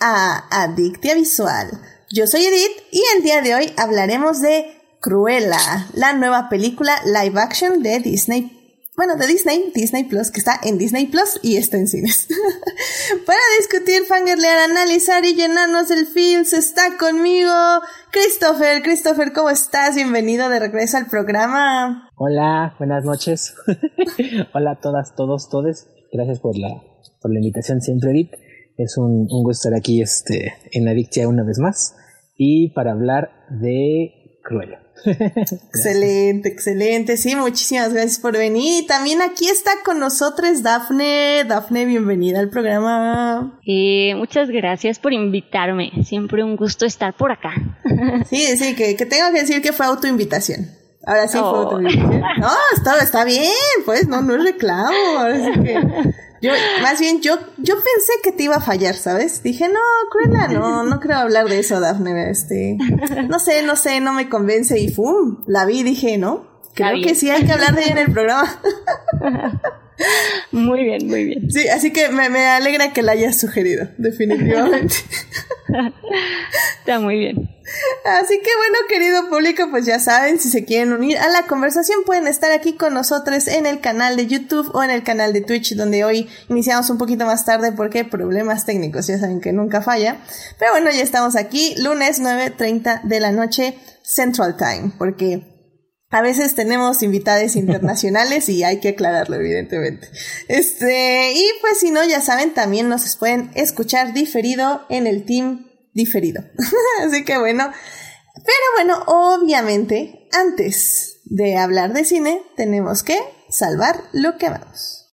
a Adictia Visual. Yo soy Edith y el día de hoy hablaremos de Cruella, la nueva película live action de Disney. Bueno, de Disney, Disney Plus, que está en Disney Plus y está en cines. Para discutir, fangirlear, analizar y llenarnos el feels, está conmigo Christopher. Christopher, ¿cómo estás? Bienvenido de regreso al programa. Hola, buenas noches. Hola a todas, todos, todes. Gracias por la, por la invitación siempre, Edith. Es un, un gusto estar aquí este, en Adictia una vez más y para hablar de Cruella. excelente, excelente. Sí, muchísimas gracias por venir. Y también aquí está con nosotros Dafne. Dafne, bienvenida al programa. Eh, muchas gracias por invitarme. Siempre un gusto estar por acá. sí, sí, que, que tengo que decir que fue autoinvitación. Ahora sí fue oh. autoinvitación. No, está, está bien, pues no, no reclamo. Ahora sí que yo, más bien, yo, yo pensé que te iba a fallar, ¿sabes? Dije, no, Cruella, no, no creo hablar de eso, Daphne, este, no sé, no sé, no me convence y ¡fum! La vi dije, no, creo que sí hay que hablar de ella en el programa. Muy bien, muy bien. Sí, así que me, me alegra que la hayas sugerido, definitivamente. Está muy bien. Así que bueno, querido público, pues ya saben, si se quieren unir a la conversación pueden estar aquí con nosotros en el canal de YouTube o en el canal de Twitch, donde hoy iniciamos un poquito más tarde porque problemas técnicos, ya saben que nunca falla. Pero bueno, ya estamos aquí, lunes 9.30 de la noche Central Time, porque a veces tenemos invitados internacionales y hay que aclararlo, evidentemente. Este, y pues si no, ya saben, también nos pueden escuchar diferido en el team diferido. Así que bueno. Pero bueno, obviamente, antes de hablar de cine, tenemos que salvar lo que amamos.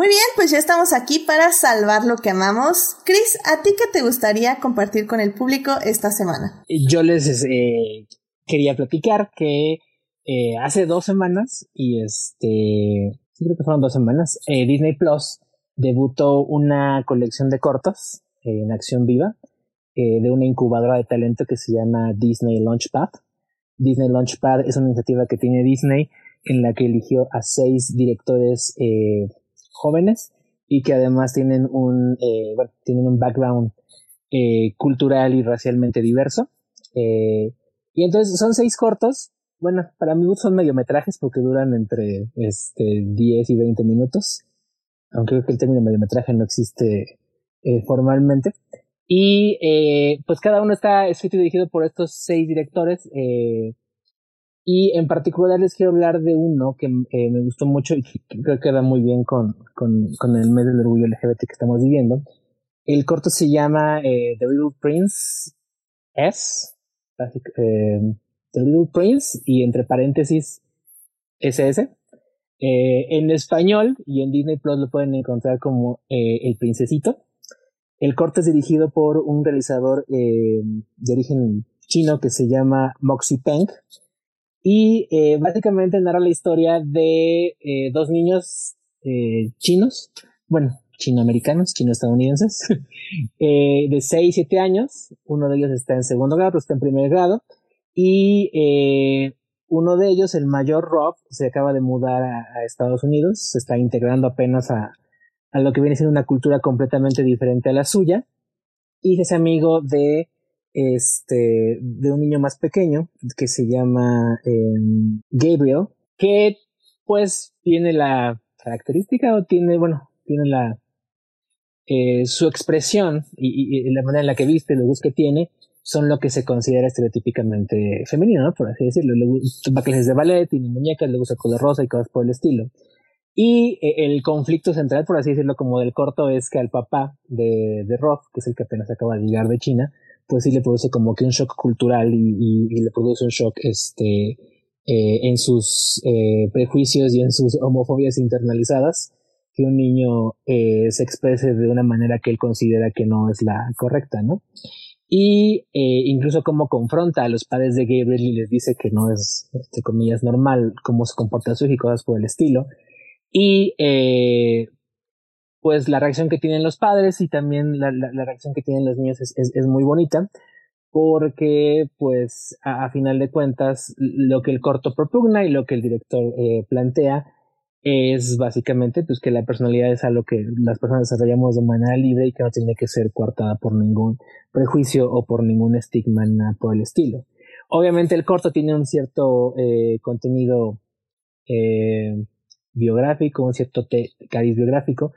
Muy bien, pues ya estamos aquí para salvar lo que amamos. Chris, ¿a ti qué te gustaría compartir con el público esta semana? Yo les eh, quería platicar que eh, hace dos semanas, y este, sí creo que fueron dos semanas, eh, Disney Plus debutó una colección de cortos en acción viva de una incubadora de talento que se llama Disney Launchpad. Disney Launchpad es una iniciativa que tiene Disney en la que eligió a seis directores jóvenes y que además tienen un, eh, bueno, tienen un background eh, cultural y racialmente diverso. Eh, y entonces son seis cortos. Bueno, para mí son mediometrajes porque duran entre este, 10 y 20 minutos. Aunque creo que el término mediometraje no existe formalmente. Y pues cada uno está escrito y dirigido por estos seis directores. Y en particular les quiero hablar de uno que eh, me gustó mucho y que creo que va muy bien con, con, el mes del orgullo LGBT que estamos viviendo. El corto se llama eh, The Little Prince S, eh, The Little Prince y entre paréntesis SS. en español y en Disney Plus lo pueden encontrar como El Princesito. El corto es dirigido por un realizador de origen chino que se llama Moxie Peng y eh, básicamente narra la historia de eh, dos niños eh, chinos, bueno, chinoamericanos, chino-estadounidenses, eh, de 6 y 7 años. Uno de ellos está en segundo grado, otro está en primer grado. Y eh, uno de ellos, el mayor Rob, se acaba de mudar a, a, Estados Unidos, se está integrando apenas a, a lo que viene siendo una cultura completamente diferente a la suya. Y es amigo de este, de un niño más pequeño que se llama eh, Gabriel, que pues tiene la característica o tiene, bueno, tiene la, eh, su expresión y, la manera en la que viste, los luz que tiene, son lo que se considera estereotípicamente femenino, ¿no? Por así decirlo. Le clases de ballet, tiene muñecas, le gusta color rosa y cosas por el estilo. Y eh, el conflicto central, por así decirlo, como del corto, es que al papá de, de Roth, que es el que apenas acaba de llegar de China, pues sí le produce como que un shock cultural y, le produce un shock este, eh, en sus eh, prejuicios y en sus homofobias internalizadas que un niño eh, se exprese de una manera que él considera que no es la correcta, ¿no? Y incluso como confronta a los padres de Gabriel y les dice que no es, entre comillas, normal cómo se comporta su hijo y cosas por el estilo. Y pues la reacción que tienen los padres y también la, la, reacción que tienen los niños es, es, muy bonita porque pues a, final de cuentas lo que el corto propugna y lo que el director eh, plantea es básicamente pues que la personalidad es algo que las personas desarrollamos de manera libre y que no tiene que ser coartada por ningún prejuicio o por ningún estigma por el estilo. Obviamente el corto tiene un cierto eh, contenido eh, biográfico, un cierto cariz biográfico,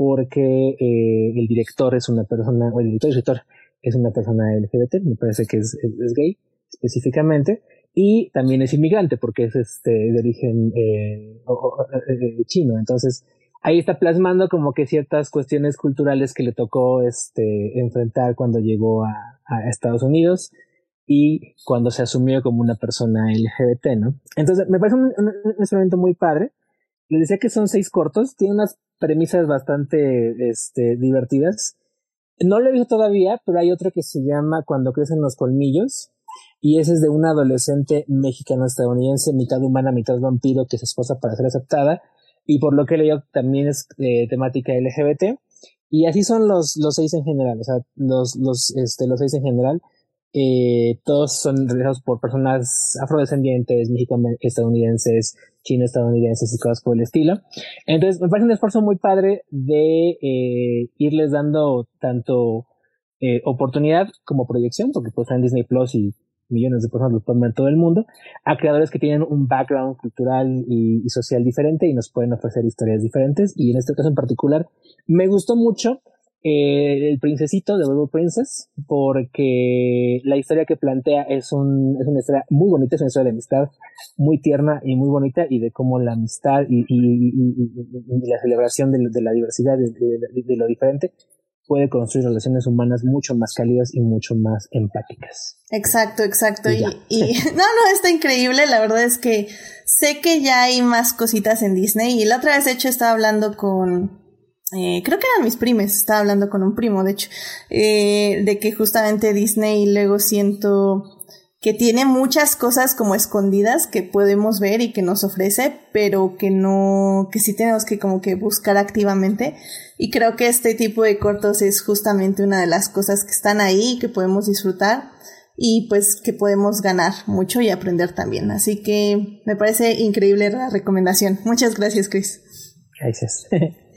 porque eh, el director es una persona, o el director es una persona LGBT, me parece que es, gay específicamente, y también es inmigrante porque es este de origen eh, eh, chino. Entonces, ahí está plasmando como que ciertas cuestiones culturales que le tocó este enfrentar cuando llegó a, Estados Unidos y cuando se asumió como una persona LGBT, ¿no? Entonces, me parece un, un experimento muy padre. Les decía que son seis cortos, tiene unas premisas bastante este, divertidas. No lo he visto todavía, pero hay otro que se llama Cuando crecen los colmillos. Y ese es de una adolescente mexicano-estadounidense, mitad humana, mitad vampiro, que se esposa para ser aceptada. Y por lo que leído también es eh, temática LGBT. Y así son los, los seis en general, o sea, los, los, este, los seis en general. Eh, todos son realizados por personas afrodescendientes, mexicano-estadounidenses, chino-estadounidenses y cosas por el estilo. Entonces, me parece un esfuerzo muy padre de eh, irles dando tanto eh, oportunidad como proyección, porque pues en Disney Plus y millones de personas lo pueden ver en todo el mundo, a creadores que tienen un background cultural y, social diferente y nos pueden ofrecer historias diferentes. Y en este caso en particular, me gustó mucho eh, el princesito de Little Princess, porque la historia que plantea es, un, es una historia muy bonita, es una historia de amistad muy tierna y muy bonita, y de cómo la amistad y, la celebración de, la diversidad, de, lo diferente, puede construir relaciones humanas mucho más cálidas y mucho más empáticas. Exacto, exacto. Y, y, no, no, está increíble. La verdad es que sé que ya hay más cositas en Disney. Y la otra vez, de hecho, estaba hablando con, eh, creo que eran mis primes, estaba hablando con un primo, de hecho, eh, de que justamente Disney luego siento que tiene muchas cosas como escondidas que podemos ver y que nos ofrece, pero que no, que sí tenemos que como que buscar activamente. Y creo que este tipo de cortos es justamente una de las cosas que están ahí que podemos disfrutar y pues que podemos ganar mucho y aprender también. Así que me parece increíble la recomendación. Muchas gracias, Chris. Gracias.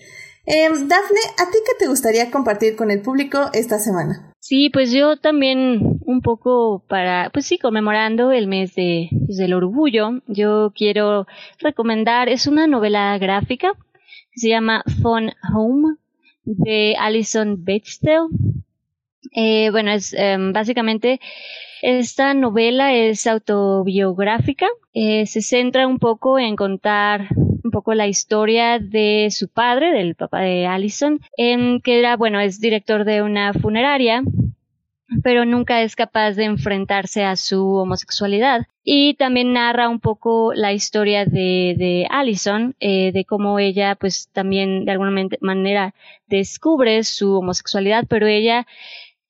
Eh, Dafne, ¿a ti qué te gustaría compartir con el público esta semana? Sí, pues yo también un poco para, pues sí, conmemorando el mes de, pues, del orgullo, yo quiero recomendar, es una novela gráfica que se llama Phone Home de Alison Bechdel. Eh, bueno, es em, básicamente esta novela es autobiográfica, eh, se centra un poco en contar un poco la historia de su padre, del papá de Allison, en que era, bueno, es director de una funeraria, pero nunca es capaz de enfrentarse a su homosexualidad. Y también narra un poco la historia de, de Allison, eh, de cómo ella pues también de alguna manera descubre su homosexualidad, pero ella,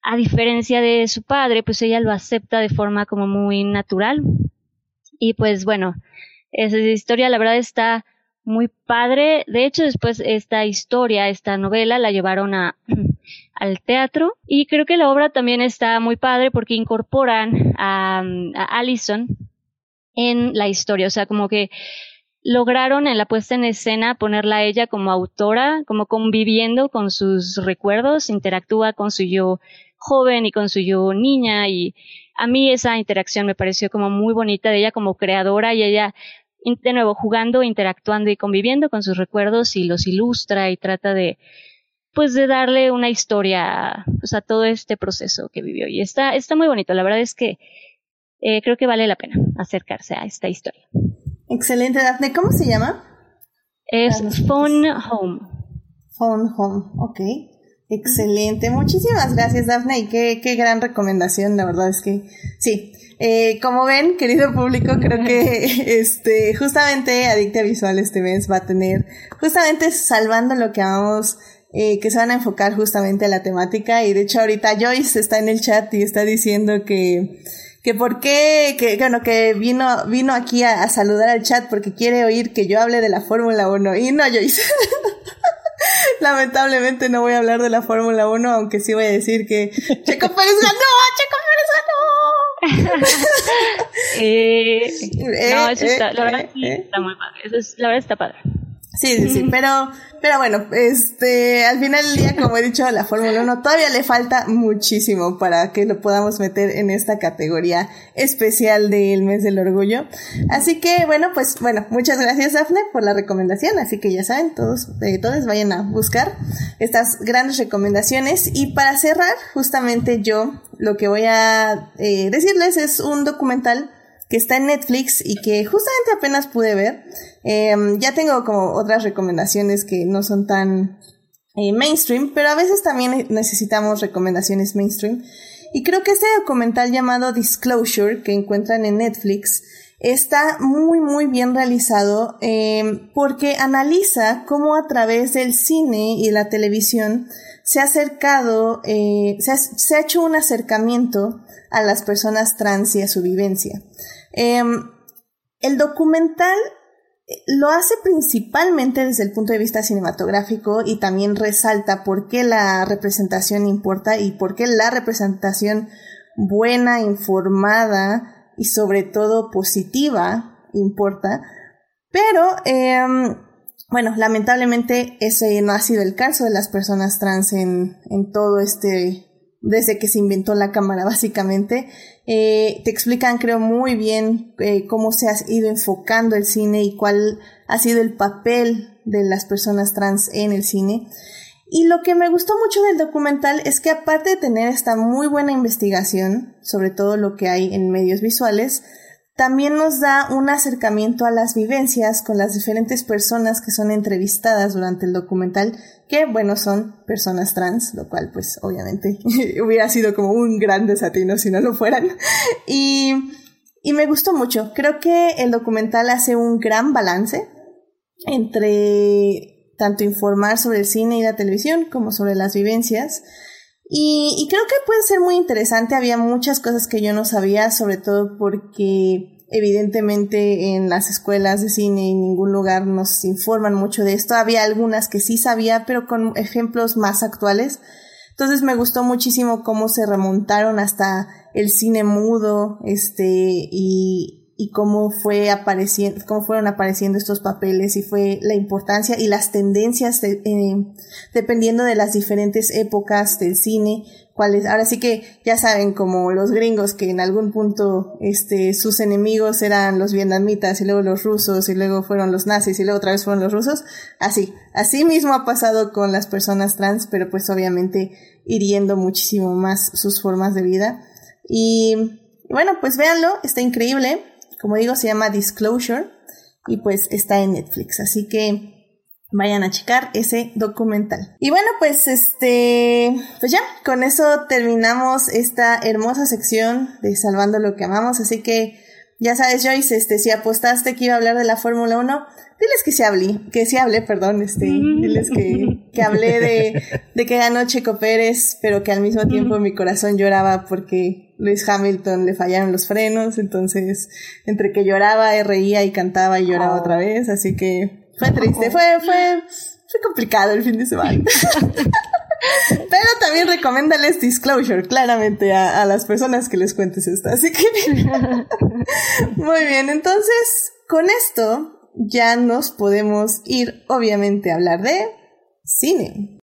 a diferencia de su padre, pues ella lo acepta de forma como muy natural. Y pues bueno, esa historia la verdad está muy padre. De hecho, después esta historia, esta novela, la llevaron a, al teatro y creo que la obra también está muy padre porque incorporan a, a Allison en la historia. O sea, como que lograron en la puesta en escena ponerla a ella como autora, como conviviendo con sus recuerdos, interactúa con su yo joven y con su yo niña y a mí esa interacción me pareció como muy bonita de ella como creadora y ella de nuevo jugando, interactuando y conviviendo con sus recuerdos y los ilustra y trata de pues de darle una historia pues, a todo este proceso que vivió. Y está está muy bonito. La verdad es que eh, creo que vale la pena acercarse a esta historia. Excelente Daphne ¿cómo se llama? es Phone Home. Phone Home ok excelente muchísimas gracias Daphne y qué, qué gran recomendación la verdad es que sí eh, como ven, querido público, creo que este, justamente Adicta Visual este mes va a tener, justamente salvando lo que vamos, eh, que se van a enfocar justamente a la temática. Y de hecho, ahorita Joyce está en el chat y está diciendo que, que por qué, que, bueno, que vino, vino aquí a, a saludar al chat porque quiere oír que yo hable de la Fórmula 1. Y no, Joyce. Lamentablemente no voy a hablar de la Fórmula 1, aunque sí voy a decir que Checo Pérez ganó, Checo Pérez ganó. eh, no, eso está, la verdad sí está muy padre. Eso es, la verdad está padre. Sí, sí, sí, pero, pero bueno, este, al final del día, como he dicho, la Fórmula 1 todavía le falta muchísimo para que lo podamos meter en esta categoría especial del mes del orgullo. Así que, bueno, pues, bueno, muchas gracias, Dafne, por la recomendación. Así que ya saben, todos, eh, todos vayan a buscar estas grandes recomendaciones. Y para cerrar, justamente yo, lo que voy a eh, decirles es un documental que está en Netflix y que justamente apenas pude ver. Em, ya tengo como otras recomendaciones que no son tan eh, mainstream, pero a veces también necesitamos recomendaciones mainstream. Y creo que este documental llamado Disclosure que encuentran en Netflix está muy muy bien realizado em, porque analiza cómo a través del cine y la televisión se ha acercado, eh, se, ha, se ha hecho un acercamiento a las personas trans y a su vivencia. Em, el documental eh, lo hace principalmente desde el punto de vista cinematográfico y también resalta por qué la representación importa y por qué la representación buena, informada y sobre todo positiva importa. Pero, em, bueno, lamentablemente ese no ha sido el caso de las personas trans en, en todo este, desde que se inventó la cámara básicamente. Eh, te explican, creo, muy bien eh, cómo se ha ido enfocando el cine y cuál ha sido el papel de las personas trans en el cine. Y lo que me gustó mucho del documental es que aparte de tener esta muy buena investigación sobre todo lo que hay en medios visuales, también nos da un acercamiento a las vivencias con las diferentes personas que son entrevistadas durante el documental, que bueno, son personas trans, lo cual pues obviamente hubiera sido como un gran desatino si no lo fueran. Y, y me gustó mucho. Creo que el documental hace un gran balance entre tanto informar sobre el cine y la televisión como sobre las vivencias. Y, y, creo que puede ser muy interesante. Había muchas cosas que yo no sabía, sobre todo porque evidentemente en las escuelas de cine en ningún lugar nos informan mucho de esto. Había algunas que sí sabía, pero con ejemplos más actuales. Entonces me gustó muchísimo cómo se remontaron hasta el cine mudo, este, y, y cómo fue apareciendo, cómo fueron apareciendo estos papeles y fue la importancia y las tendencias eh, dependiendo de las diferentes épocas del cine, cuáles, ahora sí que ya saben como los gringos que en algún punto este sus enemigos eran los vietnamitas y luego los rusos y luego fueron los nazis y luego otra vez fueron los rusos, así, así mismo ha pasado con las personas trans, pero pues obviamente hiriendo muchísimo más sus formas de vida y bueno, pues véanlo, está increíble. Como digo, se llama Disclosure y pues está en Netflix. Así que vayan a checar ese documental. Y bueno, pues este, pues ya, con eso terminamos esta hermosa sección de Salvando lo que amamos. Así que ya sabes, Joyce, este, si apostaste que iba a hablar de la Fórmula 1, diles que se hable, que se hable, perdón, este, diles que, que hablé de, de que ganó Checo Pérez, pero que al mismo tiempo mi corazón lloraba porque Luis Hamilton le fallaron los frenos, entonces entre que lloraba, reía y cantaba y lloraba otra vez, así que fue triste, fue, fue, fue complicado el fin de semana. Pero también recomiéndales Disclosure, claramente, a, a, las personas que les cuentes esto. Así que, muy bien, entonces, con esto ya nos podemos ir, obviamente, a hablar de cine.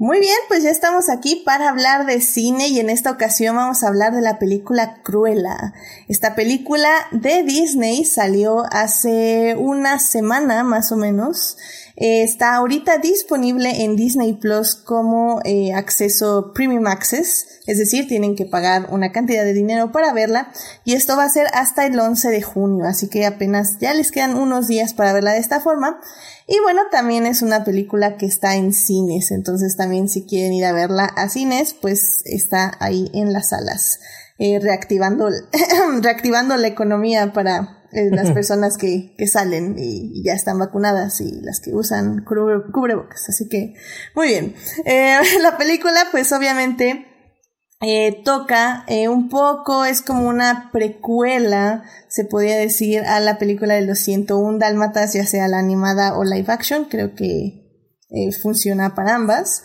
Muy bien, pues ya estamos aquí para hablar de cine y en esta ocasión vamos a hablar de la película Cruella. Esta película de Disney salió hace una semana más o menos. Eh, está ahorita disponible en Disney Plus como eh, acceso Premium Access, es decir, tienen que pagar una cantidad de dinero para verla y esto va a ser hasta el 11 de junio, así que apenas ya les quedan unos días para verla de esta forma. Y bueno, también es una película que está en cines, entonces también si quieren ir a verla a cines, pues está ahí en las salas, eh, reactivando, reactivando la economía para eh, las personas que, que salen y, ya están vacunadas y las que usan cubrebocas. Así que, muy bien. Eh, la película, pues obviamente eh, toca un poco, es como una precuela, se podría decir, a la película de los 101 Dálmatas, ya sea la animada o live action, creo que funciona para ambas.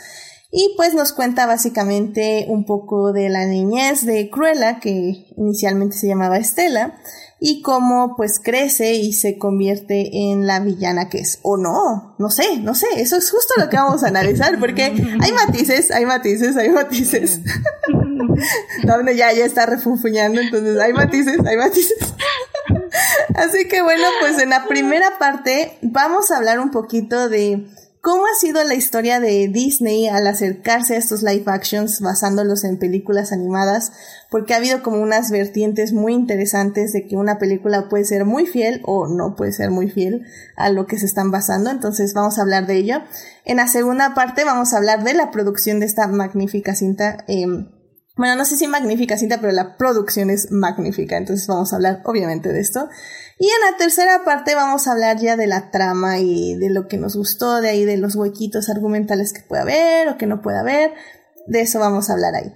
Y pues nos cuenta básicamente un poco de la niñez de Cruella, que inicialmente se llamaba Estela, y cómo pues crece y se convierte en la villana que es. O no, no sé, no sé, eso es justo lo que vamos a analizar, porque hay matices, hay matices, hay matices. Donde ya, ya está refunfuñando, entonces hay matices, hay matices. Así que bueno, pues en la primera parte vamos a hablar un poquito de ¿Cómo ha sido la historia de Disney al acercarse a estos live actions basándolos en películas animadas? Porque ha habido como unas vertientes muy interesantes de que una película puede ser muy fiel o no puede ser muy fiel a lo que se están basando. Entonces vamos a hablar de ello. En la segunda parte vamos a hablar de la producción de esta magnífica cinta. Em, bueno, no sé si magnífica cinta, pero la producción es magnífica. Entonces vamos a hablar obviamente de esto. Y en la tercera parte vamos a hablar ya de la trama y de lo que nos gustó, de ahí de los huequitos argumentales que puede haber o que no puede haber. De eso vamos a hablar ahí.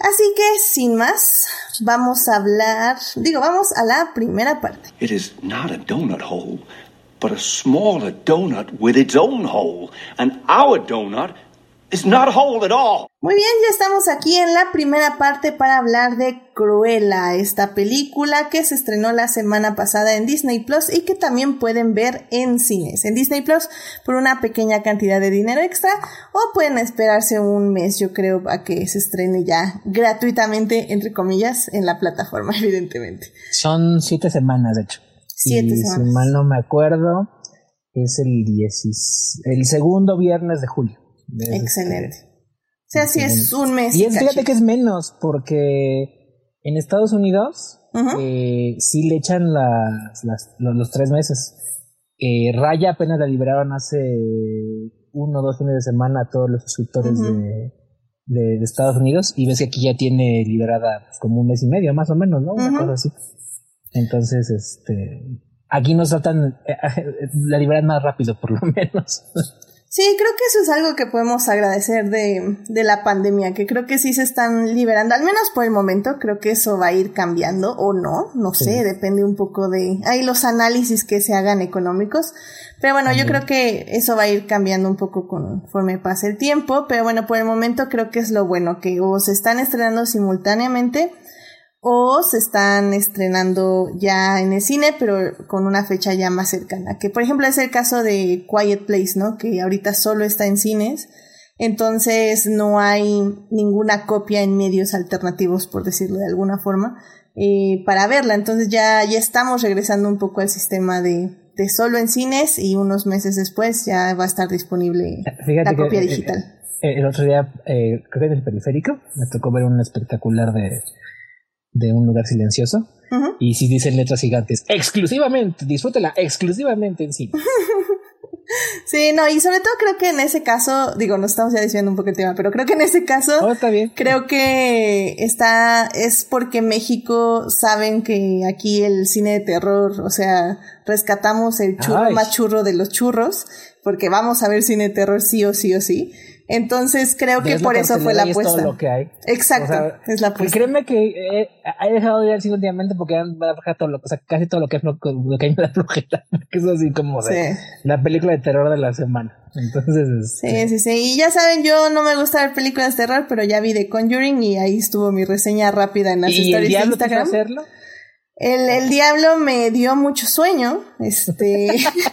Así que, sin más, vamos a hablar, digo, vamos a la primera parte. It is not a donut hole, but a smaller donut with its own hole. And our donut is not whole at all. Muy bien, ya estamos aquí en la primera parte para hablar de Cruella, esta película que se estrenó la semana pasada en Disney Plus y que también pueden ver en cines. En Disney Plus por una pequeña cantidad de dinero extra o pueden esperarse un mes, yo creo, a que se estrene ya gratuitamente, entre comillas, en la plataforma, evidentemente. Son siete semanas, de hecho. Siete y semanas. Si mal no me acuerdo, es el, diecis, el segundo viernes de julio. Excelente. O sea, sí es un mes. Y es, fíjate que es menos, porque en Estados Unidos Ujú. eh, sí le echan las, las- los, los tres meses. Eh, Raya apenas la liberaron hace uno o dos fines de semana a todos los suscriptores Ujú. de, de- de Estados Unidos y ves que aquí ya tiene liberada pues, como un mes y medio, más o menos, ¿no? Una cosa así. Entonces, este, aquí nos tratan, eh, la liberan más rápido, por lo menos. Sí, creo que eso es algo que podemos agradecer de, de la pandemia, que creo que sí se están liberando, al menos por el momento, creo que eso va a ir cambiando o no, no Sí. sé, depende un poco de, hay los análisis que se hagan económicos, pero bueno, yo creo que eso va a ir cambiando un poco conforme pase el tiempo, pero bueno, por el momento creo que es lo bueno, que o se están estrenando simultáneamente, o se están estrenando ya en el cine, pero con una fecha ya más cercana. Que por ejemplo es el caso de Quiet Place, ¿no? Que ahorita solo está en cines. Entonces no hay ninguna copia en medios alternativos, por decirlo de alguna forma, eh, para verla. Entonces ya, ya estamos regresando un poco al sistema de, de solo en cines y unos meses después ya va a estar disponible Fíjate la copia eh, digital. eh, el otro día, eh, creo que en el periférico, me tocó ver un espectacular de, de un lugar silencioso. Y sí dicen letras gigantes, exclusivamente, disfrútela exclusivamente en cine. Sí, no, y sobre todo creo que en ese caso, digo, nos estamos ya diciendo un poco el tema, pero creo que en ese caso Oh, está bien. Creo que está, es porque México saben que aquí el cine de terror, o sea, rescatamos el churro Ay. más churro de los churros, porque vamos a ver cine de terror sí o sí o sí. Entonces creo que por eso fue la es todo apuesta. lo que hay. Exacto, O sea, es la Y apuesta. créeme que eh, he dejado de ir al cine últimamente porque ya me da flojera todo lo, o sea, casi todo lo que es lo, lo que hay me da flojera. Que es así como de la película de terror de la semana. Entonces, Sí, sí, sí. Y ya saben, yo no me gusta ver películas de terror, pero ya vi The Conjuring y ahí estuvo mi reseña rápida en las y el stories de diablo quiso Instagram. hacerlo. El, el diablo me dio mucho sueño, este,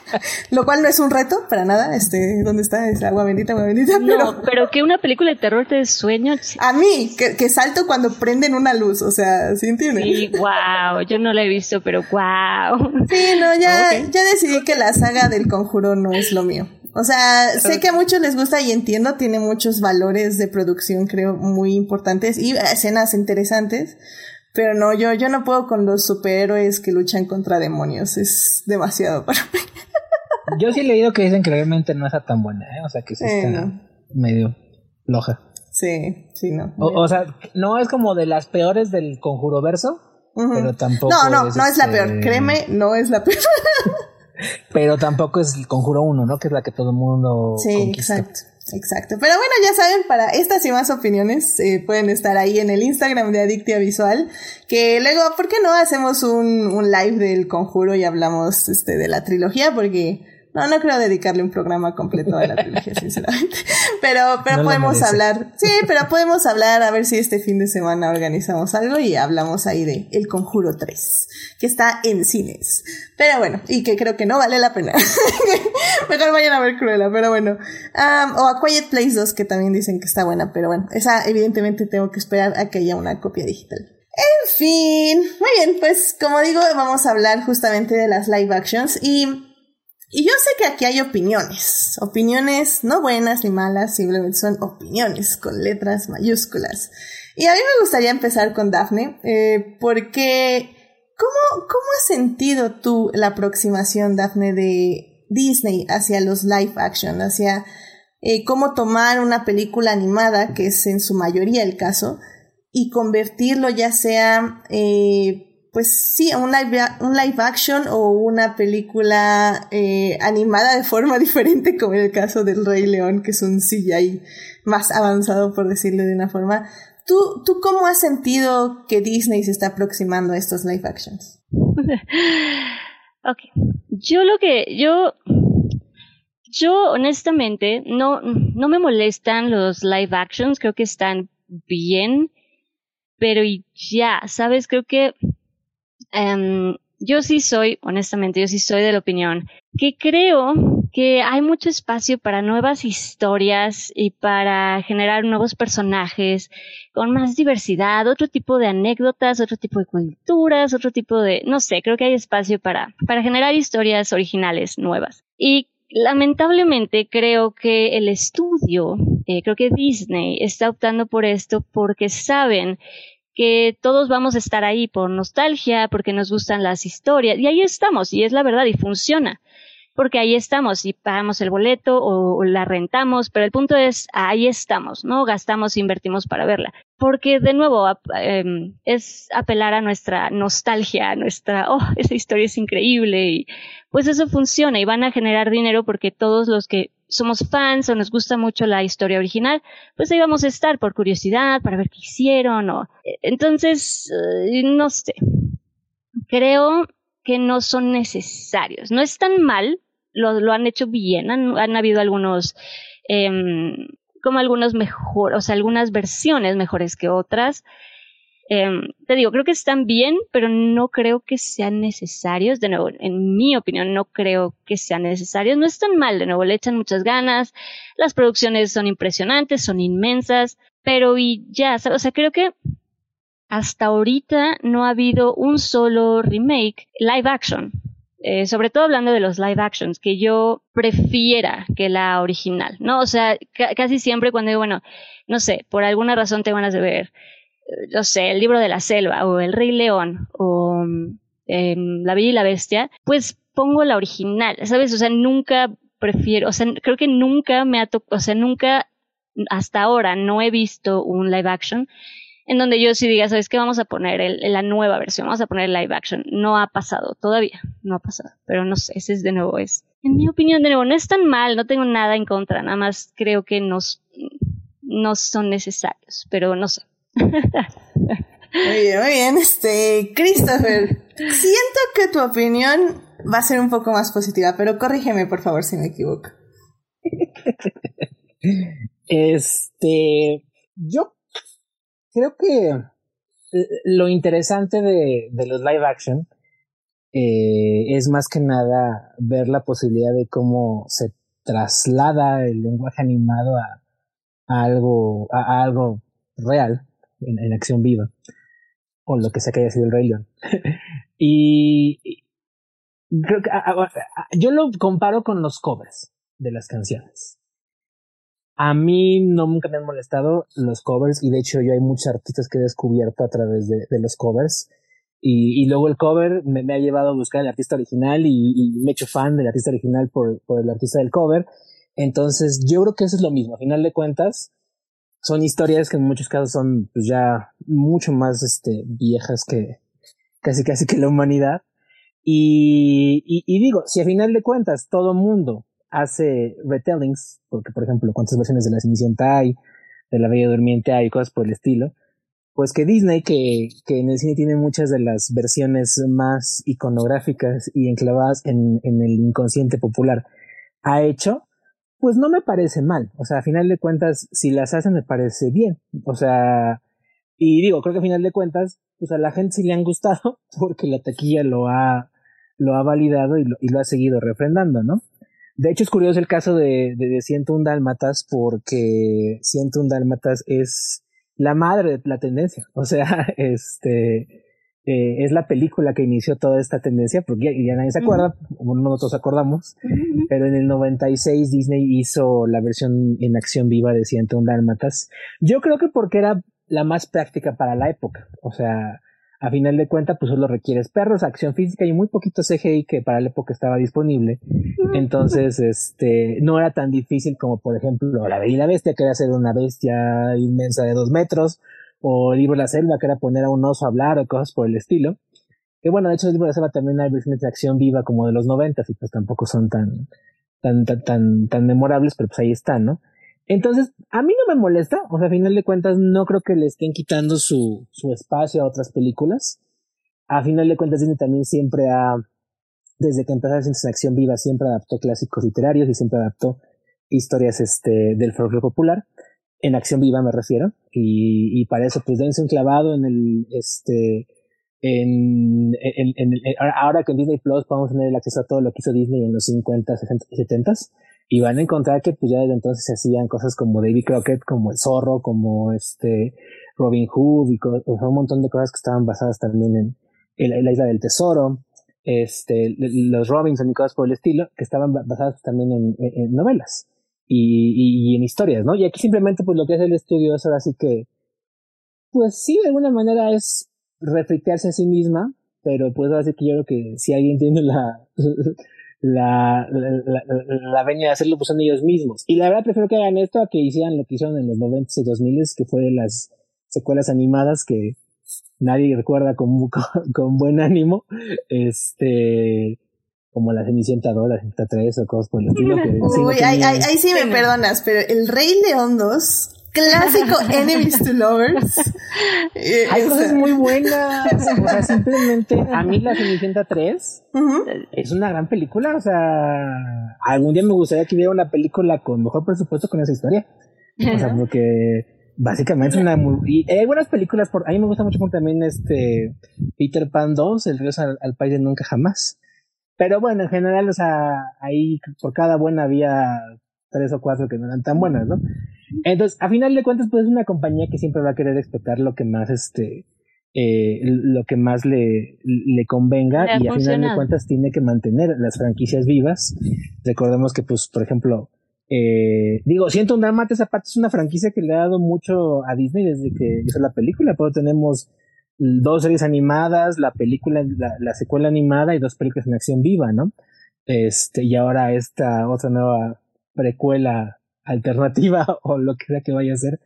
lo cual no es un reto para nada, este, ¿dónde está? Es agua bendita, agua bendita, No, pero pero que una película de terror te dé sueño. a mí, que, que salto cuando prenden una luz, o sea, ¿sí entienden? Sí, wow, yo no la he visto, pero wow. Sí, no, ya, Ok. ya decidí que la saga del conjuro no es lo mío. O sea, sé que a muchos les gusta y entiendo, tiene muchos valores de producción, creo, muy importantes y escenas interesantes. Pero no, yo, yo no puedo con los superhéroes que luchan contra demonios. Es demasiado para mí. Yo sí he leído que dicen que realmente no está tan buena, ¿eh? O sea, que sí Eh, está no. medio floja. Sí, sí, no. O, o sea, no es como de las peores del conjuro verso, pero tampoco. no, no, no es la este, peor. Créeme, no es la peor. Pero tampoco es el conjuro 1, ¿no? Que es la que todo el mundo. Sí, conquista. exacto. Exacto. Pero bueno, ya saben, para estas y más opiniones eh, pueden estar ahí en el Instagram de Adictia Visual, que luego, ¿por qué no hacemos un, un live del conjuro y hablamos este, de la trilogía? Porque no, no creo dedicarle un programa completo a la trilogía, sinceramente. Pero, pero podemos hablar. Sí, pero podemos hablar a ver si este fin de semana organizamos algo y hablamos ahí de El Conjuro 3, que está en cines. Pero bueno, y que creo que no vale la pena. Mejor vayan a ver Cruella, pero bueno. o a Quiet Place 2, que también dicen que está buena, pero bueno, esa evidentemente tengo que esperar a que haya una copia digital. En fin, muy bien, pues como digo, vamos a hablar justamente de las live actions y y yo sé que aquí hay opiniones, opiniones no buenas ni malas, simplemente son opiniones con letras mayúsculas. Y a mí me gustaría empezar con Daphne, eh, porque ¿cómo, ¿cómo has sentido tú la aproximación, Daphne, de Disney hacia los live action, hacia eh, cómo tomar una película animada, que es en su mayoría el caso, y convertirlo ya sea eh, pues sí, un live, un live action o una película eh, animada de forma diferente, como en el caso del Rey León, que es un CGI más avanzado, por decirlo de una forma. ¿Tú, ¿Tú cómo has sentido que Disney se está aproximando a estos live actions? ok. Yo lo que, yo, yo honestamente no, no me molestan los live actions, creo que están bien, pero ya, ¿sabes? Creo que Em, yo sí soy, honestamente, yo sí soy de la opinión que creo que hay mucho espacio para nuevas historias y para generar nuevos personajes con más diversidad, otro tipo de anécdotas, otro tipo de culturas, otro tipo de, no sé, creo que hay espacio para, para generar historias originales nuevas. Y lamentablemente creo que el estudio, eh, creo que Disney está optando por esto porque saben que todos vamos a estar ahí por nostalgia, porque nos gustan las historias, y ahí estamos, y es la verdad, y funciona, porque ahí estamos, y pagamos el boleto o, la rentamos, pero el punto es, ahí estamos, ¿no? Gastamos, invertimos para verla. Porque, de nuevo, em, es apelar a nuestra nostalgia, a nuestra, oh, esa historia es increíble, y pues eso funciona, y van a generar dinero porque todos los que somos fans o nos gusta mucho la historia original, pues ahí vamos a estar por curiosidad, para ver qué hicieron. O... Entonces, eh, no sé. Creo que no son necesarios. No es tan mal, lo, han hecho bien, han, habido algunos, eh, como algunos mejor, o sea, algunas versiones mejores que otras. Em, te digo, creo que están bien, pero no creo que sean necesarios. De nuevo, en mi opinión, no creo que sean necesarios. No están mal, de nuevo, le echan muchas ganas. Las producciones son impresionantes, son inmensas, pero y ya, o sea, creo que hasta ahorita no ha habido un solo remake live action. Eh, sobre todo hablando de los live actions, que yo prefiera que la original, ¿no? O sea, casi siempre cuando digo, bueno, no sé, por alguna razón te van a ver no sé, el libro de la selva o el Rey León o em, La Bella y la Bestia, pues pongo la original, ¿sabes? O sea, nunca prefiero, o sea, creo que nunca me ha tocado, o sea, nunca hasta ahora no he visto un live action en donde yo sí diga, ¿sabes qué? Vamos a poner la nueva versión, vamos a poner el live action. No ha pasado todavía, no ha pasado, pero no sé, ese es de nuevo, es, en mi opinión, de nuevo, no es tan mal, no tengo nada en contra, nada más creo que nos, no son necesarios, pero no sé, muy bien, muy bien. Este, Christopher, siento que tu opinión va a ser un poco más positiva, pero corrígeme por favor si me equivoco. Este, yo creo que eh, lo interesante de, los live action eh, es más que nada ver la posibilidad de cómo se traslada el lenguaje animado a, algo, a algo real en, acción viva, o lo que sea que haya sido el Rey León. y, creo que, yo lo comparo con los covers de las canciones. A mí no nunca me han molestado los covers y de hecho yo hay muchos artistas que he descubierto a través de, los covers y, y, luego el cover me, ha llevado a buscar el artista original y, me he hecho fan del artista original por, por el artista del cover. Entonces yo creo que eso es lo mismo. A final de cuentas, son historias que en muchos casos son pues, ya mucho más este, viejas que casi casi que la humanidad. Y, y, digo, si a final de cuentas todo mundo hace retellings, porque por ejemplo, cuántas versiones de la Cenicienta hay, de la Bella Durmiente hay, cosas por el estilo, pues que Disney, que, que en el cine tiene muchas de las versiones más iconográficas y enclavadas en, en el inconsciente popular, ha hecho, pues no me parece mal. O sea, a final de cuentas, si las hacen me parece bien. O sea, y digo, creo que a final de cuentas, pues a la gente sí le han gustado porque la taquilla lo ha, lo ha validado y lo, y lo ha seguido refrendando, ¿no? De hecho, es curioso el caso de, de, de 101 Dálmatas porque 101 Dálmatas es la madre de la tendencia. O sea, este, eh, es la película que inició toda esta tendencia, porque ya, nadie se acuerda, como nosotros acordamos, pero en el 96 Disney hizo la versión en acción viva de 101 Dálmatas. Yo creo que porque era la más práctica para la época. O sea, a final de cuentas, pues solo requieres perros, acción física y muy poquito CGI que para la época estaba disponible. Entonces, este, no era tan difícil como, por ejemplo, La Bella y la Bestia, que era hacer una bestia inmensa de dos metros, o el libro de la selva, que era poner a un oso a hablar, o cosas por el estilo. Que bueno, de hecho, el libro de la selva también hay versiones de acción viva como de los noventas, y pues tampoco son tan, tan, tan, tan, tan memorables, pero pues ahí están, ¿no? Entonces, a mí no me molesta, o sea, a final de cuentas no creo que le estén quitando su, su espacio a otras películas. A final de cuentas Disney también siempre ha, desde que empezó a hacer acción viva, siempre adaptó clásicos literarios y siempre adaptó historias este, del folclore popular. En acción viva me refiero. Y, y para eso, pues dense un clavado en el, este, en, en, en, ahora que en Disney Plus podemos tener el acceso a todo lo que hizo Disney en los 50, 60 y 70 y van a encontrar que pues ya desde entonces se hacían cosas como David Crockett, como El Zorro, como este Robin Hood y un montón de cosas que estaban basadas también en, en, la isla del tesoro, este, los Robinson y cosas por el estilo, que estaban basadas también en, en novelas y, y, en historias, ¿no? Y aquí simplemente pues lo que hace el estudio es ahora sí que, pues sí, de alguna manera es refritearse a sí misma, pero pues ahora sí que yo creo que si alguien tiene la la, la, la, de hacerlo pues son ellos mismos. Y la verdad prefiero que hagan esto a que hicieran lo que hicieron en los 90 y 2000 que fue de las secuelas animadas que nadie recuerda con, con, buen ánimo. Este, como la Cenicienta 2, la Cenicienta 3 o cosas por el estilo. Que Uy, ahí, ahí, sí me perdonas, pero el Rey León 2 clásico Enemies to Lovers. Eh, Hay cosas muy buenas. O sea, simplemente a mí la Cenicienta 3 es una gran película. O sea, algún día me gustaría que hubiera una película con mejor presupuesto con esa historia. O sea, porque básicamente es una y hay buenas películas por a mí me gusta mucho también este Peter Pan 2 el río al, al, país de nunca jamás pero bueno en general o sea ahí por cada buena había tres o cuatro que no eran tan buenas no entonces, a final de cuentas, pues es una compañía que siempre va a querer explotar lo que más, este, eh, lo que más le, le convenga y a final de cuentas tiene que mantener las franquicias vivas. Recordemos que, pues, por ejemplo, eh, digo, siento un Dálmatas Zapata es una franquicia que le ha dado mucho a Disney desde que hizo la película, pero tenemos dos series animadas, la película, la, la secuela animada y dos películas en acción viva, ¿no? Este, y ahora esta otra nueva precuela alternativa o lo que sea que vaya a ser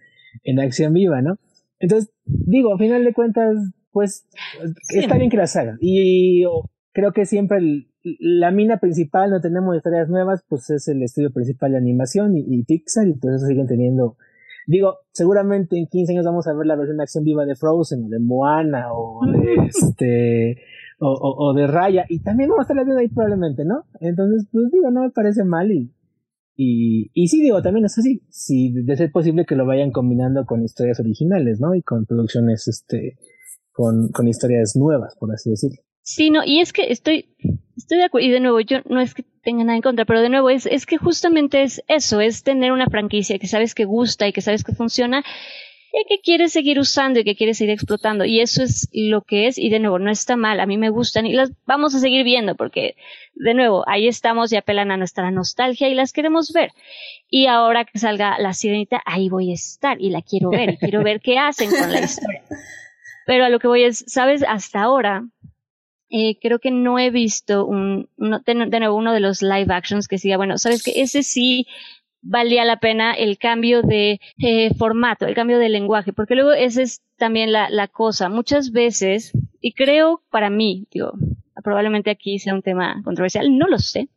en acción viva, ¿no? Entonces, digo, a final de cuentas, pues está bien que las hagan. Y creo que siempre la mina principal, no tenemos historias nuevas, pues es el estudio principal de animación y, Pixar, y pues eso siguen teniendo. Digo, seguramente en 15 años vamos a ver la versión de acción viva de Frozen, o de Moana, o de este, o, o, de Raya, y también vamos a estar viendo ahí probablemente, ¿no? Entonces, pues digo, no me parece mal y y, y sí, digo, también es así, si de ser posible que lo vayan combinando con historias originales, ¿no? Y con producciones, este, con, con historias nuevas, por así decirlo. Sí, no, y es que estoy, estoy de acuerdo, y de nuevo, yo no es que tenga nada en contra, pero de nuevo, es, es que justamente es eso, es tener una franquicia que sabes que gusta y que sabes que funciona, y que quieres seguir usando y que quieres seguir explotando. Y eso es lo que es, y de nuevo, no está mal, a mí me gustan y las vamos a seguir viendo porque, de nuevo, ahí estamos y apelan a nuestra nostalgia y las queremos ver. Y ahora que salga la sirenita, ahí voy a estar y la quiero ver y quiero ver qué hacen con la historia. Pero a lo que voy es, sabes, hasta ahora, eh, creo que no he visto un, de, nuevo, uno de los live actions que siga, bueno, sabes que ese sí valía la pena el cambio de eh, formato, el cambio de lenguaje, porque luego esa es también la, la cosa. Muchas veces, y creo para mí, digo, probablemente aquí sea un tema controversial, no lo sé,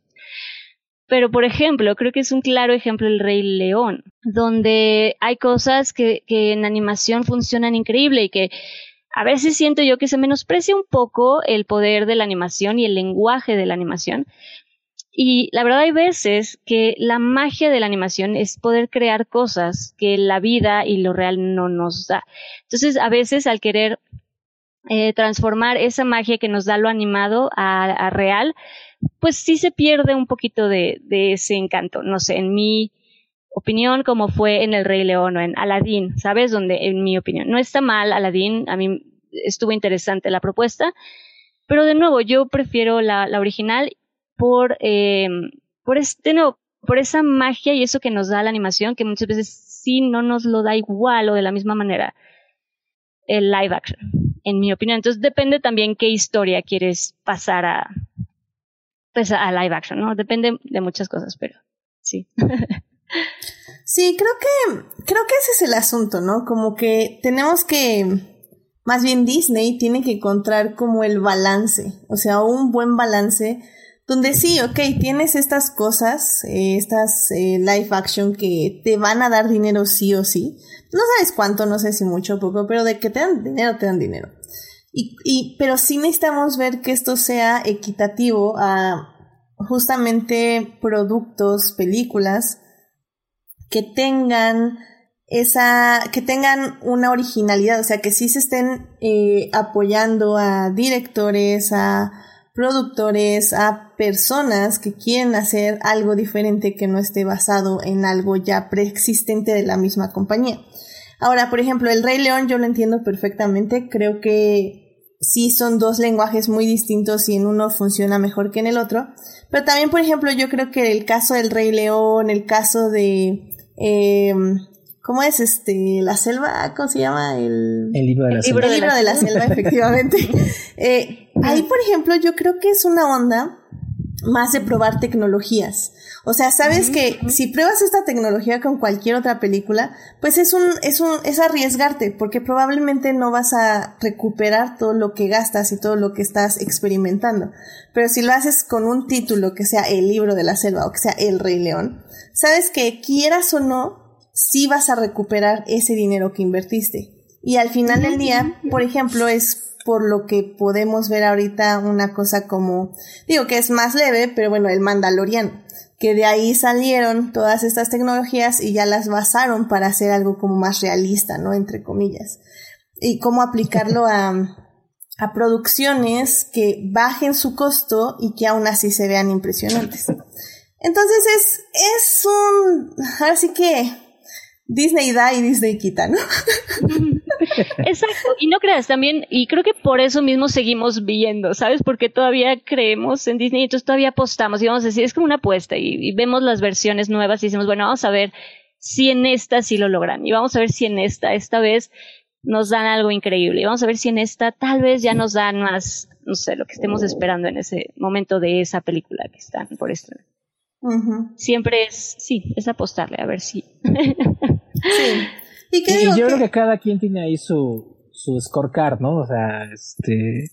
Pero, por ejemplo, creo que es un claro ejemplo el Rey León, donde hay cosas que, que en animación funcionan increíble y que a veces siento yo que se menosprecia un poco el poder de la animación y el lenguaje de la animación. Y la verdad hay veces que la magia de la animación es poder crear cosas que la vida y lo real no nos da. Entonces, a veces al querer eh, transformar esa magia que nos da lo animado a, real, pues sí se pierde un poquito de, de, ese encanto. No sé, en mi opinión, como fue en El Rey León o en Aladdin, ¿sabes? Donde, en mi opinión, no está mal Aladdin, a mí estuvo interesante la propuesta, pero de nuevo, yo prefiero la, la original por, eh, por este, no, por esa magia y eso que nos da la animación, que muchas veces sí no nos lo da igual o de la misma manera el live action, en mi opinión. Entonces depende también qué historia quieres pasar a, pues a live action, ¿no? Depende de muchas cosas, pero sí. sí, creo que, creo que ese es el asunto, ¿no? Como que tenemos que, más bien Disney tiene que encontrar como el balance, o sea, un buen balance donde sí, ok, tienes estas cosas, eh, estas eh, live action que te van a dar dinero sí o sí. No sabes cuánto, no sé si mucho o poco, pero de que te dan dinero, te dan dinero. Y, y, pero sí necesitamos ver que esto sea equitativo a justamente productos, películas que tengan esa, que tengan una originalidad, o sea, que sí se estén eh, apoyando a directores, a productores, a personas que quieren hacer algo diferente que no esté basado en algo ya preexistente de la misma compañía. Ahora, por ejemplo, el Rey León yo lo entiendo perfectamente, creo que sí son dos lenguajes muy distintos y en uno funciona mejor que en el otro, pero también, por ejemplo, yo creo que el caso del Rey León, el caso de... Eh, ¿Cómo es este? La selva, ¿cómo se llama? El, el libro de la selva. El libro de la selva, efectivamente. eh, ahí, por ejemplo, yo creo que es una onda más de probar tecnologías. O sea, sabes que si pruebas esta tecnología con cualquier otra película, pues es un, es un, es arriesgarte, porque probablemente no vas a recuperar todo lo que gastas y todo lo que estás experimentando. Pero si lo haces con un título que sea El libro de la selva o que sea El Rey León, sabes que quieras o no, sí vas a recuperar ese dinero que invertiste. Y al final del día, por ejemplo, es por lo que podemos ver ahorita una cosa como, digo que es más leve, pero bueno, el Mandaloriano, que de ahí salieron todas estas tecnologías y ya las basaron para hacer algo como más realista, ¿no? Entre comillas. Y cómo aplicarlo a, a producciones que bajen su costo y que aún así se vean impresionantes. Entonces es, es un, ahora sí que Disney da y Disney quita, ¿no? Exacto, y no creas también, y creo que por eso mismo seguimos viendo, ¿sabes? Porque todavía creemos en Disney, y entonces todavía apostamos y vamos a decir, es como una apuesta, y, vemos las versiones nuevas y decimos, bueno, vamos a ver si en esta sí lo logran, y vamos a ver si en esta, esta vez nos dan algo increíble, y vamos a ver si en esta tal vez ya nos dan más, no sé, lo que estemos esperando en ese momento de esa película que están por estrenar. Siempre es, sí, es apostarle a ver si. sí. ¿Y, yo creo que cada quien tiene ahí su, su scorecard, ¿no? O sea, este.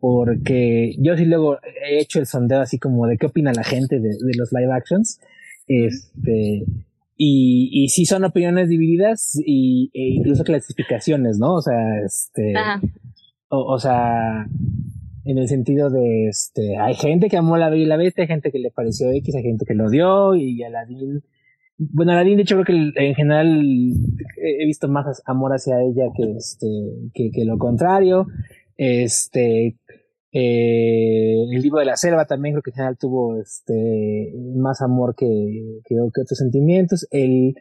Porque yo sí luego he hecho el sondeo así como de qué opina la gente de, los live actions. Este. Y, y sí son opiniones divididas y, e incluso clasificaciones, ¿no? O sea, este. o sea, en el sentido de, este, hay gente que amó la Bella y la Bestia, hay gente que le pareció X, hay gente que lo odió, y Aladdin, bueno, Aladdin de hecho creo que en general he visto más amor hacia ella que, este, que, lo contrario, este, eh, el libro de la selva también creo que en general tuvo, este, más amor que, que, que otros sentimientos, el,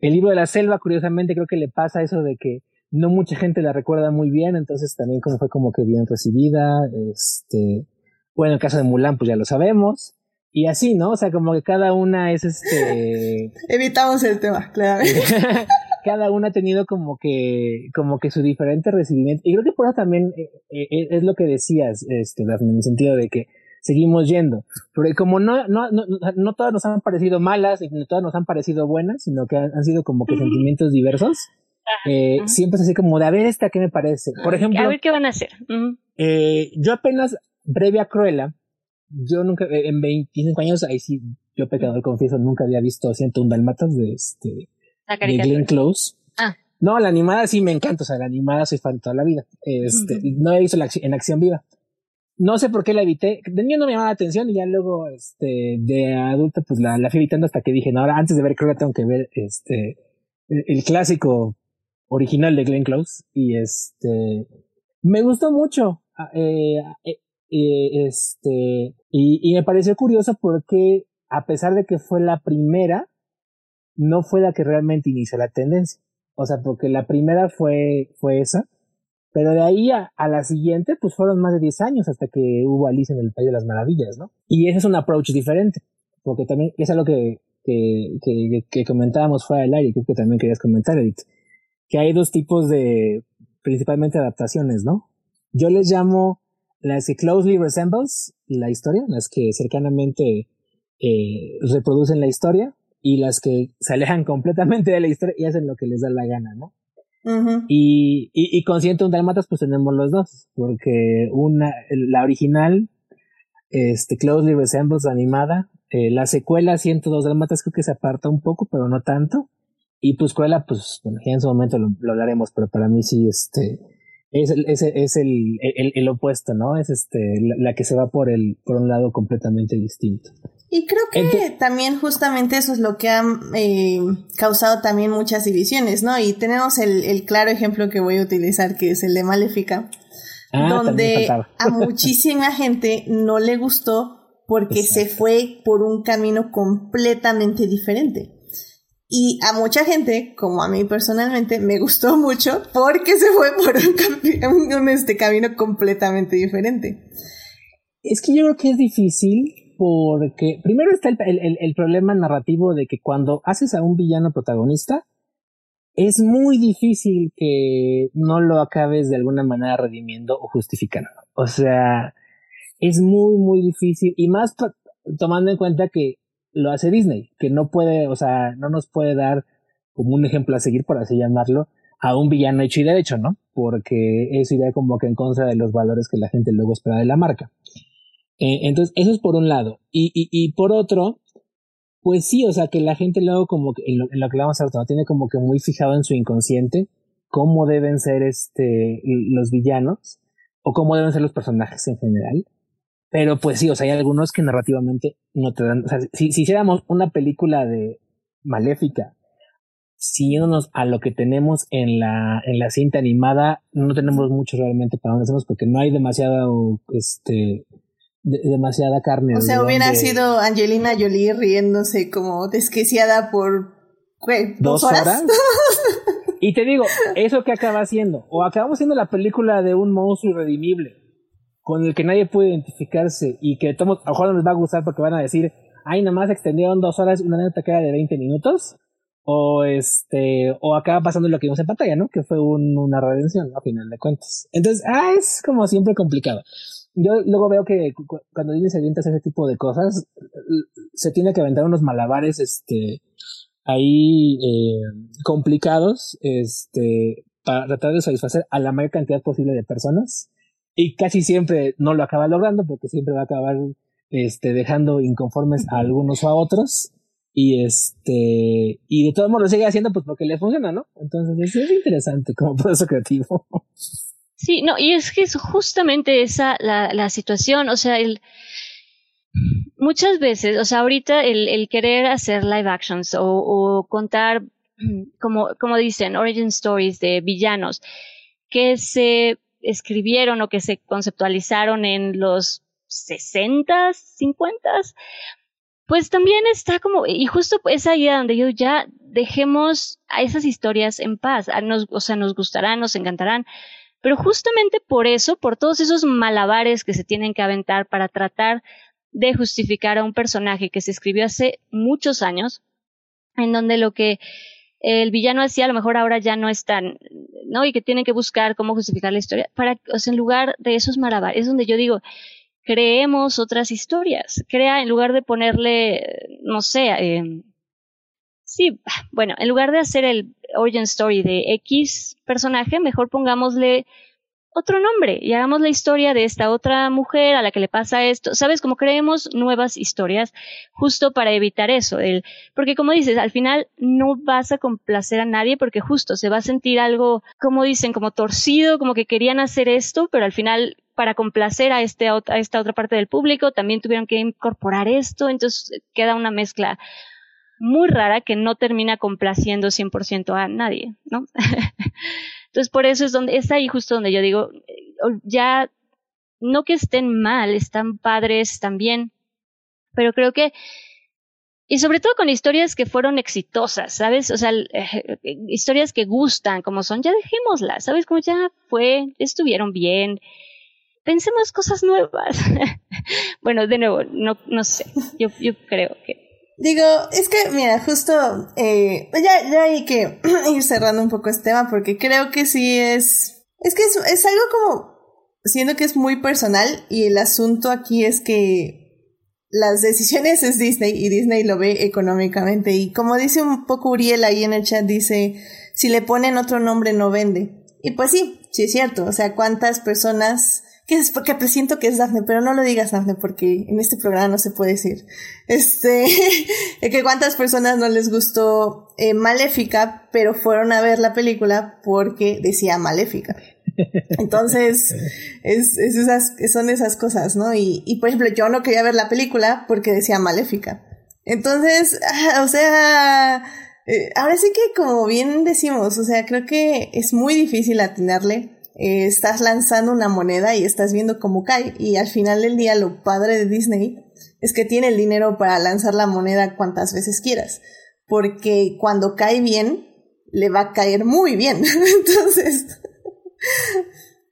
el libro de la selva, curiosamente, creo que le pasa eso de que no mucha gente la recuerda muy bien, entonces también como fue como que bien recibida, este, bueno, en el caso de Mulan, pues ya lo sabemos, y así, ¿no? O sea, como que cada una es este... Evitamos el tema, claro. cada una ha tenido como que, como que su diferente recibimiento, y creo que por eso también eh, eh, es lo que decías, este, en el sentido de que seguimos yendo. Porque como no, no, no, no todas nos han parecido malas y no todas nos han parecido buenas, sino que han sido como que sentimientos diversos, eh, siempre es así como de a ver esta qué me parece. Por ejemplo. A ver qué van a hacer. Eh, yo apenas, breve a Cruella, yo nunca, eh, en 25 años, ahí sí, yo pecador confieso, nunca había visto un Dalmatas de este de Glenn Close. Ah. No, la animada sí me encanta, o sea, la animada soy fan toda la vida. Este, no he visto la en acción viva. No sé por qué la evité. De niño no me llamaba la atención y ya luego, este, de adulto, pues la, la fui evitando hasta que dije, no, ahora antes de ver, creo que tengo que ver, este, el, clásico original de Glenn Close. Y este, me gustó mucho. Ah, eh, eh, eh, este, y, me pareció curioso porque, a pesar de que fue la primera, no fue la que realmente inició la tendencia. O sea, porque la primera fue, fue esa pero de ahí a, la siguiente, pues fueron más de 10 años hasta que hubo Alice en el País de las Maravillas, ¿no? Y ese es un approach diferente, porque también es que, que, que, que comentábamos fuera del aire, creo que también querías comentar, Edith, que hay dos tipos de, principalmente adaptaciones, ¿no? Yo les llamo las que closely resembles la historia, las que cercanamente eh, reproducen la historia, y las que se alejan completamente de la historia y hacen lo que les da la gana, ¿no? y, y, y con un Dalmatas pues tenemos los dos, porque una, la original, este, Closely Resembles animada, eh, la secuela 102 Dalmatas creo que se aparta un poco, pero no tanto, y pues Cruella, pues, bueno, ya en su momento lo, hablaremos, pero para mí sí, este, es, es, es el, el, el, opuesto, ¿no? Es este, la, que se va por el, por un lado completamente distinto. Y creo que también justamente eso es lo que ha eh, causado también muchas divisiones, ¿no? Y tenemos el, el, claro ejemplo que voy a utilizar, que es el de Maléfica, ah, donde a muchísima gente no le gustó porque se fue por un camino completamente diferente. Y a mucha gente, como a mí personalmente, me gustó mucho porque se fue por un, este camino completamente diferente. Es que yo creo que es difícil porque primero está el, el, problema narrativo de que cuando haces a un villano protagonista, es muy difícil que no lo acabes de alguna manera redimiendo o justificando. O sea, es muy, muy difícil y más tomando en cuenta que lo hace Disney, que no puede, o sea, no nos puede dar como un ejemplo a seguir, por así llamarlo, a un villano hecho y derecho, ¿no? Porque eso iría como que en contra de los valores que la gente luego espera de la marca. Eh, entonces, eso es por un lado. Y, y, y, por otro, pues sí, o sea, que la gente luego como que, en lo, que vamos a ver, tiene como que muy fijado en su inconsciente cómo deben ser este, los villanos o cómo deben ser los personajes en general. Pero pues sí, o sea, hay algunos que narrativamente no te dan, o sea, si, si hiciéramos una película de maléfica, siguiéndonos a lo que tenemos en la, en la cinta animada, no tenemos mucho realmente para dónde hacemos porque no hay demasiado, este, demasiada carne. O sea, hubiera sido Angelina Jolie riéndose como desquiciada por ¿Dos, horas. y te digo, eso que acaba haciendo, o acabamos siendo la película de un monstruo irredimible, con el que nadie puede identificarse y que a lo mejor no les va a gustar porque van a decir, ay, nada más extendieron dos horas una neta que de 20 minutos, o este, o acaba pasando lo que vimos en pantalla, ¿no? Que fue una redención, a final de cuentas. Entonces, ah, es como siempre complicado yo luego veo que cuando Disney se avienta ese tipo de cosas, se tiene que aventar unos malabares, este, ahí eh, complicados, este, para tratar de satisfacer a la mayor cantidad posible de personas. Y casi siempre no lo acaba logrando porque siempre va a acabar, este, dejando inconformes a algunos o a otros. Y este, y de todos modos lo sigue haciendo pues porque les funciona, ¿no? Entonces es interesante como proceso creativo. Sí, no, y es que es justamente esa la, la situación, o sea, el, muchas veces, o sea, ahorita el, el querer hacer live actions o, o, contar, como, como dicen, origin stories de villanos que se escribieron o que se conceptualizaron en los 60, 50, pues también está como, y justo es ahí donde yo ya dejemos a esas historias en paz, a nos, o sea, nos gustarán, nos encantarán, pero justamente por eso, por todos esos malabares que se tienen que aventar para tratar de justificar a un personaje que se escribió hace muchos años, en donde lo que el villano hacía a lo mejor ahora ya no es tan, ¿no? Y que tienen que buscar cómo justificar la historia, para, o sea, en lugar de esos malabares, es donde yo digo, creemos otras historias, crea, en lugar de ponerle, no sé, eh, Sí, bueno, en lugar de hacer el origin story de X personaje, mejor pongámosle otro nombre y hagamos la historia de esta otra mujer a la que le pasa esto. ¿Sabes? Como creemos nuevas historias justo para evitar eso. El, porque como dices, al final no vas a complacer a nadie porque justo se va a sentir algo, como dicen, como torcido, como que querían hacer esto, pero al final para complacer a, este, a esta otra parte del público también tuvieron que incorporar esto. Entonces queda una mezcla muy rara que no termina complaciendo 100% a nadie, ¿no? Entonces, por eso es donde, es ahí justo donde yo digo, ya, no que estén mal, están padres, están bien, pero creo que, y sobre todo con historias que fueron exitosas, ¿sabes? O sea, eh, historias que gustan, como son, ya dejémoslas, ¿sabes? Como ya fue, estuvieron bien, pensemos cosas nuevas. bueno, de nuevo, no, no sé, yo creo que Digo, es que, mira, justo, eh, ya, ya hay que ir cerrando un poco este tema porque creo que sí es, es que es, es algo como, siendo que es muy personal y el asunto aquí es que las decisiones es Disney y Disney lo ve económicamente y como dice un poco Uriel ahí en el chat, dice, si le ponen otro nombre no vende. Y pues sí, sí es cierto, o sea, cuántas personas que es presiento que es Daphne, pero no lo digas Daphne porque en este programa no se puede decir. Este, que cuántas personas no les gustó eh, Maléfica, pero fueron a ver la película porque decía Maléfica. Entonces, es, es esas, son esas cosas, ¿no? Y, y por ejemplo, yo no quería ver la película porque decía Maléfica. Entonces, o sea, eh, ahora sí que como bien decimos, o sea, creo que es muy difícil atinarle eh, estás lanzando una moneda y estás viendo cómo cae. Y al final del día lo padre de Disney es que tiene el dinero para lanzar la moneda cuantas veces quieras. Porque cuando cae bien, le va a caer muy bien. Entonces,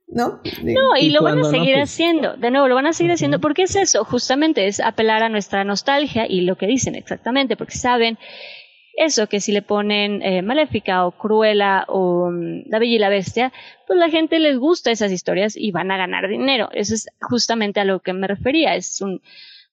¿no? No, y, lo van a seguir pues, haciendo. De nuevo, lo van a seguir haciendo porque es eso, justamente es apelar a nuestra nostalgia y lo que dicen exactamente, porque saben eso, que si le ponen eh, Maléfica o Cruella o mm, La Bella y la Bestia, pues la gente les gusta esas historias y van a ganar dinero. Eso es justamente a lo que me refería. Es un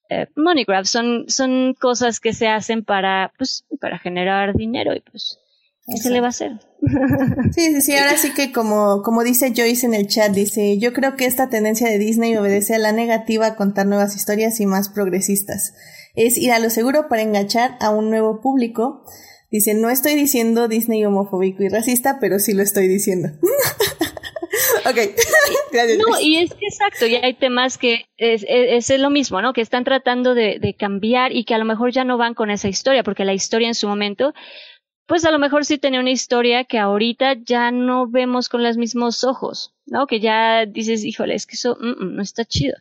eh, money grab, son, son cosas que se hacen para, pues, para generar dinero y pues, ¿qué se le va a hacer? Sí, sí, sí, ahora sí que como, como dice Joyce en el chat, dice, yo creo que esta tendencia de Disney obedece a la negativa a contar nuevas historias y más progresistas es ir a lo seguro para enganchar a un nuevo público. Dice, no estoy diciendo Disney homofóbico y racista, pero sí lo estoy diciendo. ok, No, y es que exacto, y hay temas que es, es, lo mismo, ¿no? Que están tratando de, de, cambiar y que a lo mejor ya no van con esa historia, porque la historia en su momento, pues a lo mejor sí tenía una historia que ahorita ya no vemos con los mismos ojos, ¿no? Que ya dices, híjole, es que eso mm, mm, no está chido.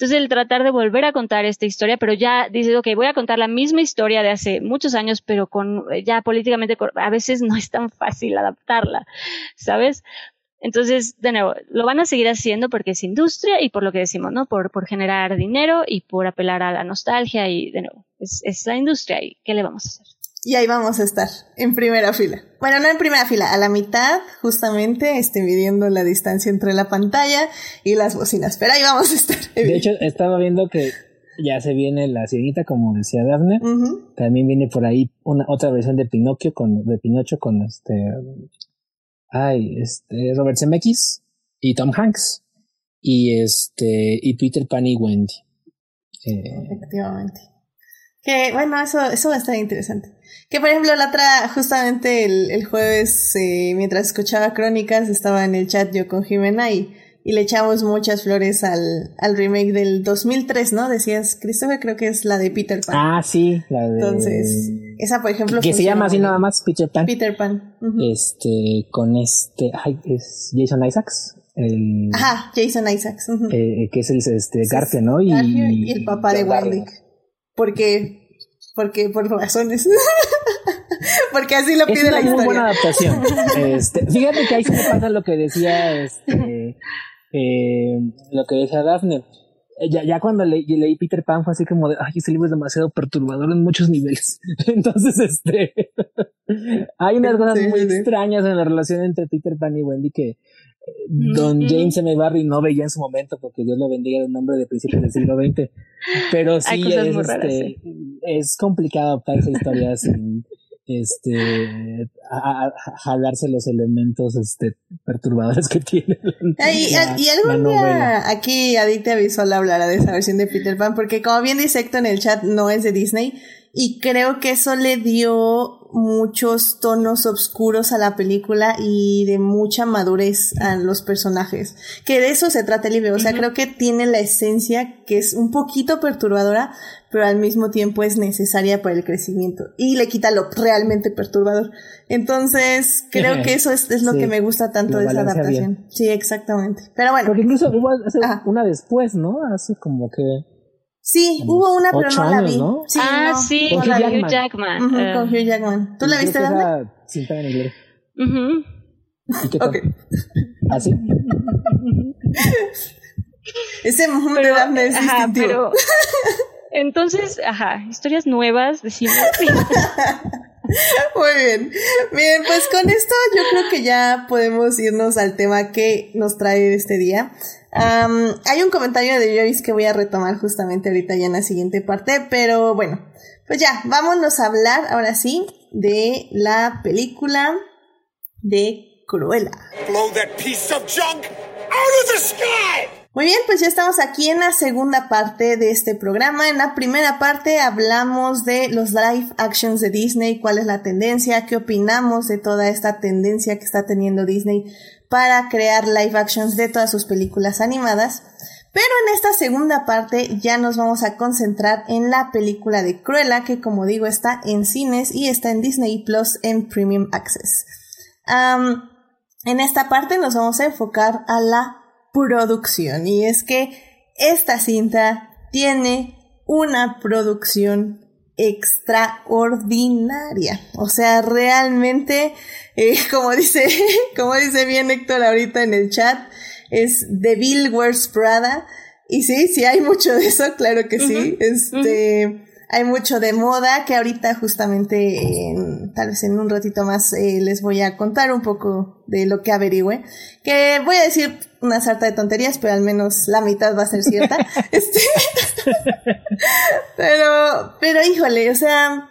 Entonces, el tratar de volver a contar esta historia, pero ya dices, ok, voy a contar la misma historia de hace muchos años, pero con ya políticamente, a veces no es tan fácil adaptarla, ¿sabes? Entonces, de nuevo, lo van a seguir haciendo porque es industria y por lo que decimos, ¿no? Por, por generar dinero y por apelar a la nostalgia y, de nuevo, es, es la industria y ¿qué le vamos a hacer? Y ahí vamos a estar, en primera fila. Bueno, no en primera fila, a la mitad, justamente, este, midiendo la distancia entre la pantalla y las bocinas. Pero ahí vamos a estar. De hecho, estaba viendo que ya se viene la sirenita, como decía Daphne. También viene por ahí una otra versión de Pinocchio con, de Pinocho con este, ay, este, Robert Zemeckis y Tom Hanks. Y este, y Peter Pan y Wendy. Eh, Efectivamente. Que bueno, eso, eso va a estar interesante. Que por ejemplo, la otra, justamente el, el jueves, eh, mientras escuchaba crónicas, estaba en el chat yo con Jimena y, y le echamos muchas flores al, al remake del 2003, ¿no? Decías, Christopher, creo que es la de Peter Pan. Ah, sí, la de. Entonces, esa por ejemplo. Que se llama así nada más, Peter Pan. Peter Pan. Este, con este, ay, es Jason Isaacs. El, Ajá, Jason Isaacs. eh, que es el este, Garfield, ¿no? Y, y el papá de Wendy porque, porque por razones. porque así lo pide la. Es una muy buena adaptación. este, fíjate que ahí se me pasa lo que decía, este, eh, lo que decía Daphne. Ya, ya cuando le, leí Peter Pan fue así como de, ay, ese libro es demasiado perturbador en muchos niveles. Entonces, este, hay unas cosas muy extrañas en la relación entre Peter Pan y Wendy que, Don James M. Barry no veía en su momento, porque Dios lo bendiga, un hombre de principios del siglo XX. Pero sí, es, este, es complicado adaptar esa historia sin, este a, jalarse los elementos este perturbadores que tiene y, algún día aquí Adicta Visual hablará de esa versión de Peter Pan porque como bien dice en el chat no es de Disney y creo que eso le dio muchos tonos oscuros a la película y de mucha madurez a los personajes. Que de eso se trata el libro. O sea, creo que tiene la esencia que es un poquito perturbadora, pero al mismo tiempo es necesaria para el crecimiento. Y le quita lo realmente perturbador. Entonces, creo que eso es, lo que me gusta tanto de esa adaptación. Sí, exactamente. Pero bueno. Porque incluso hubo una después, ¿no? Así como que Sí, hubo una, pero no la vi. Sí, ah, sí, con, Hugh Jackman. con Hugh Jackman. ¿Tú la viste, Dana? Cinta en inglés. ¿Y qué tal? ¿Así? Ese mundo de Daphne es ajá, distintivo. Pero, entonces, ajá, historias nuevas, decimos. Muy bien. Bien, pues con esto yo creo que ya podemos irnos al tema que nos trae este día hay un comentario de Joyce que voy a retomar justamente ahorita ya en la siguiente parte, pero bueno, pues ya, vámonos a hablar ahora sí de la película de Cruella. Muy bien, pues ya estamos aquí en la segunda parte de este programa. En la primera parte hablamos de los live actions de Disney, cuál es la tendencia, qué opinamos de toda esta tendencia que está teniendo Disney para crear live actions de todas sus películas animadas. Pero en esta segunda parte ya nos vamos a concentrar en la película de Cruella, que como digo está en cines y está en Disney Plus en Premium Access. en esta parte nos vamos a enfocar a la producción y es que esta cinta tiene una producción extraordinaria. O sea, realmente, eh, como dice, como dice bien Héctor ahorita en el chat, es The Bill Wears Prada. Y sí, sí hay mucho de eso, claro que sí. este, hay mucho de moda que ahorita justamente, tal vez en un ratito más, eh, les voy a contar un poco de lo que averigüe. Que voy a decir una sarta de tonterías, pero al menos la mitad va a ser cierta. este, pero, pero híjole, o sea,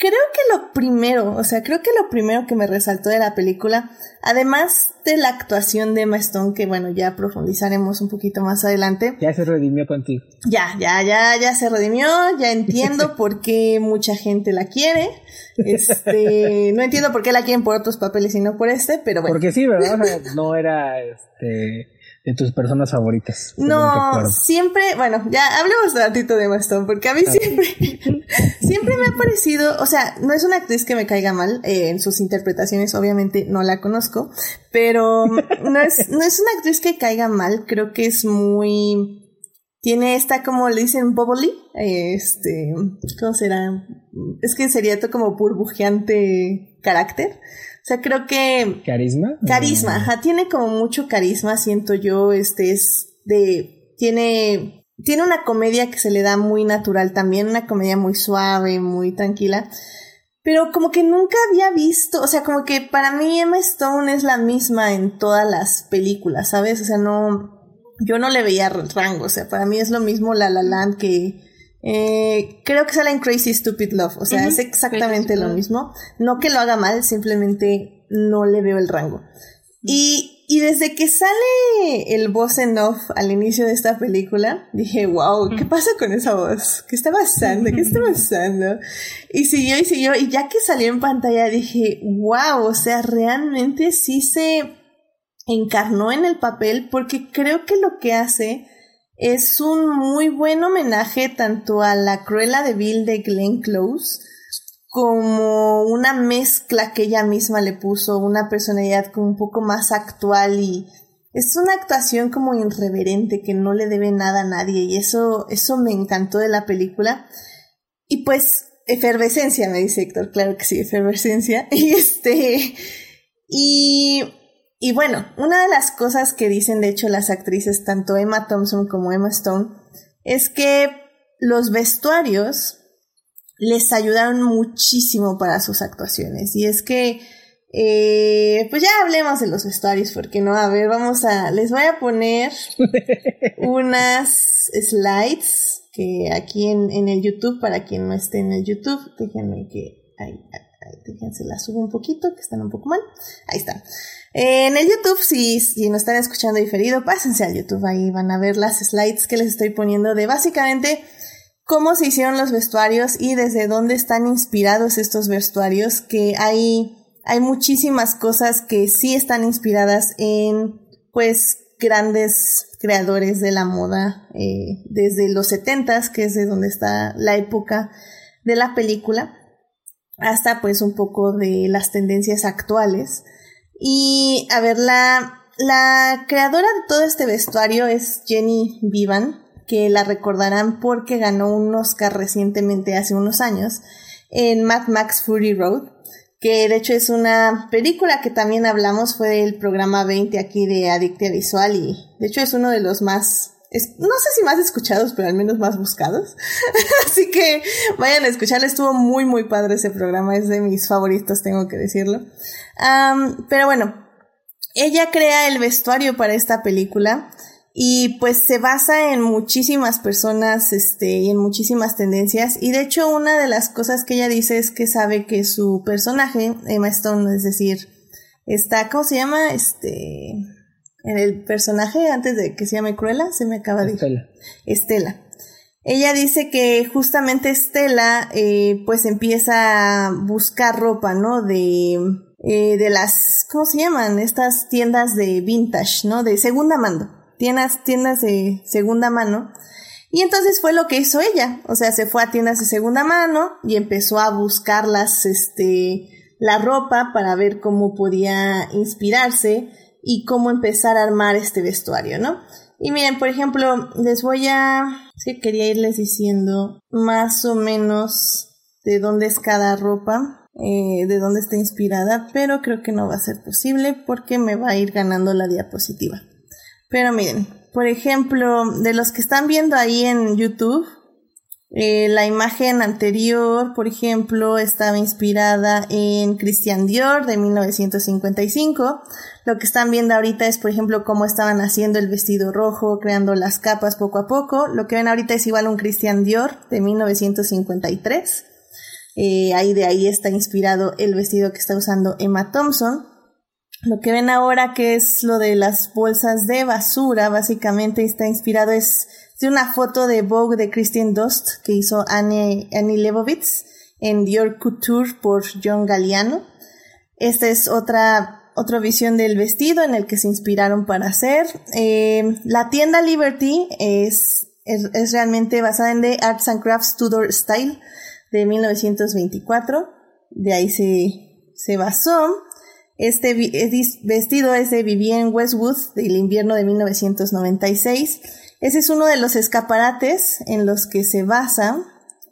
creo que lo primero, o sea, creo que lo primero que me resaltó de la película, además de la actuación de Emma Stone, que bueno, ya profundizaremos un poquito más adelante. Ya se redimió contigo. Ya, ya, ya, ya se redimió, ya entiendo por qué mucha gente la quiere. Este, no entiendo por qué la quieren por otros papeles y no por este, pero bueno. Porque sí, ¿verdad? no era este de tus personas favoritas. No, siempre, bueno, ya hablemos un ratito de Emma porque a mí siempre, siempre me ha parecido, o sea, no es una actriz que me caiga mal, eh, en sus interpretaciones obviamente no la conozco, pero no es, no es una actriz que caiga mal, creo que es muy, tiene esta, como le dicen, bubbly, este, ¿cómo será? Es que sería todo como burbujeante carácter. O sea, creo que... ¿Carisma? Carisma, ajá, tiene como mucho carisma, siento yo, este es de... Tiene... Tiene una comedia que se le da muy natural también, una comedia muy suave, muy tranquila. Pero como que nunca había visto, o sea, como que para mí Emma Stone es la misma en todas las películas, ¿sabes? O sea, no, yo no le veía rango, o sea, para mí es lo mismo La La Land que eh, creo que sale en Crazy Stupid Love, o sea, es exactamente lo mismo. No que lo haga mal, simplemente no le veo el rango. Y, y desde que sale el voz en off al inicio de esta película, dije, wow, ¿qué pasa con esa voz? ¿Qué está pasando? ¿Qué está pasando? Y siguió y siguió, y ya que salió en pantalla dije, wow, o sea, realmente sí se encarnó en el papel porque creo que lo que hace es un muy buen homenaje tanto a la Cruella de Bill de Glenn Close como una mezcla que ella misma le puso, una personalidad como un poco más actual y es una actuación como irreverente que no le debe nada a nadie y eso, eso me encantó de la película. Y pues, efervescencia, me dice Héctor, claro que sí, efervescencia. Y este, y y bueno, una de las cosas que dicen de hecho las actrices, tanto Emma Thompson como Emma Stone, es que los vestuarios les ayudaron muchísimo para sus actuaciones. Y es que, eh, pues ya hablemos de los vestuarios, porque no, a ver, vamos a, les voy a poner unas slides que aquí en, en el YouTube, para quien no esté en el YouTube, déjenme que, ahí, Déjense la subo un poquito, que están un poco mal. Ahí está. En el YouTube, si, si nos están escuchando diferido, pásense al YouTube, ahí van a ver las slides que les estoy poniendo de básicamente cómo se hicieron los vestuarios y desde dónde están inspirados estos vestuarios, que hay, hay muchísimas cosas que sí están inspiradas en, pues, grandes creadores de la moda eh, desde los setentas, que es de donde está la época de la película, hasta pues un poco de las tendencias actuales. Y a ver, la, la creadora de todo este vestuario es Jenny Vivan, que la recordarán porque ganó un Oscar recientemente hace unos años en Mad Max Fury Road, que de hecho es una película que también hablamos, fue el programa 20 aquí de Adictia Visual y de hecho es uno de los más no sé si más escuchados, pero al menos más buscados. Así que vayan a escucharlo. Estuvo muy, muy padre ese programa. Es de mis favoritos, tengo que decirlo. pero bueno, ella crea el vestuario para esta película y pues se basa en muchísimas personas este, y en muchísimas tendencias. Y de hecho, una de las cosas que ella dice es que sabe que su personaje, Emma Stone, es decir, está, ¿cómo se llama? Este en el personaje antes de que se llame Cruella, se me acaba de Estela. Estela. Ella dice que justamente Estela eh, pues empieza a buscar ropa, ¿no? De, eh, de las, ¿cómo se llaman? Estas tiendas de vintage, ¿no? De segunda mano. Tiendas, tiendas de segunda mano. Y entonces fue lo que hizo ella. O sea, se fue a tiendas de segunda mano y empezó a buscar las, este, la ropa para ver cómo podía inspirarse y cómo empezar a armar este vestuario, ¿no? Y miren, por ejemplo, les voy a... Es que quería irles diciendo más o menos de dónde es cada ropa, eh, de dónde está inspirada, pero creo que no va a ser posible porque me va a ir ganando la diapositiva. Pero miren, por ejemplo, de los que están viendo ahí en YouTube, eh, la imagen anterior, por ejemplo, estaba inspirada en Christian Dior de 1955. Lo que están viendo ahorita es, por ejemplo, cómo estaban haciendo el vestido rojo, creando las capas poco a poco. Lo que ven ahorita es igual un Christian Dior de 1953. Eh, ahí de ahí está inspirado el vestido que está usando Emma Thompson. Lo que ven ahora que es lo de las bolsas de basura, básicamente está inspirado es de una foto de Vogue de Christian Dost que hizo Annie, Annie Leibovitz en Dior Couture por John Galliano. Esta es otra, otra visión del vestido en el que se inspiraron para hacer. Eh, la tienda Liberty es, es, realmente basada en The Arts and Crafts Tudor Style de 1924. De ahí se, se basó. Este vestido es de Vivienne Westwood del invierno de 1996 ese es uno de los escaparates en los que se basa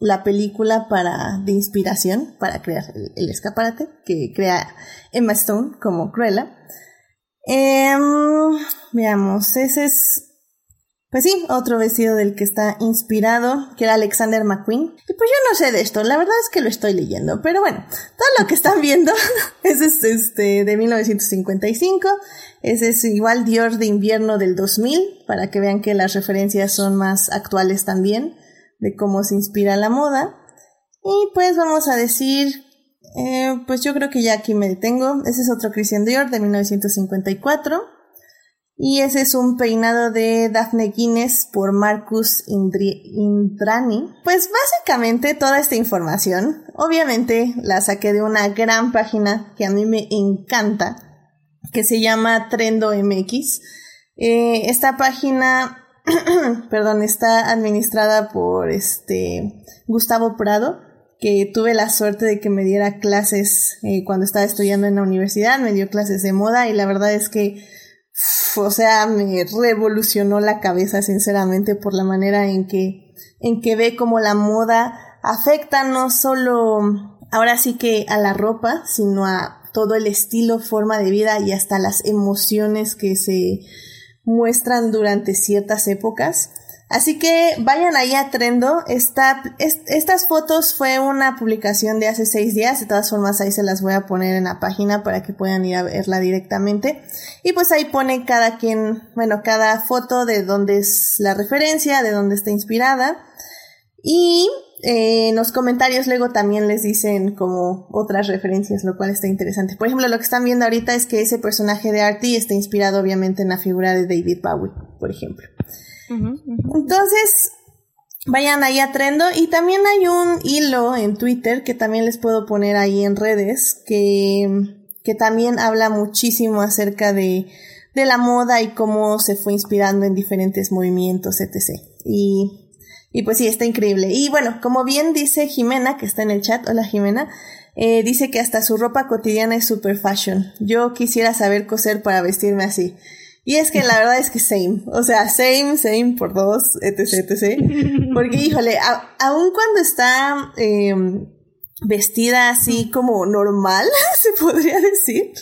la película para, de inspiración para crear el, escaparate que crea Emma Stone como Cruella. Em, veamos, ese es pues sí, otro vestido del que está inspirado, que era Alexander McQueen. Y pues yo no sé de esto, la verdad es que lo estoy leyendo. Pero bueno, todo lo que están viendo es este de 1955. Ese es igual Dior de invierno del 2000, para que vean que las referencias son más actuales también, de cómo se inspira la moda. Y pues vamos a decir, eh, pues yo creo que ya aquí me detengo. Ese es otro Christian Dior de 1954. Y ese es un peinado de Daphne Guinness por Marcus Indrani. Pues básicamente toda esta información, obviamente la saqué de una gran página que a mí me encanta, que se llama Trendo MX. Eh, esta página, perdón, está administrada por este Gustavo Prado, que tuve la suerte de que me diera clases eh, cuando estaba estudiando en la universidad, me dio clases de moda y la verdad es que o sea, me revolucionó la cabeza sinceramente por la manera en que, en que ve cómo la moda afecta no solo ahora sí que a la ropa, sino a todo el estilo, forma de vida y hasta las emociones que se muestran durante ciertas épocas. Así que vayan ahí a Trendo. Esta, estas fotos fue una publicación de hace seis días. De todas formas, ahí se las voy a poner en la página para que puedan ir a verla directamente. Y pues ahí pone cada quien, bueno, cada foto de dónde es la referencia, de dónde está inspirada. Y eh, en los comentarios luego también les dicen como otras referencias, lo cual está interesante. Por ejemplo, lo que están viendo ahorita es que ese personaje de Artie está inspirado obviamente en la figura de David Bowie, por ejemplo. Entonces, vayan ahí a Trendo y también hay un hilo en Twitter que también les puedo poner ahí en redes que, que también habla muchísimo acerca de, de la moda y cómo se fue inspirando en diferentes movimientos, etc. Y y pues sí, está increíble. Y bueno, como bien dice Jimena, que está en el chat, hola Jimena, eh, dice que hasta su ropa cotidiana es super fashion. Yo quisiera saber coser para vestirme así. Y es que la verdad es que same. O sea, same, same por dos, etc, etc. Porque, híjole, aun cuando está em, vestida así como normal, se podría decir.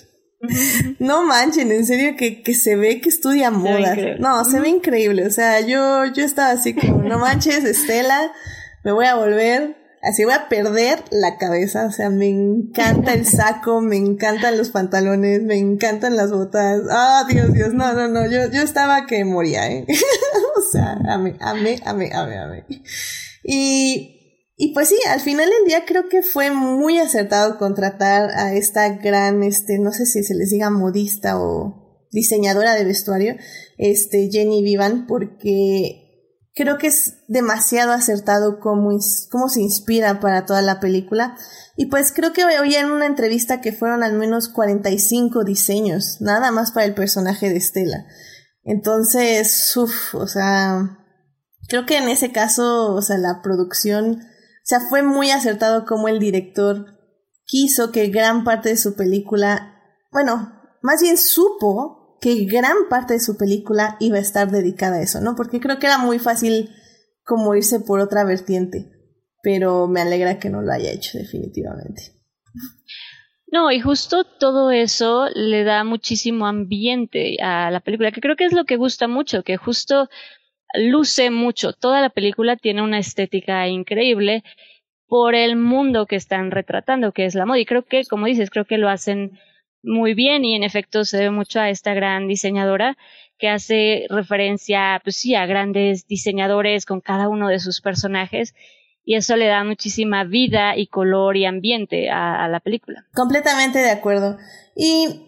No manchen, en serio que, que se ve que estudia moda. No, se ve increíble. O sea, yo, yo estaba así como, no manches, Estela, me voy a volver, así voy a perder la cabeza. O sea, me encanta el saco, me encantan los pantalones, me encantan las botas. Ah, Dios, Dios, no, no, no, yo, yo estaba que moría, ¿eh? o sea, amé, amé, amé, amé, amé. Y y pues sí, al final del día creo que fue muy acertado contratar a esta gran, este, no sé si se les diga modista o diseñadora de vestuario, este, Jenny Vivan, porque creo que es demasiado acertado cómo, se inspira para toda la película. Y pues creo que oí en una entrevista que fueron al menos 45 diseños, nada más para el personaje de Estela. Entonces, uff, o sea, creo que en ese caso, o sea, la producción o sea, fue muy acertado como el director quiso que gran parte de su película, bueno, más bien supo que gran parte de su película iba a estar dedicada a eso, ¿no? Porque creo que era muy fácil como irse por otra vertiente, pero me alegra que no lo haya hecho definitivamente. No, y justo todo eso le da muchísimo ambiente a la película, que creo que es lo que gusta mucho, que justo luce mucho. Toda la película tiene una estética increíble por el mundo que están retratando, que es la moda. Y creo que, como dices, creo que lo hacen muy bien y en efecto se ve mucho a esta gran diseñadora que hace referencia, pues sí, a grandes diseñadores con cada uno de sus personajes y eso le da muchísima vida y color y ambiente a, la película. Completamente de acuerdo. Y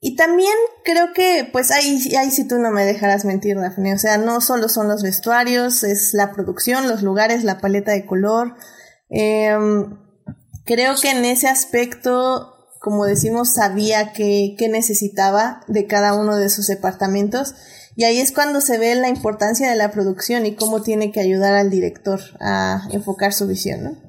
y también creo que, pues ahí, ahí sí tú no me dejarás mentir, Daphne. O sea, no solo son los vestuarios, es la producción, los lugares, la paleta de color. Em, creo que en ese aspecto, como decimos, sabía que, que necesitaba de cada uno de sus departamentos. Y ahí es cuando se ve la importancia de la producción y cómo tiene que ayudar al director a enfocar su visión, ¿no?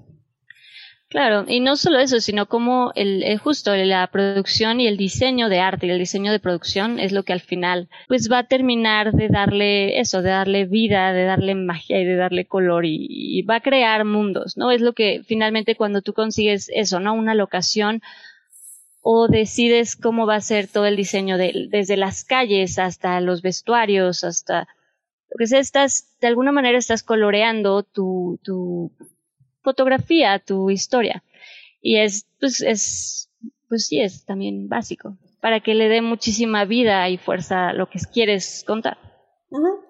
Claro, y no solo eso, sino como el, el, justo la producción y el diseño de arte y el diseño de producción es lo que al final pues va a terminar de darle eso, de darle vida, de darle magia y de darle color y, y va a crear mundos, ¿no? Es lo que finalmente cuando tú consigues eso, ¿no? Una locación o decides cómo va a ser todo el diseño de, desde las calles hasta los vestuarios, hasta lo que sea, estás, de alguna manera estás coloreando tu, tu fotografía tu historia. Y es, pues, es, pues sí, es también básico, para que le dé muchísima vida y fuerza a lo que quieres contar.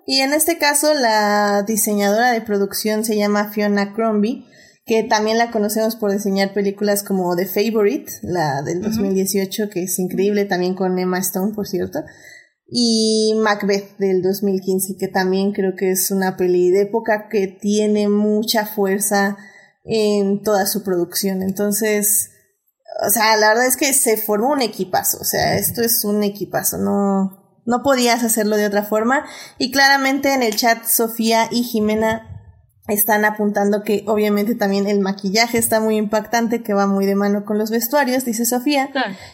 Y en este caso, la diseñadora de producción se llama Fiona Crombie, que también la conocemos por diseñar películas como The Favorite, la del 2018, que es increíble, también con Emma Stone, por cierto, y Macbeth del 2015, que también creo que es una peli de época que tiene mucha fuerza, en toda su producción. Entonces, o sea, la verdad es que se formó un equipazo, o sea, esto es un equipazo, no, no podías hacerlo de otra forma. Y claramente en el chat Sofía y Jimena están apuntando que obviamente también el maquillaje está muy impactante, que va muy de mano con los vestuarios, dice Sofía.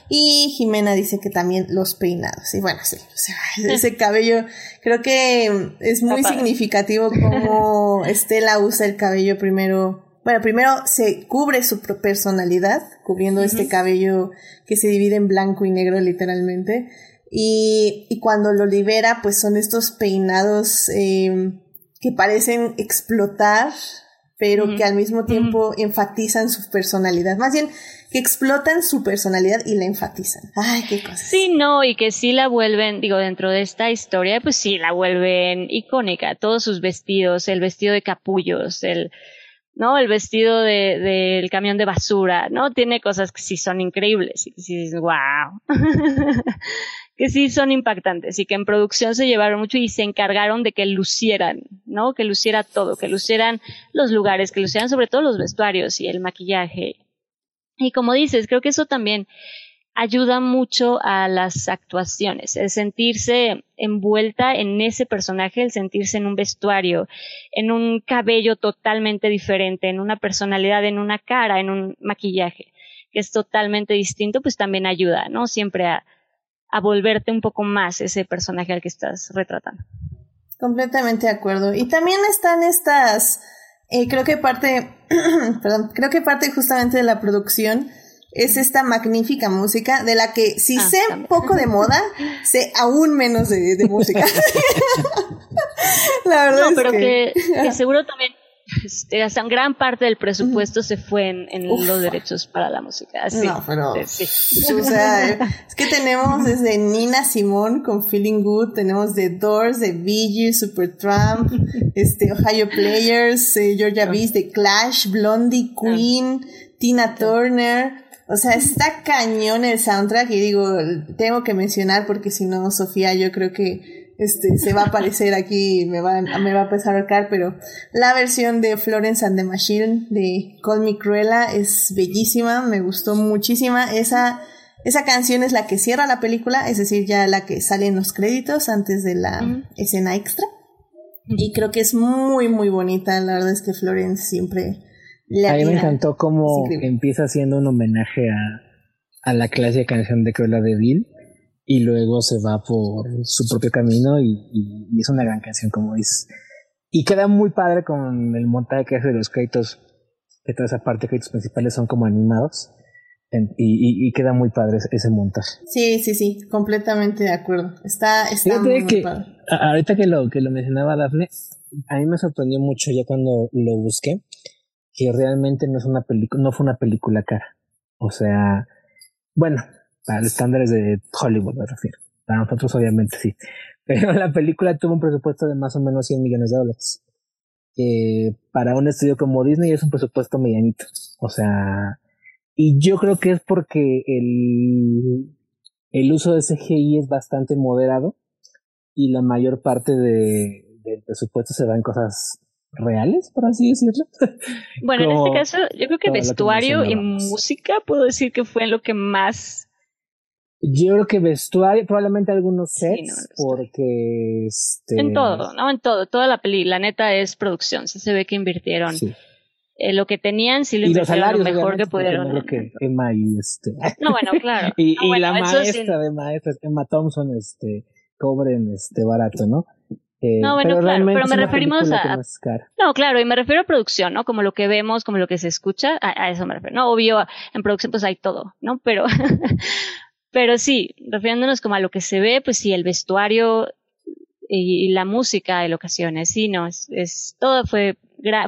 Y Jimena dice que también los peinados. Y bueno, sí, o sea, ese cabello, creo que es muy significativo como Estela usa el cabello primero bueno, primero se cubre su personalidad, cubriendo este cabello que se divide en blanco y negro literalmente. Y, y cuando lo libera, pues son estos peinados eh, que parecen explotar, pero que al mismo tiempo enfatizan su personalidad. Más bien, que explotan su personalidad y la enfatizan. Ay, qué cosas. Sí, no, y que sí la vuelven, digo, dentro de esta historia, pues sí la vuelven icónica. Todos sus vestidos, el vestido de capullos, el, ¿no? El vestido del de, camión de basura, ¿no? Tiene cosas que sí son increíbles y que sí dices, wow. que sí son impactantes y que en producción se llevaron mucho y se encargaron de que lucieran, ¿no? Que luciera todo, que lucieran los lugares, que lucieran sobre todo los vestuarios y el maquillaje. Y como dices, creo que eso también ayuda mucho a las actuaciones, el sentirse envuelta en ese personaje, el sentirse en un vestuario, en un cabello totalmente diferente, en una personalidad, en una cara, en un maquillaje, que es totalmente distinto, pues también ayuda, ¿no? Siempre a, a volverte un poco más ese personaje al que estás retratando. Completamente de acuerdo. Y también están estas, eh, creo que parte, perdón, creo que parte justamente de la producción es esta magnífica música de la que si ah, sé poco de moda, sé aún menos de, música. la verdad no, pero que, que seguro también este, gran parte del presupuesto se fue en, los derechos para la música. Así, no, pero, sí. o sea, es que tenemos desde Nina Simone con Feeling Good, tenemos The Doors, The Bee Super Trump, este, Ohio Players, eh, Georgia Beast, The Clash, Blondie. Queen, Tina Turner, o sea, está cañón el soundtrack y digo, tengo que mencionar porque si no, Sofía, yo creo que este, se va a aparecer aquí, me va, me va a empezar a arcar, pero la versión de Florence and the Machine de Call Me Cruella es bellísima, me gustó muchísima. Esa, esa canción es la que cierra la película, es decir, ya la que sale en los créditos antes de la escena extra. Y creo que es muy, muy bonita. La verdad es que Florence siempre le A mí me encantó cómo empieza haciendo un homenaje a, a la clásica canción de Cruella de Bill y luego se va por su propio camino y, es una gran canción, como dices. Y queda muy padre con el montaje que hace de los créditos, que toda esa parte de créditos principales son como animados. y, queda muy padre ese montaje. Sí, sí, sí, completamente de acuerdo. Está, está muy, que, padre. Ahorita que lo, que lo mencionaba Dafne, a mí me sorprendió mucho ya cuando lo busqué, que realmente no es una película, no fue una película cara. O sea, bueno, para los estándares de Hollywood me refiero. Para nosotros obviamente sí. Pero la película tuvo un presupuesto de más o menos 100 millones de dólares. para un estudio como Disney es un presupuesto medianito. O sea, y yo creo que es porque el, el uso de CGI es bastante moderado y la mayor parte de, del presupuesto se va en cosas reales, por así decirlo. Bueno, en este caso, yo creo que vestuario y música puedo decir que fue lo que más yo creo que vestuario, probablemente algunos sets, porque este... En todo, ¿no? En todo, toda la peli, la neta es producción, sí se ve que invirtieron. Eh, lo que tenían, sí lo invirtieron lo mejor que pudieron. No que Emma y este... No, bueno, claro. y, la maestra de maestras, Emma Thompson, este, cobren este barato, ¿no? Eh, no, bueno, claro, pero me referimos a... No, claro, y me refiero a producción, ¿no? Como lo que vemos, como lo que se escucha, a, a eso me refiero. No, obvio, en producción pues hay todo, ¿no? Pero, Pero sí, refiriéndonos como a lo que se ve, pues sí, el vestuario y, la música de ocasiones, sí, no, es, es todo fue,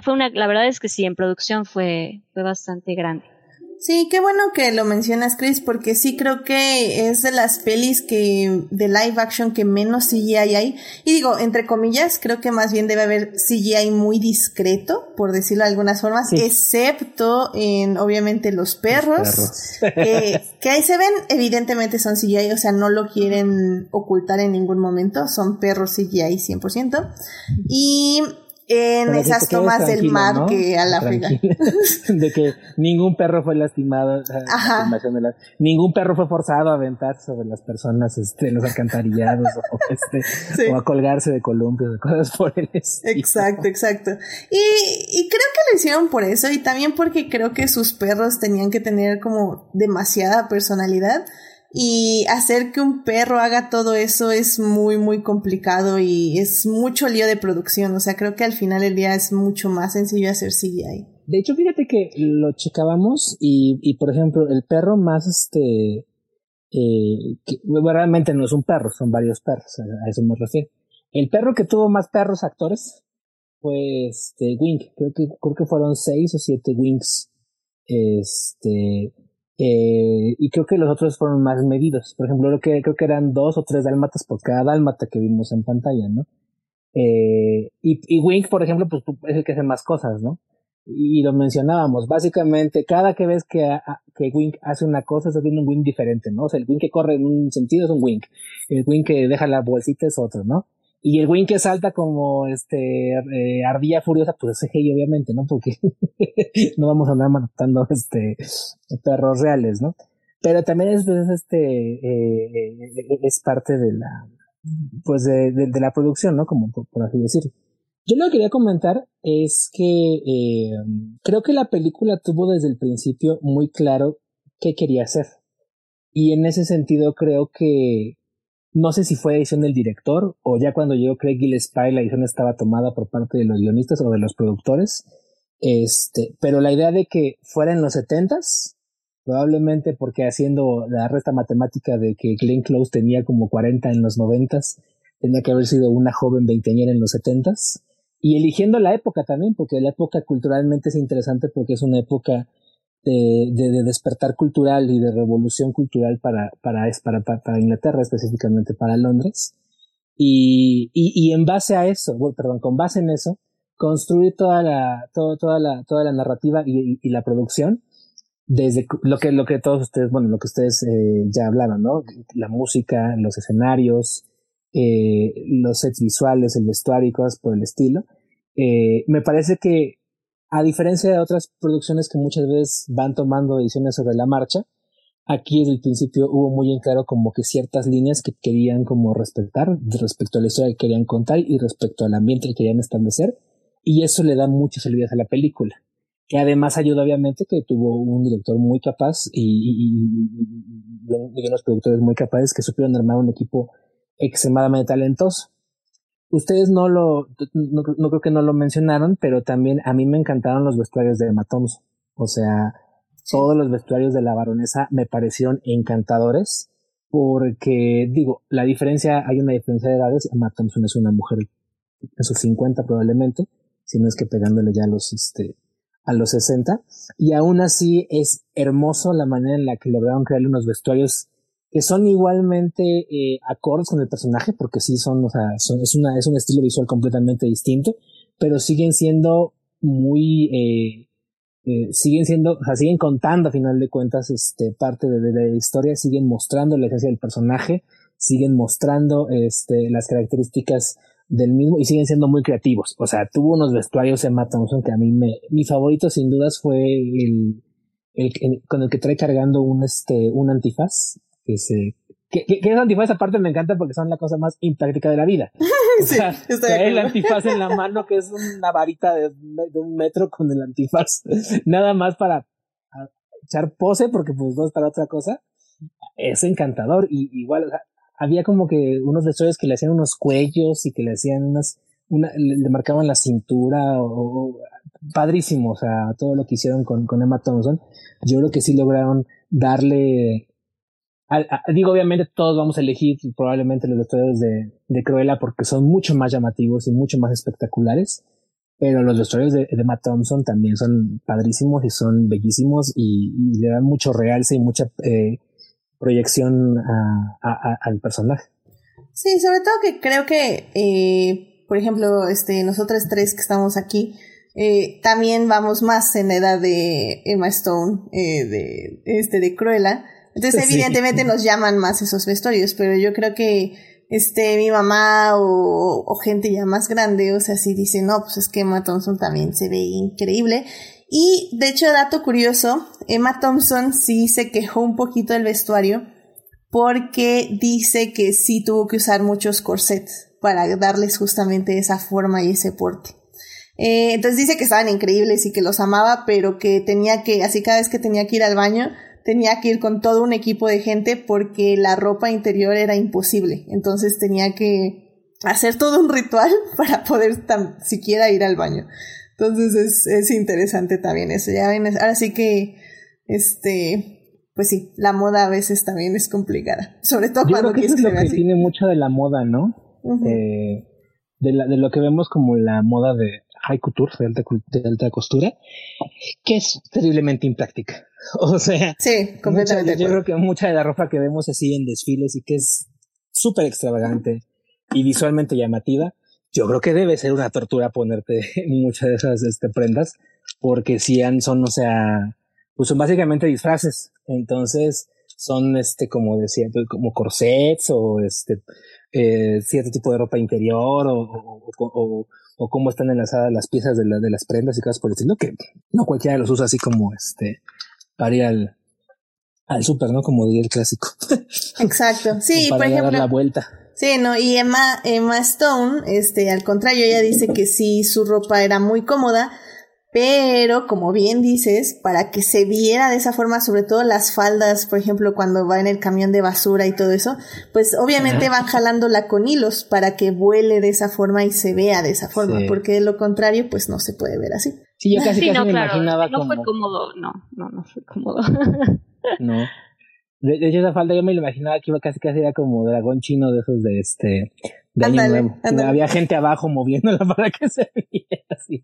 fue una, la verdad es que sí, en producción fue, fue bastante grande. Sí, qué bueno que lo mencionas, Chris, porque sí creo que es de las pelis que de live action que menos CGI hay. Y digo, entre comillas, creo que más bien debe haber CGI muy discreto, por decirlo de algunas formas, excepto en, obviamente, los perros, que, que ahí se ven, evidentemente son CGI, o sea, no lo quieren ocultar en ningún momento, son perros CGI 100%. Y en esas tomas del mar que a la de que ningún perro fue lastimado. ningún perro fue forzado a aventar sobre las personas este, en los alcantarillados o, este, o a colgarse de columpios, de cosas por el estilo. Exacto, exacto. Y, y creo que lo hicieron por eso y también porque creo que sus perros tenían que tener como demasiada personalidad y hacer que un perro haga todo eso es muy, muy complicado y es mucho lío de producción. O sea, creo que al final del día es mucho más sencillo hacer CGI. De hecho, fíjate que lo checábamos y, y por ejemplo, el perro más este. Eh, que, realmente no es un perro, son varios perros, a eso me refiero. El perro que tuvo más perros actores fue este Wink, creo que, creo que fueron seis o siete Winks. Este, eh, y creo que los otros fueron más medidos. Por ejemplo, creo que, creo que eran dos o tres dálmatas por cada dálmata que vimos en pantalla, ¿no? Eh, y, y Wink, por ejemplo, pues es el que hace más cosas, ¿no? y lo mencionábamos, básicamente cada que ves que, que Wink hace una cosa, estás viendo un Wink diferente, ¿no? O sea, el Wink que corre en un sentido es un Wink, el Wink que deja la bolsita es otro, ¿no? Y el Wink que salta como este eh, ardilla furiosa, pues es CGI obviamente, ¿no? Porque no vamos a andar matando este perros reales, ¿no? Pero también es, pues, este eh, eh, es parte de la pues de, de, la producción, ¿no? Como por, así decirlo. Yo lo que quería comentar es que creo que la película tuvo desde el principio muy claro qué quería hacer. Y en ese sentido creo que no sé si fue edición del director o ya cuando llegó Craig Gillespie la edición estaba tomada por parte de los guionistas o de los productores. Este, pero la idea de que fuera en los setentas, probablemente porque haciendo la resta matemática de que Glenn Close tenía como 40 en los noventas, tenía que haber sido una joven veinteañera en los setentas y eligiendo la época también, porque la época culturalmente es interesante porque es una época de, de, despertar cultural y de revolución cultural para, para, para, para Inglaterra, específicamente para Londres. Y, y, en base a eso, perdón, con base en eso, construir toda la, todo, toda la, toda la narrativa y, y, la producción desde lo que, lo que todos ustedes, bueno, lo que ustedes eh, ya hablaron, ¿no? La música, los escenarios, eh, los sets visuales, el vestuario y cosas por el estilo. Eh, me parece que, a diferencia de otras producciones que muchas veces van tomando ediciones sobre la marcha, aquí desde el principio hubo muy en claro como que ciertas líneas que querían como respetar respecto a la historia que querían contar y respecto al ambiente que querían establecer y eso le da mucha solidez a la película que además ayuda obviamente que tuvo un director muy capaz y, y, y, y unos productores muy capaces que supieron armar un equipo extremadamente talentoso. Ustedes no lo, no, creo que no lo mencionaron, pero también a mí me encantaron los vestuarios de Emma Thompson. O sea, todos los vestuarios de la baronesa me parecieron encantadores porque, digo, la diferencia, hay una diferencia de edades. Emma Thompson es una mujer en sus 50 probablemente, si no es que pegándole ya a los, este, a los 60. Y aún así es hermoso la manera en la que lograron crearle unos vestuarios que son igualmente eh, acordes con el personaje, porque sí son, o sea, son, es, una, es un estilo visual completamente distinto, pero siguen siendo muy, eh, eh, siguen siendo, o sea, siguen contando a final de cuentas este, parte de, la historia, siguen mostrando la esencia del personaje, siguen mostrando este, las características del mismo y siguen siendo muy creativos. O sea, tuvo unos vestuarios en Matt Thompson que a mí me, mi favorito sin dudas fue el, el, el, con el que trae cargando un, este, un antifaz que se que, que, que, esa antifaz aparte me encanta porque son la cosa más impráctica de la vida. O sí, sea, el antifaz en la mano que es una varita de, de, un metro con el antifaz, nada más para echar pose porque pues no es para otra cosa. Es encantador y igual o sea, había como que unos vestuarios que le hacían unos cuellos y que le hacían unas una, le marcaban la cintura o, o, padrísimo, o sea, todo lo que hicieron con, con Emma Thompson, yo creo que sí lograron darle digo, obviamente todos vamos a elegir probablemente los vestuarios de, de Cruella porque son mucho más llamativos y mucho más espectaculares, pero los vestuarios de, de Matt Thompson también son padrísimos y son bellísimos y, le dan mucho realce y mucha eh, proyección a, al personaje. Sí, sobre todo que creo que, eh, por ejemplo, este, nosotros tres que estamos aquí, eh, también vamos más en la edad de Emma Stone, eh, de, este, de Cruella, entonces, evidentemente nos llaman más esos vestuarios, pero yo creo que este, mi mamá o, o, gente ya más grande, o sea, sí dice, no, pues es que Emma Thompson también se ve increíble. Y de hecho, dato curioso, Emma Thompson sí se quejó un poquito del vestuario porque dice que sí tuvo que usar muchos corsets para darles justamente esa forma y ese porte. Eh, entonces dice que estaban increíbles y que los amaba, pero que tenía que, así cada vez que tenía que ir al baño, tenía que ir con todo un equipo de gente porque la ropa interior era imposible. Entonces tenía que hacer todo un ritual para poder tan siquiera ir al baño. Entonces es, es interesante también eso. Ya ven, ahora sí que, este, pues sí, la moda a veces también es complicada. Sobre todo Yo cuando creo que eso es lo que así. tiene mucho de la moda, ¿no? Uh -huh. eh, de, la, de lo que vemos como la moda de high couture, de alta, de alta costura, que es terriblemente impráctica. O sea, sí, completamente. Mucha, yo creo que mucha de la ropa que vemos así en desfiles y que es súper extravagante y visualmente llamativa, yo creo que debe ser una tortura ponerte muchas de esas este, prendas, porque si son, o sea, pues son básicamente disfraces. Entonces, son este, como decía, como corsets o este, eh, cierto tipo de ropa interior o, o, o, o, cómo están enlazadas las piezas de, la, de las prendas y cosas por el estilo, que no cualquiera los usa así como este, para ir al, al súper, ¿no? Como diría el clásico. Exacto. Sí, por ejemplo. Dar la vuelta. Sí, no, y Emma, Emma Stone, este, al contrario, ella dice que sí, su ropa era muy cómoda, pero como bien dices, para que se viera de esa forma, sobre todo las faldas, por ejemplo, cuando va en el camión de basura y todo eso, pues obviamente van jalándola con hilos para que vuele de esa forma y se vea de esa forma, porque de lo contrario, pues no se puede ver así. Sí, yo casi, casi me imaginaba no fue cómodo, no, no, no fue cómodo. no. De, hecho, esa falda yo me lo imaginaba que iba casi casi era como dragón chino de esos de este de año nuevo. Había gente abajo moviéndola para que se viera así,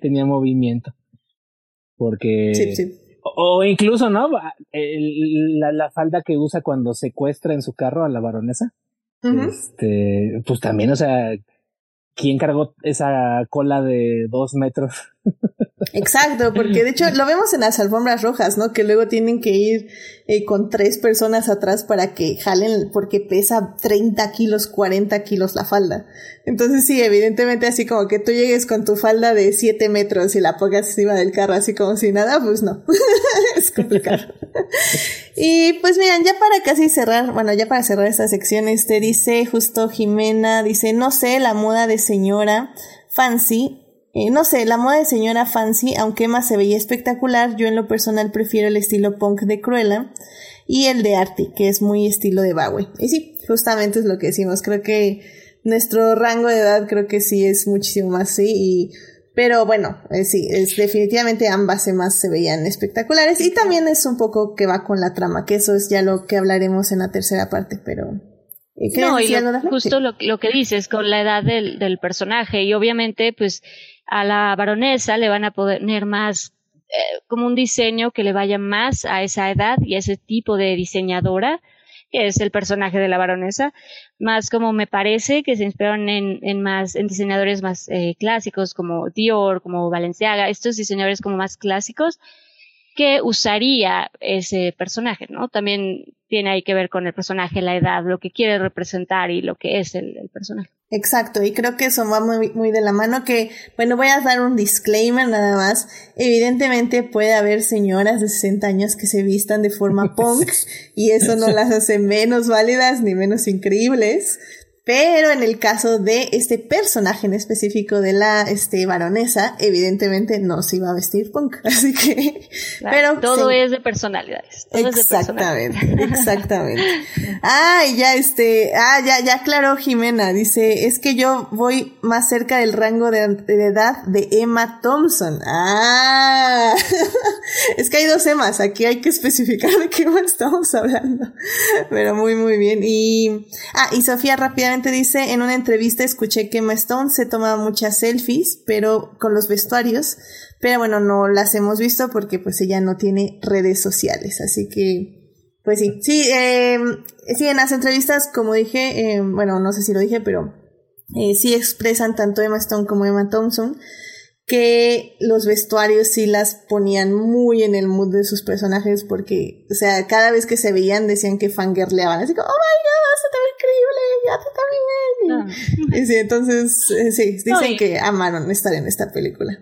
tenía movimiento. Porque sí, sí. O, incluso, ¿no? la, la, falda que usa cuando secuestra en su carro a la baronesa. Este, pues también, o sea, ¿quién cargó esa cola de dos metros? Exacto, porque de hecho lo vemos en las alfombras rojas, ¿no? Que luego tienen que ir eh, con tres personas atrás para que jalen, porque pesa 30 kilos, 40 kilos la falda. Entonces sí, evidentemente así como que tú llegues con tu falda de 7 metros y la pongas encima del carro así como si nada, pues no, es complicado. y pues miren, ya para casi cerrar, bueno, ya para cerrar esta sección, este dice justo Jimena, dice, no sé, la moda de señora fancy eh, no sé, la moda de señora fancy, aunque más se veía espectacular, yo en lo personal prefiero el estilo punk de Cruella y el de Artie, que es muy estilo de Bowie. Y sí, justamente es lo que decimos. Creo que nuestro rango de edad creo que sí es muchísimo más sí y pero bueno, eh, sí, es definitivamente ambas más se veían espectaculares y también es un poco que va con la trama, que eso es ya lo que hablaremos en la tercera parte, pero eh, no, y justo lo, lo, que dices con la edad del, del personaje y obviamente pues a la baronesa le van a poner más eh, como un diseño que le vaya más a esa edad y a ese tipo de diseñadora que es el personaje de la baronesa, más como me parece que se inspiraron en, más, en diseñadores más eh, clásicos como Dior, como Valenciaga, estos diseñadores como más clásicos que usaría ese personaje, ¿no? También tiene ahí que ver con el personaje, la edad, lo que quiere representar y lo que es el personaje. Exacto, y creo que eso va muy, muy de la mano que, bueno, voy a dar un disclaimer nada más. Evidentemente puede haber señoras de 60 años que se vistan de forma punk y eso no las hace menos válidas ni menos increíbles. Pero en el caso de este personaje en específico de la este, baronesa, evidentemente no se iba a vestir punk. Así que. pero todo es de personalidades. exactamente, exactamente. Ah, ya este. Ah, ya, ya aclaró Jimena. Dice: Es que yo voy más cerca del rango de, de edad de Emma Thompson. Ah. es que hay dos Emmas. Aquí hay que especificar de qué Emma estamos hablando. Pero muy, muy bien. Y. Ah, y Sofía rápidamente dice, en una entrevista escuché que Emma Stone se toma muchas selfies, pero con los vestuarios, pero bueno, no las hemos visto porque pues ella no tiene redes sociales, así que, pues sí, sí, eh, sí, en las entrevistas, como dije, eh, bueno, no sé si lo dije, pero eh, sí expresan tanto Emma Stone como Emma Thompson que los vestuarios sí las ponían muy en el mood de sus personajes porque, o sea, cada vez que se veían decían que fangirleaban, así como, oh my god, está increíble, ya tú también. Y sí, entonces, eh, sí, dicen que amaron estar en esta película.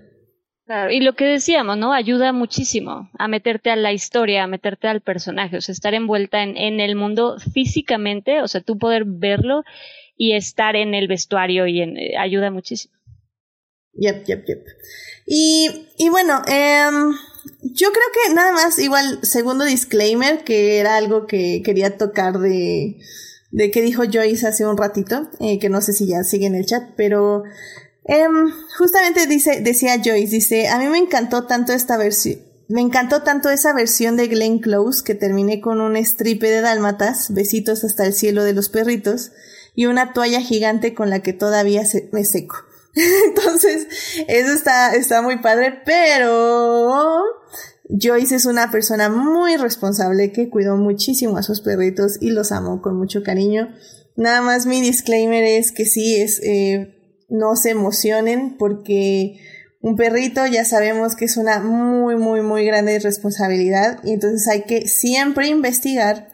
Claro, y lo que decíamos, ¿no? Ayuda muchísimo a meterte a la historia, a meterte al personaje, o sea, estar envuelta en, en el mundo físicamente, o sea, tú poder verlo y estar en el vestuario y en, eh, ayuda muchísimo. Yep, yep, yep. Y, y bueno, eh, yo creo que nada más, igual, segundo disclaimer, que era algo que quería tocar de, de que dijo Joyce hace un ratito, eh, que no sé si ya sigue en el chat, pero eh, justamente dice, decía Joyce, dice, a mí me encantó tanto esta versión, me encantó tanto esa versión de Glenn Close que terminé con un stripe de dálmatas, besitos hasta el cielo de los perritos, y una toalla gigante con la que todavía se, me seco. Entonces, eso está, está muy padre, pero Joyce es una persona muy responsable que cuidó muchísimo a sus perritos y los amó con mucho cariño. Nada más mi disclaimer es que sí, es, eh, no se emocionen porque Un perrito ya sabemos que es una muy, muy, muy grande responsabilidad y entonces hay que siempre investigar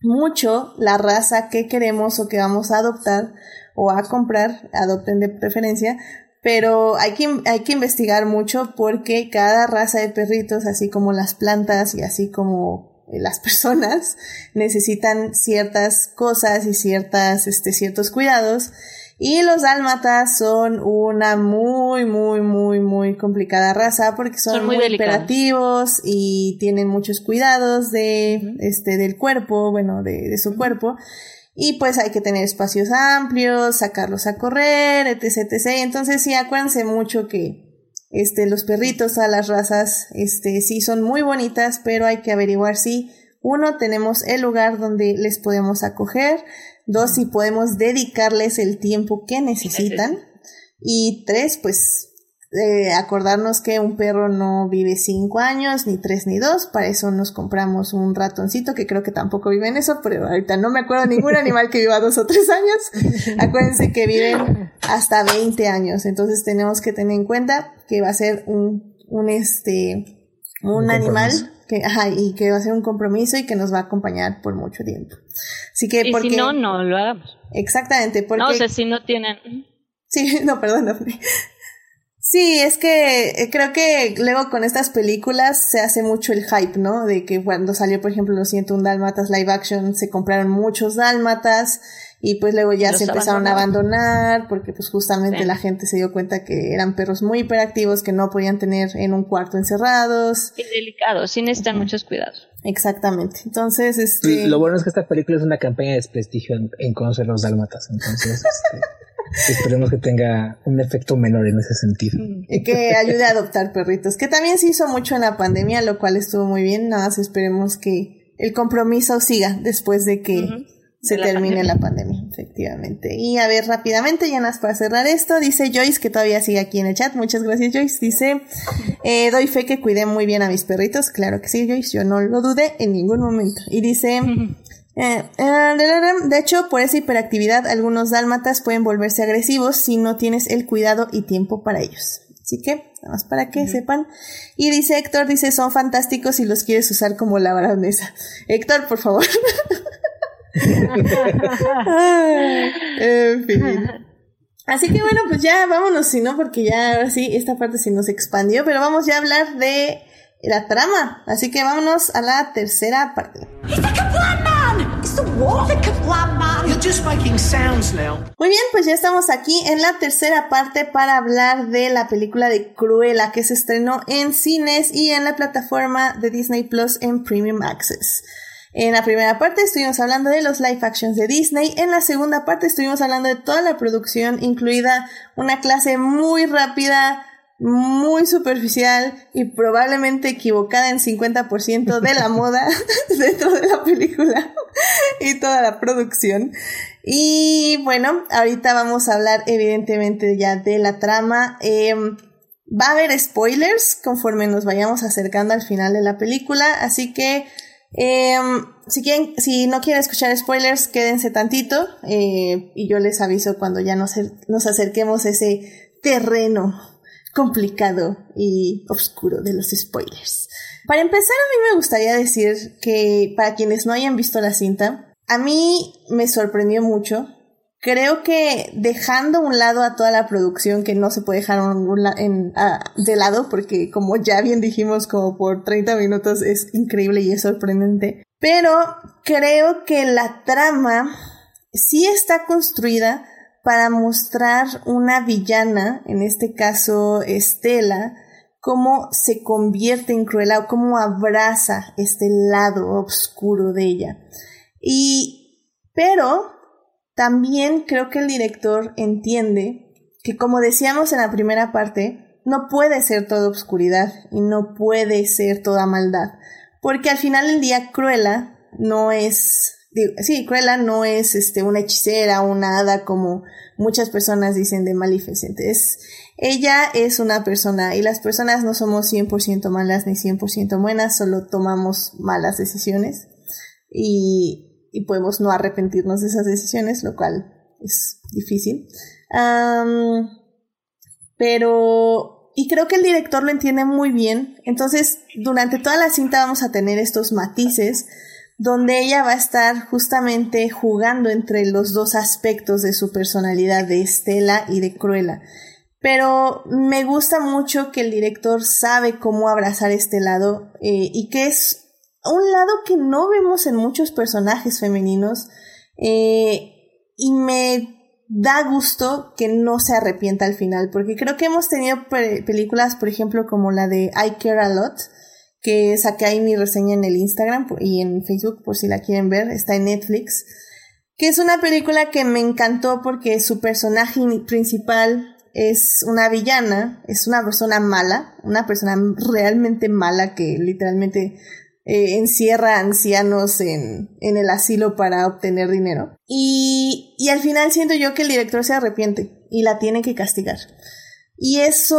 mucho la raza que queremos o que vamos a adoptar o a comprar, adopten de preferencia, pero hay que, hay que investigar mucho porque cada raza de perritos, así como las plantas y así como las personas, necesitan ciertas cosas y ciertas, este, ciertos cuidados y los dálmatas son una muy, muy, muy, muy complicada raza porque son, muy, operativos y tienen muchos cuidados de, este, del cuerpo, bueno, de, de su cuerpo. Y pues hay que tener espacios amplios, sacarlos a correr, etc, etc. Entonces sí, acuérdense mucho que, este, los perritos, a las razas, este, sí son muy bonitas, pero hay que averiguar si, uno, tenemos el lugar donde les podemos acoger, Dos, si podemos dedicarles el tiempo que necesitan. Y tres, pues eh, acordarnos que un perro no vive cinco años, ni tres ni dos. Para eso nos compramos un ratoncito que creo que tampoco vive en eso, pero ahorita no me acuerdo ningún animal que viva dos o tres años. Acuérdense que viven hasta 20 años. Entonces tenemos que tener en cuenta que va a ser un, un este, un, animal que, ajá, y que va a ser un compromiso y que nos va a acompañar por mucho tiempo. Así que, y porque, si no, no lo hagamos. Exactamente, porque... No, o sea, si no tienen... Sí, no, perdón, no. Sí, es que eh, creo que luego con estas películas se hace mucho el hype, ¿no? De que cuando salió, por ejemplo, Los un Dálmatas live action, se compraron muchos dálmatas y pues luego ya se empezaron a abandonar porque pues justamente la gente se dio cuenta que eran perros muy hiperactivos que no podían tener en un cuarto encerrados. Y delicados, sí necesitan muchos cuidados. Exactamente. Entonces, este... Lo bueno es que esta película es una campaña de desprestigio en, conocer los dálmatas, entonces... Este, esperemos que tenga un efecto menor en ese sentido. Y que ayude a adoptar perritos, que también se hizo mucho en la pandemia, lo cual estuvo muy bien. Nada más esperemos que el compromiso siga después de que se termine la pandemia, efectivamente. Y a ver, rápidamente, ya más para cerrar esto, dice Joyce, que todavía sigue aquí en el chat, muchas gracias Joyce, dice, eh, doy fe que cuidé muy bien a mis perritos, claro que sí Joyce, yo no lo dudé en ningún momento. Y dice, eh, eh, de hecho, por esa hiperactividad, algunos dálmatas pueden volverse agresivos si no tienes el cuidado y tiempo para ellos. Así que, nada más para que sepan. Y dice Héctor, dice, son fantásticos si los quieres usar como la baronesa. Héctor, por favor. en fin. Así que bueno, pues ya vámonos, si no, porque ya ahora sí, esta parte sí nos expandió, pero vamos ya a hablar de la trama. Así que vámonos a la tercera parte. Muy bien, pues ya estamos aquí en la tercera parte para hablar de la película de Cruella que se estrenó en cines y en la plataforma de Disney Plus en Premium Access. En la primera parte estuvimos hablando de los live actions de Disney, en la segunda parte estuvimos hablando de toda la producción, incluida una clase muy rápida, muy superficial y probablemente equivocada en 50% de la moda dentro de la película y toda la producción. Y bueno, ahorita vamos a hablar evidentemente ya de la trama. Em, va a haber spoilers conforme nos vayamos acercando al final de la película, así que Em, si, quieren, si no quieren escuchar spoilers, quédense tantito eh, y yo les aviso cuando ya nos, nos acerquemos a ese terreno complicado y oscuro de los spoilers. Para empezar, a mí me gustaría decir que para quienes no hayan visto la cinta, a mí me sorprendió mucho Creo que dejando un lado a toda la producción que no se puede dejar de lado porque como ya bien dijimos como por 30 minutos es increíble y es sorprendente. Pero creo que la trama sí está construida para mostrar una villana, en este caso Estela, cómo se convierte en Cruella o cómo abraza este lado oscuro de ella. Y, pero también creo que el director entiende que, como decíamos en la primera parte, no puede ser toda obscuridad y no puede ser toda maldad. Porque al final del día, Cruella no es. sí, Cruella no es este, una hechicera, una hada como muchas personas dicen de Maleficent. ella es una persona y las personas no somos 100% malas ni 100% buenas, solo tomamos malas decisiones. Y y podemos no arrepentirnos de esas decisiones, lo cual es difícil. pero y creo que el director lo entiende muy bien. Entonces, durante toda la cinta vamos a tener estos matices donde ella va a estar justamente jugando entre los dos aspectos de su personalidad de Estela y de Cruella. Pero me gusta mucho que el director sabe cómo abrazar este lado eh, y que es un lado que no vemos en muchos personajes femeninos eh, y me da gusto que no se arrepienta al final porque creo que hemos tenido películas por ejemplo como la de I Care a Lot que saqué ahí mi reseña en el Instagram y en Facebook por si la quieren ver, está en Netflix, que es una película que me encantó porque su personaje principal es una villana, es una persona mala, una persona realmente mala que literalmente eh, encierra ancianos en, en, el asilo para obtener dinero. Y, y al final siento yo que el director se arrepiente y la tiene que castigar. Y eso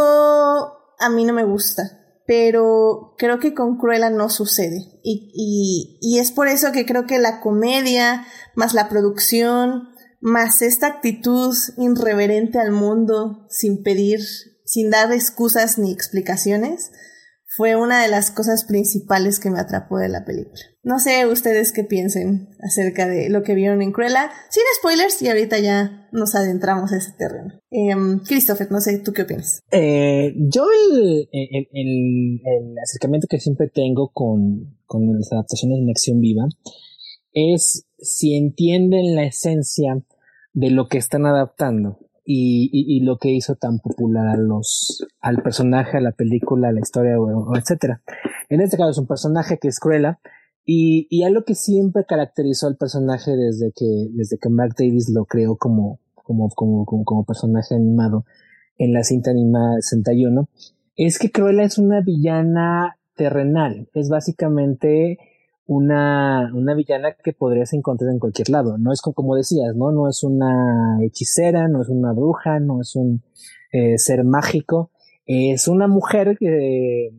a mí no me gusta pero creo que con Cruella no sucede. Y, y, y, es por eso que creo que la comedia, más la producción, más esta actitud irreverente al mundo, sin pedir, sin dar excusas ni explicaciones, fue una de las cosas principales que me atrapó de la película. No sé ustedes qué piensen acerca de lo que vieron en Cruella, sin spoilers, y ahorita ya nos adentramos a ese terreno. Eh, Christopher, no sé, ¿tú qué opinas? Eh, yo el, el, el, acercamiento que siempre tengo con, con las adaptaciones en acción viva es si entienden la esencia de lo que están adaptando y, y, lo que hizo tan popular a los, al personaje, a la película, a la historia, etcétera. En este caso es un personaje que es Cruella y, y algo que siempre caracterizó al personaje desde que, desde que Mark Davis lo creó como, como, como, como, como personaje animado en la cinta animada 61, es que Cruella es una villana terrenal. Es básicamente una, una villana que podrías encontrar en cualquier lado. No es como, decías, ¿no? No es una hechicera, no es una bruja, no es un eh, ser mágico. Es una mujer que,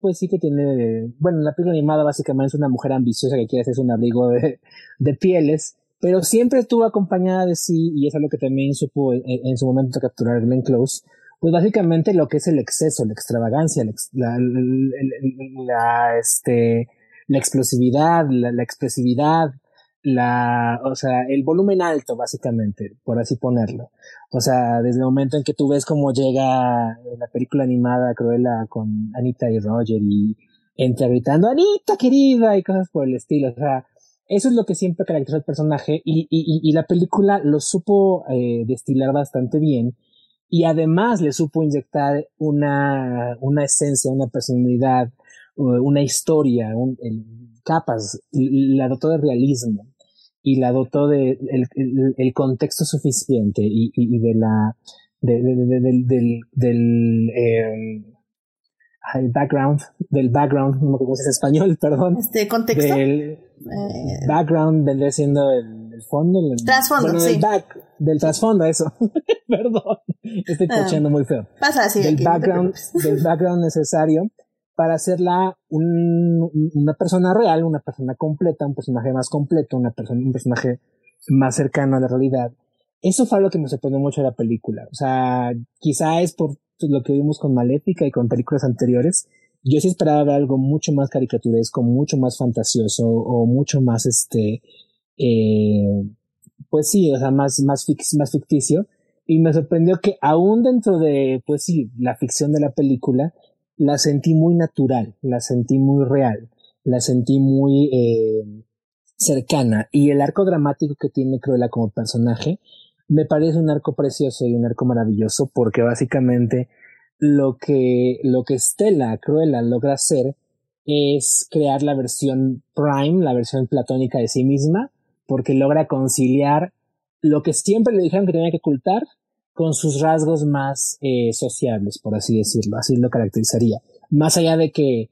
pues sí que tiene, bueno, la película animada básicamente es una mujer ambiciosa que quiere hacerse un abrigo de, pieles, pero siempre estuvo acompañada de sí, y es algo que también supo en, su momento capturar Glenn Close, pues básicamente lo que es el exceso, la extravagancia, la, la este, la explosividad, la, expresividad, la, o sea, el volumen alto, básicamente, por así ponerlo. O sea, desde el momento en que tú ves cómo llega la película animada Cruella con Anita y Roger y entra gritando, Anita querida, y cosas por el estilo. O sea, eso es lo que siempre caracteriza al personaje y, y, y la película lo supo eh, destilar bastante bien y además le supo inyectar una, una esencia, una personalidad, una historia, un, el, capas, la dotó de realismo y la dotó de el, el, contexto suficiente y, y, de la de, de, del, del eh, background, del background, no si es español, perdón. Este contexto. Del eh, background vendría siendo el, fondo. El, trasfondo, sí. Del, back, del trasfondo, eso. perdón. Estoy cocheando ah, muy feo. Pasa así. Del background, del background necesario para hacerla un, una persona real, una persona completa, un personaje más completo, una persona, un personaje más cercano a la realidad. Eso fue lo que me sorprendió mucho de la película. O sea, quizá es por lo que vimos con Maléfica y con películas anteriores. Yo sí esperaba ver algo mucho más caricaturesco, mucho más fantasioso o mucho más este, eh, pues sí, o sea, más, más ficticio. Y me sorprendió que aún dentro de, pues sí, la ficción de la película, la sentí muy natural, la sentí muy real, la sentí muy eh, cercana. Y el arco dramático que tiene Cruella como personaje me parece un arco precioso y un arco maravilloso porque básicamente lo que, lo que Stella Cruella logra hacer es crear la versión prime, la versión platónica de sí misma, porque logra conciliar lo que siempre le dijeron que tenía que ocultar con sus rasgos más eh, sociables, por así decirlo, así lo caracterizaría. Más allá de que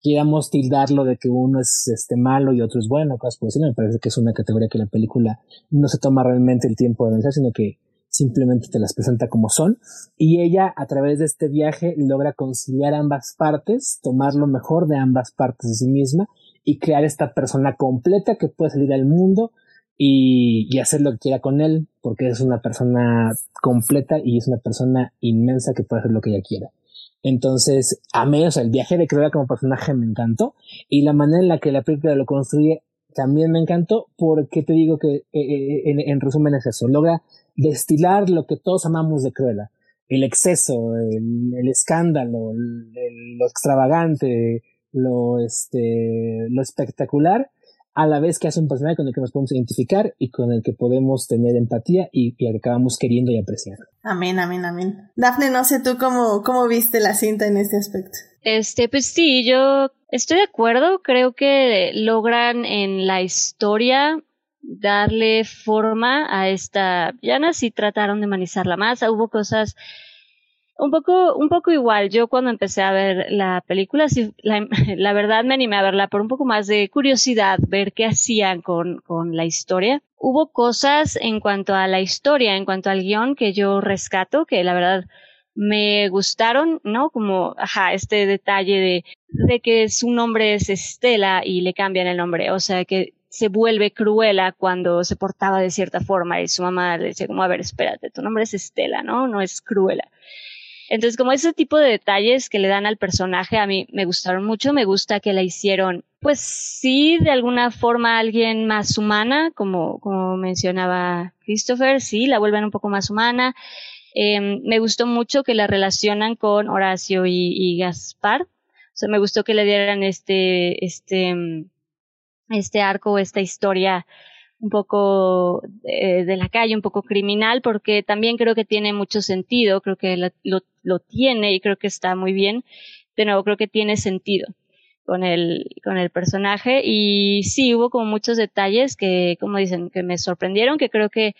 quieramos tildarlo de que uno es este malo y otro es bueno, cosas por decirlo, me parece que es una categoría que la película no se toma realmente el tiempo de analizar, sino que simplemente te las presenta como son. Y ella, a través de este viaje, logra conciliar ambas partes, tomar lo mejor de ambas partes de sí misma y crear esta persona completa que puede salir al mundo y, hacer lo que quiera con él, porque es una persona completa y es una persona inmensa que puede hacer lo que ella quiera. Entonces, a mí, o sea, el viaje de Cruella como personaje me encantó y la manera en la que la película lo construye también me encantó porque te digo que eh, eh, en, resumen es eso, logra destilar lo que todos amamos de Cruella, el exceso, el, escándalo, lo extravagante, lo, este, lo espectacular, a la vez que hace un personaje con el que nos podemos identificar y con el que podemos tener empatía y, que acabamos queriendo y apreciando. Amén, amén, amén. Dafne, no sé tú cómo, cómo viste la cinta en este aspecto. Este, pues sí, yo estoy de acuerdo. Creo que logran en la historia darle forma a esta llana si trataron de manizarla más. Hubo cosas un poco, un poco igual. Yo cuando empecé a ver la película, sí, la, verdad me animé a verla por un poco más de curiosidad, ver qué hacían con, con la historia. Hubo cosas en cuanto a la historia, en cuanto al guion que yo rescato, que la verdad me gustaron, ¿no? Como, ajá, este detalle de, de que su nombre es Estela y le cambian el nombre. O sea, que se vuelve cruela cuando se portaba de cierta forma y su mamá le dice como, a ver, espérate, tu nombre es Estela, ¿no? No es cruela. Entonces, como ese tipo de detalles que le dan al personaje a mí me gustaron mucho, me gusta que la hicieron, pues sí, de alguna forma alguien más humana, como, como mencionaba Christopher, sí, la vuelven un poco más humana. Eh, me gustó mucho que la relacionan con Horacio y, y Gaspar. O sea, me gustó que le dieran este, este, este arco, esta historia un poco eh, de la calle, un poco criminal, porque también creo que tiene mucho sentido, creo que lo, lo, tiene y creo que está muy bien. De nuevo, creo que tiene sentido con el, con el personaje y sí, hubo como muchos detalles que, como dicen, que me sorprendieron, que creo que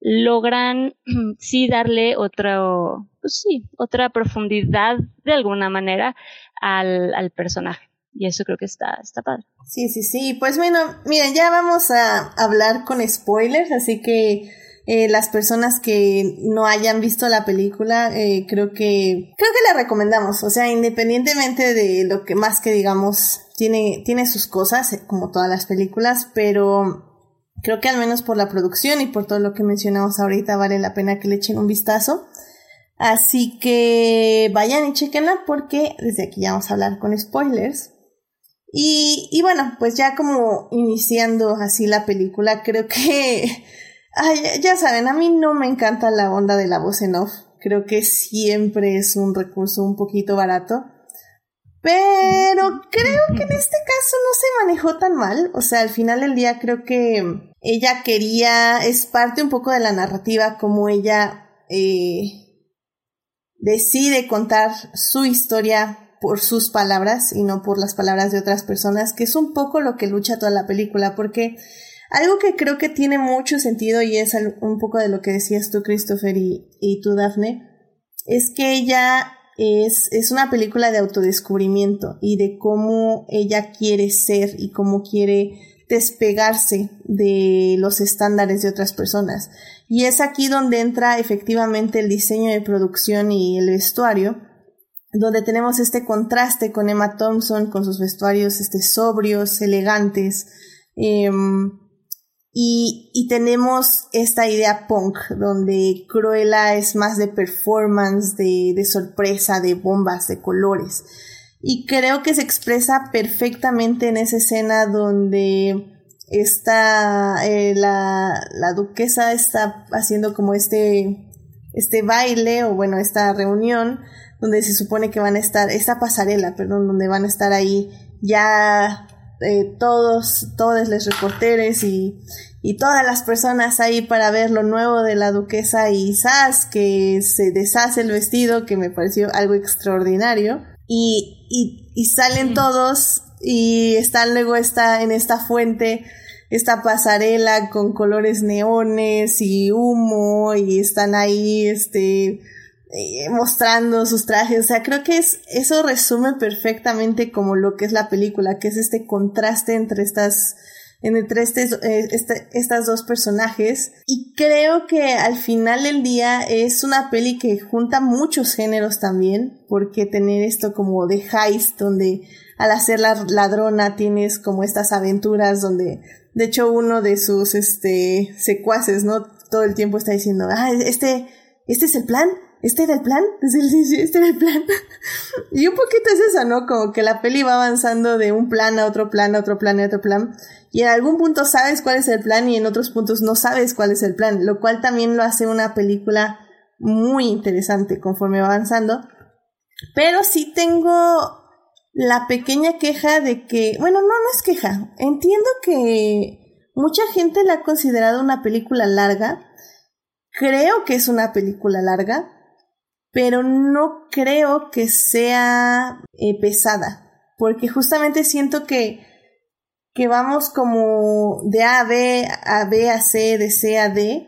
logran sí darle otro, pues sí, otra profundidad de alguna manera al, al personaje. Y eso creo que está, está padre. Sí, sí, sí. Pues bueno, miren, ya vamos a hablar con spoilers, así que eh, las personas que no hayan visto la película, eh, creo que creo que la recomendamos. O sea, independientemente de lo que más que digamos, tiene, tiene sus cosas, eh, como todas las películas, pero creo que al menos por la producción y por todo lo que mencionamos ahorita vale la pena que le echen un vistazo. Así que vayan y chequenla porque desde aquí ya vamos a hablar con spoilers. Y, y bueno, pues ya como iniciando así la película, creo que, ay, ya saben, a mí no me encanta la onda de la voz en off. Creo que siempre es un recurso un poquito barato. Pero creo que en este caso no se manejó tan mal. O sea, al final del día creo que ella quería, es parte un poco de la narrativa, como ella eh, decide contar su historia por sus palabras y no por las palabras de otras personas, que es un poco lo que lucha toda la película, porque algo que creo que tiene mucho sentido y es un poco de lo que decías tú, Christopher, y, y tú, Daphne, es que ella es, es una película de autodescubrimiento y de cómo ella quiere ser y cómo quiere despegarse de los estándares de otras personas. Y es aquí donde entra efectivamente el diseño de producción y el vestuario, donde tenemos este contraste con Emma Thompson, con sus vestuarios este, sobrios, elegantes, em, y, y, tenemos esta idea punk, donde Cruella es más de performance, de, de sorpresa, de bombas, de colores. Y creo que se expresa perfectamente en esa escena donde está eh, la, la duquesa está haciendo como este, este baile o bueno, esta reunión donde se supone que van a estar, esta pasarela, perdón, donde van a estar ahí ya eh, todos, todos los reporteros y, y todas las personas ahí para ver lo nuevo de la duquesa y Sas, que se deshace el vestido, que me pareció algo extraordinario. Y, y, y salen todos y están luego está en esta fuente esta pasarela con colores neones y humo y están ahí este eh, mostrando sus trajes. O sea, creo que es, eso resume perfectamente como lo que es la película, que es este contraste entre estas, entre este, eh, este, estas dos personajes. Y creo que al final del día es una peli que junta muchos géneros también, porque tener esto como de heist, donde al hacer la ladrona tienes como estas aventuras donde, de hecho, uno de sus, este, secuaces, ¿no? Todo el tiempo está diciendo, ah, este, este es el plan, ¿este era el plan? Desde el inicio, ¿este era el plan? y un poquito es eso, ¿no? Como que la peli va avanzando de un plan a otro plan, a otro plan, a otro plan. Y en algún punto sabes cuál es el plan y en otros puntos no sabes cuál es el plan, lo cual también lo hace una película muy interesante conforme va avanzando. Pero sí tengo la pequeña queja de que, bueno, no, no es queja. Entiendo que mucha gente la ha considerado una película larga. Creo que es una película larga, pero no creo que sea eh, pesada, porque justamente siento que, que vamos como de A a B, a B a C, de C a D,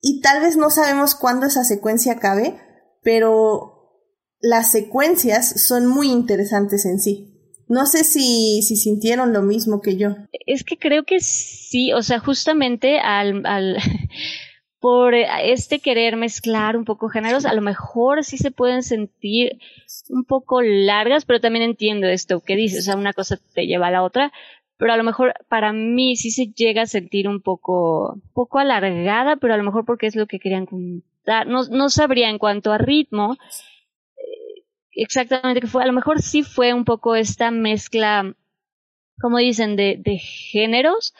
y tal vez no sabemos cuándo esa secuencia acabe, pero las secuencias son muy interesantes en sí. No sé si, si sintieron lo mismo que yo. Es que creo que sí, o sea, justamente al, al por este querer mezclar un poco géneros, a lo mejor sí se pueden sentir un poco largas, pero también entiendo esto que dices, o sea, una cosa te lleva a la otra, pero a lo mejor para mí sí se llega a sentir un poco, poco alargada, pero a lo mejor porque es lo que querían contar. No, no sabría en cuanto a ritmo eh, exactamente qué fue. A lo mejor sí fue un poco esta mezcla, como dicen, de, de géneros,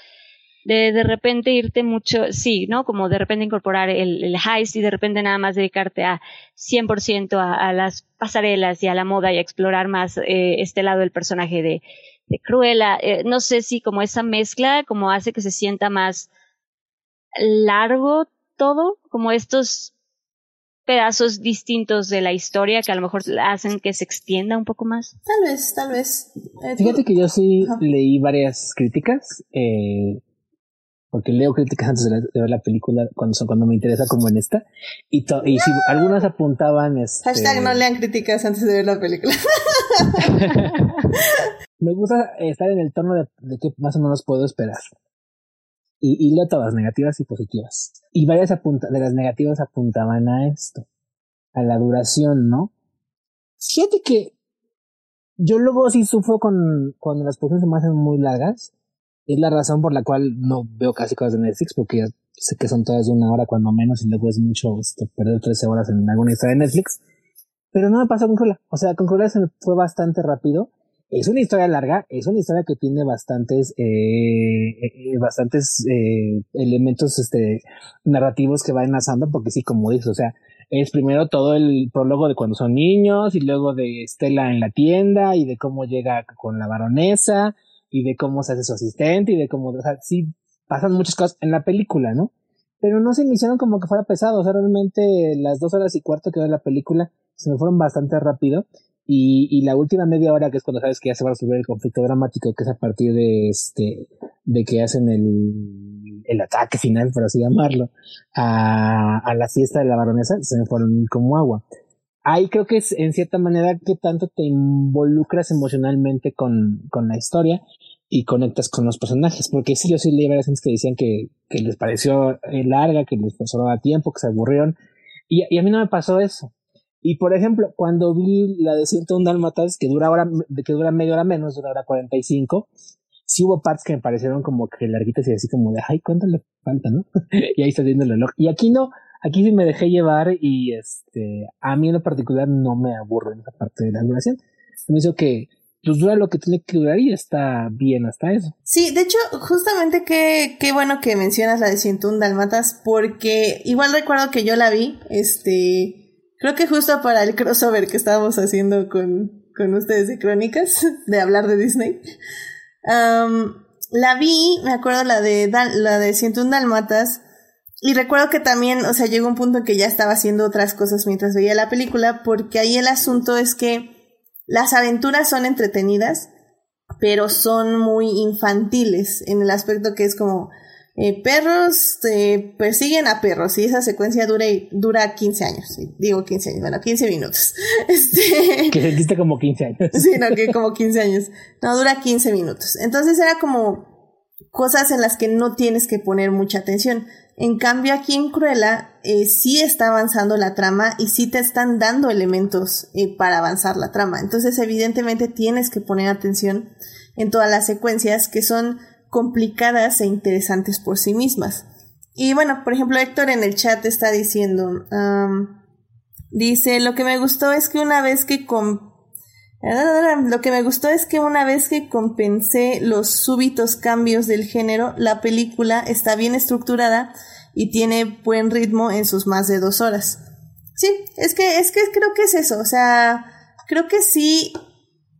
de de repente irte mucho, sí, ¿no? Como de repente incorporar el, el heist y de repente nada más dedicarte a 100% a, a las pasarelas y a la moda y a explorar más eh, este lado del personaje de, de Cruella. Eh, no sé si como esa mezcla como hace que se sienta más largo todo, como estos pedazos distintos de la historia que a lo mejor hacen que se extienda un poco más. Tal vez, tal vez. Eh, Fíjate que yo sí leí varias críticas, eh, porque leo críticas antes de, ver la película cuando, cuando me interesa como en esta, y, y si algunas apuntaban... Este... Hashtag no lean críticas antes de ver la película. me gusta estar en el tono de, de que más o menos puedo esperar. Y, y leo todas negativas y positivas. Y varias apunta de las negativas apuntaban a esto, a la duración, ¿no? Fíjate que yo luego sí sufro con cuando las producciones se me hacen muy largas. Es la razón por la cual no veo casi cosas de Netflix, porque sé que son todas de una hora cuando menos y luego es mucho este, perder 13 horas en alguna historia de Netflix. Pero no me pasó con Cruella. O sea, con Cruella se fue bastante rápido es una historia larga, es una historia que tiene bastantes, eh, eh, bastantes eh, elementos este, narrativos que va enlazando, porque sí, como dices, o sea, es primero todo el prólogo de cuando son niños, y luego de Estela en la tienda, y de cómo llega con la baronesa, y de cómo se hace su asistente, y de cómo, o sea, sí, pasan muchas cosas en la película, ¿no? Pero no se iniciaron como que fuera pesado, o sea, realmente las dos horas y cuarto que va la película se me fueron bastante rápido y, y, la última media hora, que es cuando sabes que ya se va a resolver el conflicto dramático, que es a partir de este, de que hacen el, el ataque final, por así llamarlo, a, a la fiesta de la baronesa, se me fueron como agua. Ahí creo que es en cierta manera que tanto te involucras emocionalmente con, con la historia y conectas con los personajes, porque sí, yo sí leí varias gente que decían que, que les pareció eh, larga, que les a tiempo, que se aburrieron, y, y a mí no me pasó eso. Y por ejemplo, cuando vi la de 101 Dálmatas, que dura hora, que dura media hora menos, dura hora 45, sí hubo partes que me parecieron como que larguitas y así como de, ay, ¿cuánto le falta, no? y ahí está viendo el reloj. Y aquí no, aquí sí me dejé llevar y este, a mí en lo particular no me aburro en esa parte de la duración. Me hizo que, pues dura lo que tiene que durar y está bien hasta eso. Sí, de hecho, justamente qué, qué bueno que mencionas la de 101 Dalmatas, porque igual recuerdo que yo la vi, este, Creo que justo para el crossover que estábamos haciendo con, con ustedes de Crónicas, de hablar de Disney. la vi, me acuerdo la de, la de 101 Dalmatas, y recuerdo que también, o sea, llegó un punto en que ya estaba haciendo otras cosas mientras veía la película, porque ahí el asunto es que las aventuras son entretenidas, pero son muy infantiles, en el aspecto que es como, eh, perros eh, persiguen a perros y esa secuencia dura, dura 15 años. Digo 15 años, bueno, 15 minutos. Este... Que sentiste como 15 años. Sí, no, que como 15 años. No, dura 15 minutos. Entonces era como cosas en las que no tienes que poner mucha atención. En cambio, aquí en Cruella eh, sí está avanzando la trama y sí te están dando elementos eh, para avanzar la trama. Entonces, evidentemente, tienes que poner atención en todas las secuencias que son complicadas e interesantes por sí mismas. Y bueno, por ejemplo, Héctor en el chat está diciendo, Dice, lo que me gustó es que una vez que con... Lo que me gustó es que una vez que compensé los súbitos cambios del género, la película está bien estructurada y tiene buen ritmo en sus más de dos horas. Sí, es que, es que creo que es eso, o sea, creo que sí,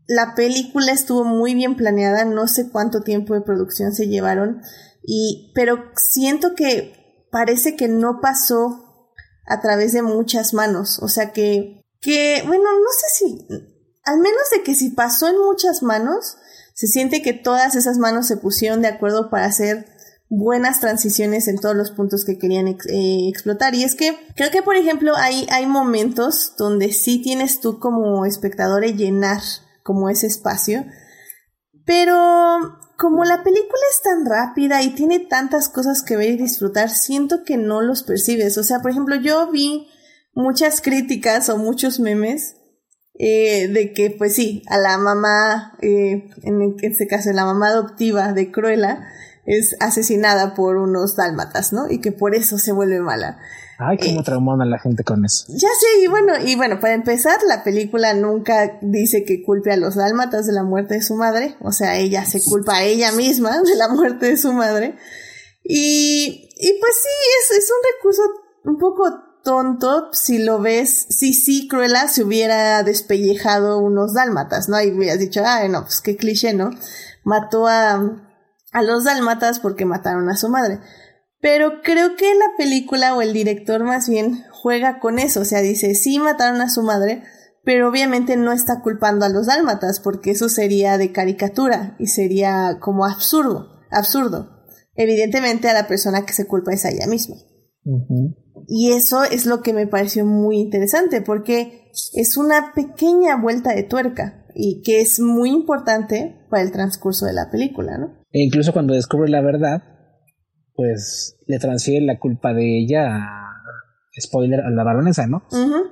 la película estuvo muy bien planeada, no sé cuánto tiempo de producción se llevaron, y, pero siento que parece que no pasó a través de muchas manos, o sea que, que, bueno, no sé si, al menos de que si pasó en muchas manos, se siente que todas esas manos se pusieron de acuerdo para hacer buenas transiciones en todos los puntos que querían eh, explotar. Y es que creo que, por ejemplo, hay, hay momentos donde sí tienes tú como espectador llenar como ese espacio, pero como la película es tan rápida y tiene tantas cosas que ver y disfrutar, siento que no los percibes. O sea, por ejemplo, yo vi muchas críticas o muchos memes eh, de que, pues sí, a la mamá, eh, en este caso, la mamá adoptiva de Cruella, es asesinada por unos dálmatas, ¿no? Y que por eso se vuelve mala. Ay, cómo eh, a la gente con eso. Ya sé, y bueno, y bueno, para empezar, la película nunca dice que culpe a los dálmatas de la muerte de su madre, o sea, ella se culpa a ella misma de la muerte de su madre. Y, y pues sí, es, es un recurso un poco tonto si lo ves, si sí Cruella se hubiera despellejado unos dálmatas, ¿no? Y hubieras dicho, ay, no, pues qué cliché, ¿no? Mató a, a los dalmatas porque mataron a su madre. Pero creo que la película o el director más bien juega con eso, o sea, dice, sí mataron a su madre, pero obviamente no está culpando a los dálmatas porque eso sería de caricatura y sería como absurdo, absurdo. Evidentemente a la persona que se culpa es a ella misma. Y eso es lo que me pareció muy interesante porque es una pequeña vuelta de tuerca y que es muy importante para el transcurso de la película, ¿no? E incluso cuando descubre la verdad, pues le transfiere la culpa de ella a, spoiler, a la baronesa, ¿no?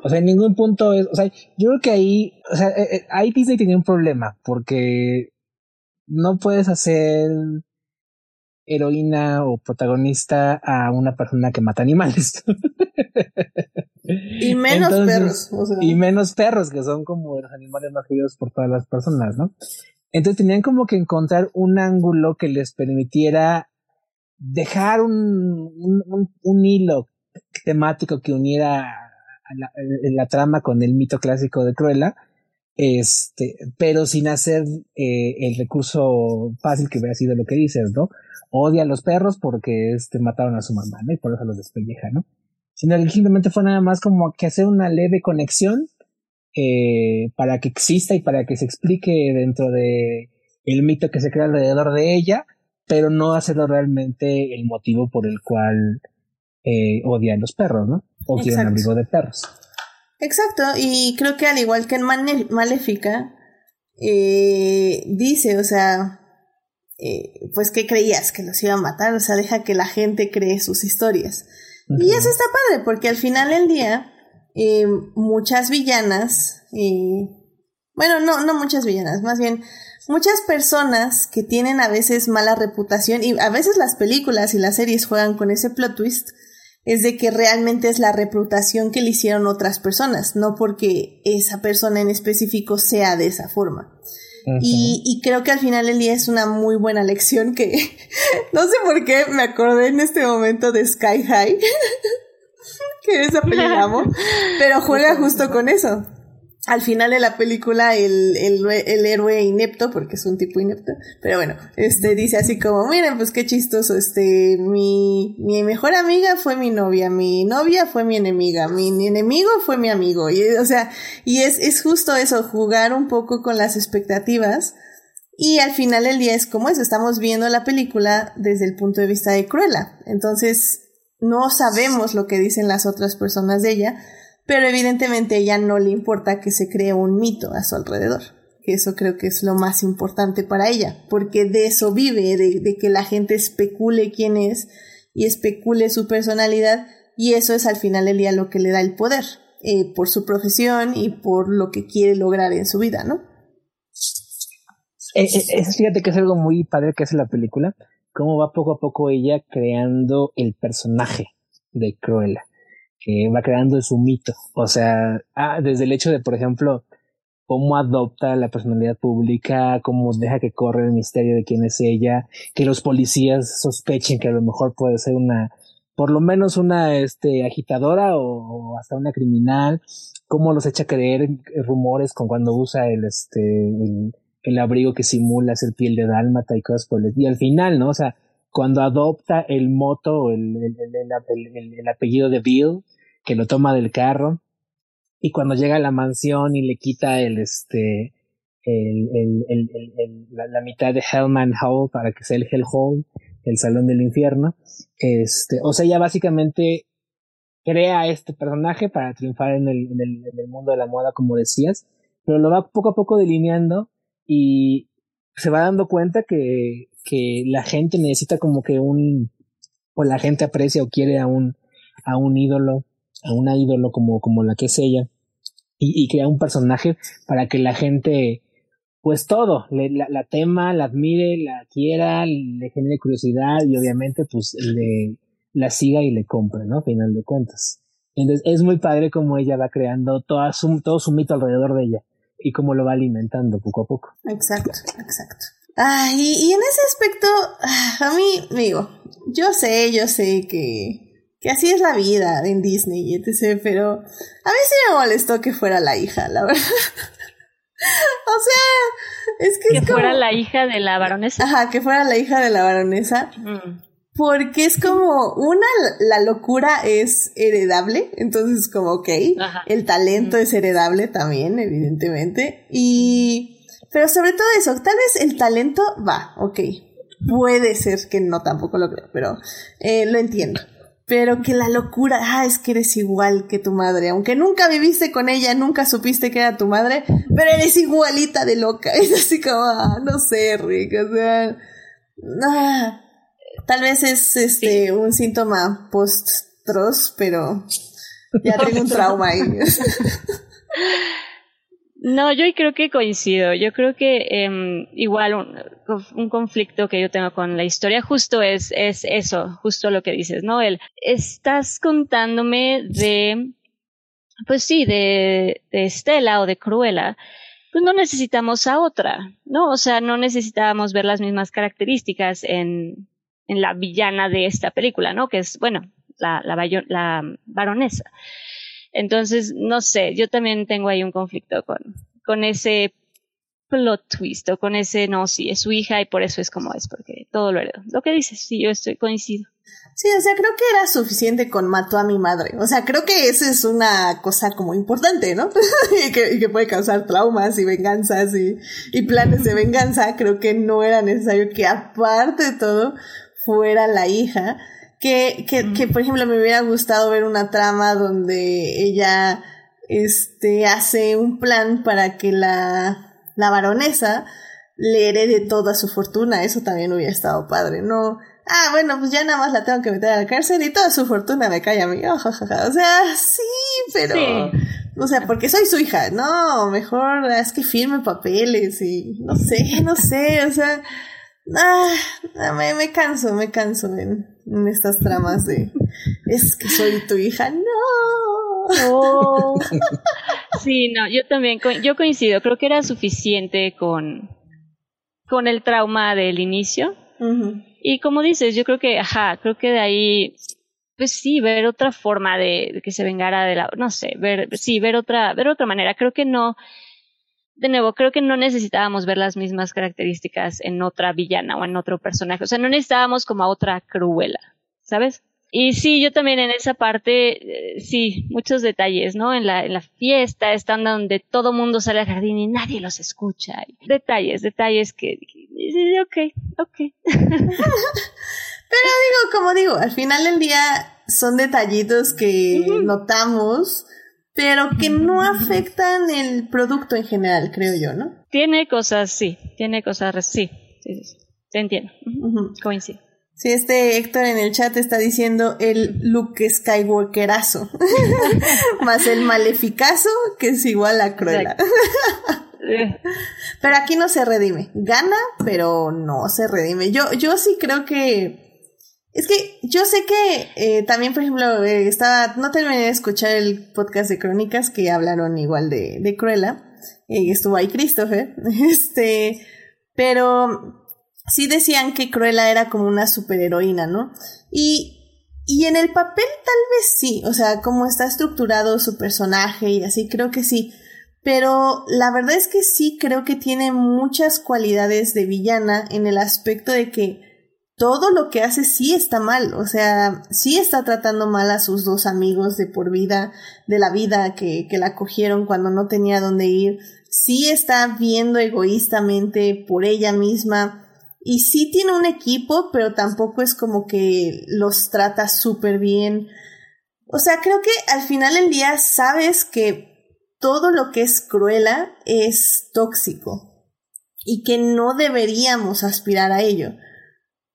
O sea, en ningún punto es, o sea, yo creo que ahí, o sea, eh, eh, ahí Disney tenía un problema, porque no puedes hacer heroína o protagonista a una persona que mata animales. y menos perros. Y menos perros, que son como los animales más queridos por todas las personas, ¿no? Entonces tenían como que encontrar un ángulo que les permitiera dejar un, un, hilo temático que uniera la, la, trama con el mito clásico de Cruella, este, pero sin hacer eh, el recurso fácil que hubiera sido lo que dices, ¿no? Odia a los perros porque este, mataron a su mamá, ¿no? Y por eso los despelleja, ¿no? Sino que simplemente fue nada más como que hacer una leve conexión eh, para que exista y para que se explique dentro de el mito que se crea alrededor de ella, pero no hacerlo realmente el motivo por el cual eh, odia a los perros, ¿no? O quiere un amigo de perros. Exacto, y creo que al igual que en Maléfica, eh, dice, o sea, eh, pues que creías que los iban a matar, o sea, deja que la gente cree sus historias. Y eso está padre, porque al final del día, eh, muchas villanas, eh, bueno, no, no muchas villanas, más bien muchas personas que tienen a veces mala reputación y a veces las películas y las series juegan con ese plot twist, es de que realmente es la reputación que le hicieron otras personas, no porque esa persona en específico sea de esa forma. Y, y, creo que al final del día es una muy buena lección que no sé por qué me acordé en este momento de Sky High. que esa película amo, pero juega justo con eso. Al final de la película, el, el, héroe inepto, porque es un tipo inepto, pero bueno, este dice así como, miren, pues qué chistoso, este, mi, mi mejor amiga fue mi novia, mi novia fue mi enemiga, mi enemigo fue mi amigo, y, o sea, y es, es justo eso, jugar un poco con las expectativas, y al final del día es como eso, estamos viendo la película desde el punto de vista de Cruella, entonces no sabemos lo que dicen las otras personas de ella, pero evidentemente a ella no le importa que se cree un mito a su alrededor. Eso creo que es lo más importante para ella, porque de eso vive, de, que la gente especule quién es y especule su personalidad, y eso es al final del día lo que le da el poder, eh, por su profesión y por lo que quiere lograr en su vida, ¿no? Eh, eh, fíjate que es algo muy padre que hace la película, cómo va poco a poco ella creando el personaje de Cruella. Que va creando su mito. O sea, ah, desde el hecho de, por ejemplo, cómo adopta la personalidad pública, cómo deja que corre el misterio de quién es ella, que los policías sospechen que a lo mejor puede ser una, por lo menos una este, agitadora o, hasta una criminal, cómo los echa a creer rumores con cuando usa el, este, el, el abrigo que simula ser piel de dálmata y cosas por el Y al final, ¿no? O sea, cuando adopta el moto, el, el, el, el, apellido de Bill, que lo toma del carro, y cuando llega a la mansión y le quita el, este, la, mitad de Hellman Hall para que sea el Hell Hall, el salón del infierno, este, o sea, ya básicamente crea este personaje para triunfar en el mundo de la moda, como decías, pero lo va poco a poco delineando y se va dando cuenta que, que la gente necesita como que un, o la gente aprecia o quiere a un, a un ídolo, a una ídolo como, como la que es ella, y, crea un personaje para que la gente, pues todo, le, la, la, tema, la admire, la quiera, le genere curiosidad y obviamente pues le, la siga y le compre, ¿no? Final de cuentas. Entonces es muy padre como ella va creando toda su, todo su mito alrededor de ella y cómo lo va alimentando poco a poco. Exacto, exacto. Ah, y, y, en ese aspecto, a mí, digo, yo sé, yo sé que, que así es la vida en Disney y etc., pero a mí sí me molestó que fuera la hija, la verdad. o sea, es que... Que es fuera la hija de la baronesa. Ajá, que fuera la hija de la baronesa. Mm. Porque es como, una, la locura es heredable, entonces como, ok, Ajá. el talento mm. es heredable también, evidentemente, y, pero sobre todo eso, tal vez el talento va, ok, puede ser que no, tampoco lo creo, pero eh, lo entiendo. Pero que la locura, ah, es que eres igual que tu madre, aunque nunca viviste con ella, nunca supiste que era tu madre, pero eres igualita de loca, es así como, ah, no sé, Rick, o sea, ah Tal vez es este sí. un síntoma post-tros, pero ya tengo un trauma ahí. No, yo creo que coincido. Yo creo que eh, igual un, un, conflicto que yo tengo con la historia justo es, es eso, justo lo que dices, ¿no? El, estás contándome de, pues sí, de, de Estela o de Cruella, pues no necesitamos a otra, ¿no? O sea, no necesitábamos ver las mismas características en, en la villana de esta película, ¿no? Que es, bueno, la, la, la baronesa. Entonces, no sé, yo también tengo ahí un conflicto con, con ese plot twist o con ese, no, sí, es su hija y por eso es como es, porque todo lo heredó. Lo que dices, sí, yo estoy coincido. Sí, o sea, creo que era suficiente con mató a mi madre. O sea, creo que esa es una cosa como importante, ¿no? y, que, y, que, puede causar traumas y venganzas y, y planes de venganza. Creo que no era necesario que aparte de todo fuera la hija. Que, que, que, por ejemplo, me hubiera gustado ver una trama donde ella este, hace un plan para que la, la baronesa le herede toda su fortuna. Eso también hubiera estado padre, ¿no? Ah, bueno, pues ya nada más la tengo que meter a la cárcel y toda su fortuna me cae a mí. Oh, o sea, sí, pero. Sí. O sea, porque soy su hija. No, mejor es que firme papeles y no sé, no sé, o sea. Ah, me, me canso, me canso en, en, estas tramas de es que soy tu hija, no. Oh. Sí, no, yo también, yo coincido, creo que era suficiente con, con el trauma del inicio. Uh -huh. Y como dices, yo creo que, ajá, creo que de ahí, pues sí, ver otra forma de, de que se vengara de la, no sé, ver, sí, ver otra, ver otra manera. Creo que no, de nuevo, creo que no necesitábamos ver las mismas características en otra villana o en otro personaje. O sea, no necesitábamos como a otra cruela, ¿sabes? Y sí, yo también en esa parte, eh, sí, muchos detalles, ¿no? En la, en la fiesta, están donde todo mundo sale al jardín y nadie los escucha. Detalles, detalles que, que ok, ok. Pero digo, como digo, al final del día son detallitos que uh -huh. notamos pero que no afectan el producto en general, creo yo, ¿no? Tiene cosas, sí, tiene cosas, sí, sí, sí, te entiendo, uh -huh. coincido. Sí, este Héctor en el chat está diciendo el Luke Skywalkerazo, más el maleficazo, que es igual a Cruella. pero aquí no se redime, gana, pero no se redime. Yo, yo sí creo que Es que yo sé que eh, también, por ejemplo, eh, estaba, no terminé de escuchar el podcast de Crónicas que hablaron igual de, de Cruella. y estuvo ahí Christopher. Este, pero sí decían que Cruella era como una superheroína, ¿no? Y y en el papel tal vez sí, o sea, como está estructurado su personaje y así, creo que sí. Pero la verdad es que sí creo que tiene muchas cualidades de villana en el aspecto de que todo lo que hace sí está mal, o sea, sí está tratando mal a sus dos amigos de por vida, de la vida que, que la cogieron cuando no tenía dónde ir, sí está viendo egoístamente por ella misma, y sí tiene un equipo, pero tampoco es como que los trata súper bien. O sea, creo que al final del día sabes que todo lo que es cruela es tóxico y que no deberíamos aspirar a ello.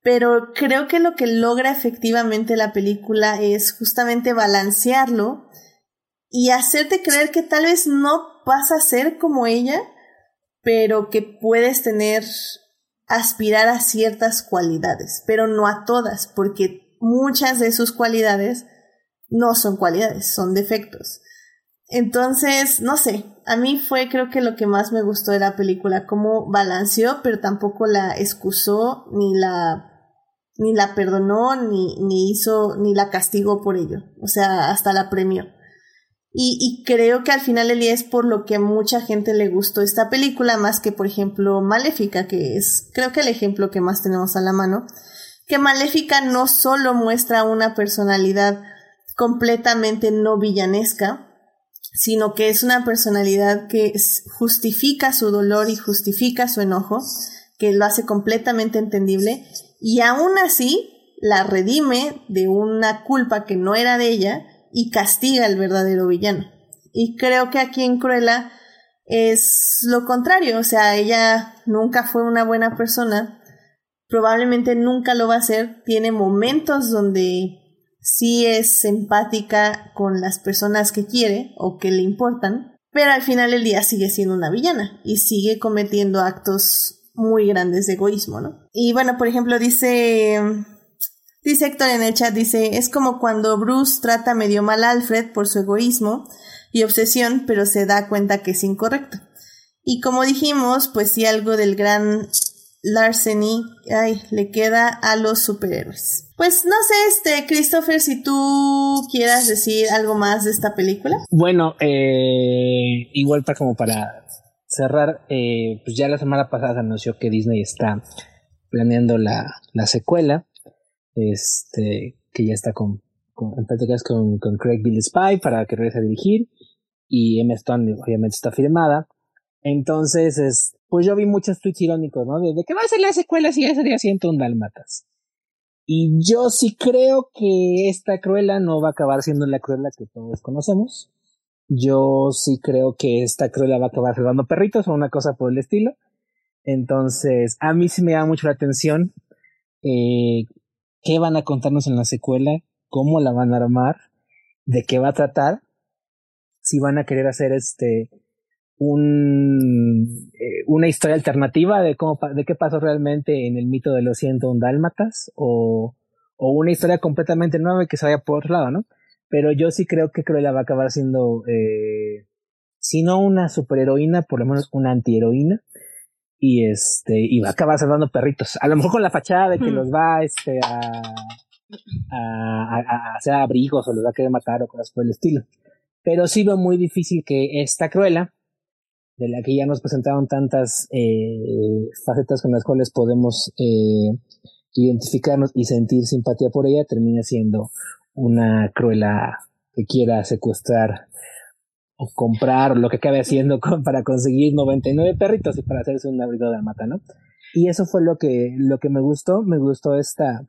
Pero creo que lo que logra efectivamente la película es justamente balancearlo y hacerte creer que tal vez no vas a ser como ella, pero que puedes tener aspirar a ciertas cualidades, pero no a todas, porque muchas de sus cualidades no son cualidades, son defectos. Entonces, no sé, a mí fue creo que lo que más me gustó de la película, cómo balanceó, pero tampoco la excusó, ni la, ni la perdonó, ni, ni hizo, ni la castigó por ello. O sea, hasta la premió. Y, creo que al final el es por lo que a mucha gente le gustó esta película, más que por ejemplo Maléfica, que es creo que el ejemplo que más tenemos a la mano, que Maléfica no solo muestra una personalidad completamente no villanesca, sino que es una personalidad que justifica su dolor y justifica su enojo, que lo hace completamente entendible, y aún así la redime de una culpa que no era de ella, y castiga al verdadero villano. Y creo que aquí en Cruella es lo contrario, o sea, ella nunca fue una buena persona, probablemente nunca lo va a ser, tiene momentos donde sí es empática con las personas que quiere o que le importan, pero al final del día sigue siendo una villana y sigue cometiendo actos muy grandes de egoísmo, ¿no? Y bueno, por ejemplo, dice Dice Héctor en el chat, dice, es como cuando Bruce trata medio mal a Alfred por su egoísmo y obsesión, pero se da cuenta que es incorrecto. Y como dijimos, pues si algo del gran Larceny, ay, le queda a los superhéroes. Pues no sé, este, Christopher, si tú quieras decir algo más de esta película. Bueno, eh, igual para como para cerrar, eh, pues ya la semana pasada anunció que Disney está planeando la, la secuela este, que ya está con, con en pláticas con, con Craig Gillespie para que regrese a dirigir y Emma Stone obviamente está firmada. Entonces, es, pues yo vi muchos tweets irónicos, ¿no? De, que va a ser la secuela si ya sería un Dálmatas. Y yo sí creo que esta Cruella no va a acabar siendo la Cruella que todos conocemos. Yo sí creo que esta Cruella va a acabar salvando perritos o una cosa por el estilo. Entonces, a mí sí me da mucho la atención eh, qué van a contarnos en la secuela, cómo la van a armar, de qué va a tratar, si van a querer hacer este un, eh, una historia alternativa de cómo de qué pasó realmente en el mito de los 101 dálmatas o, o una historia completamente nueva que se vaya por otro lado, ¿no? Pero yo sí creo que Cruella va a acabar siendo, eh, si no una superheroína, por lo menos una antiheroína y este y va a acabar salvando perritos. A lo mejor con la fachada de que los va este a, a, hacer abrigos o los va a querer matar o cosas por el estilo. Pero sí veo muy difícil que esta cruela de la que ya nos presentaron tantas eh, facetas con las cuales podemos eh, identificarnos y sentir simpatía por ella termine siendo una cruela que quiera secuestrar o comprar lo que acabe haciendo para conseguir 99 perritos y para hacerse un abrigo de mata, ¿no? Y eso fue lo que, lo que me gustó, me gustó esta...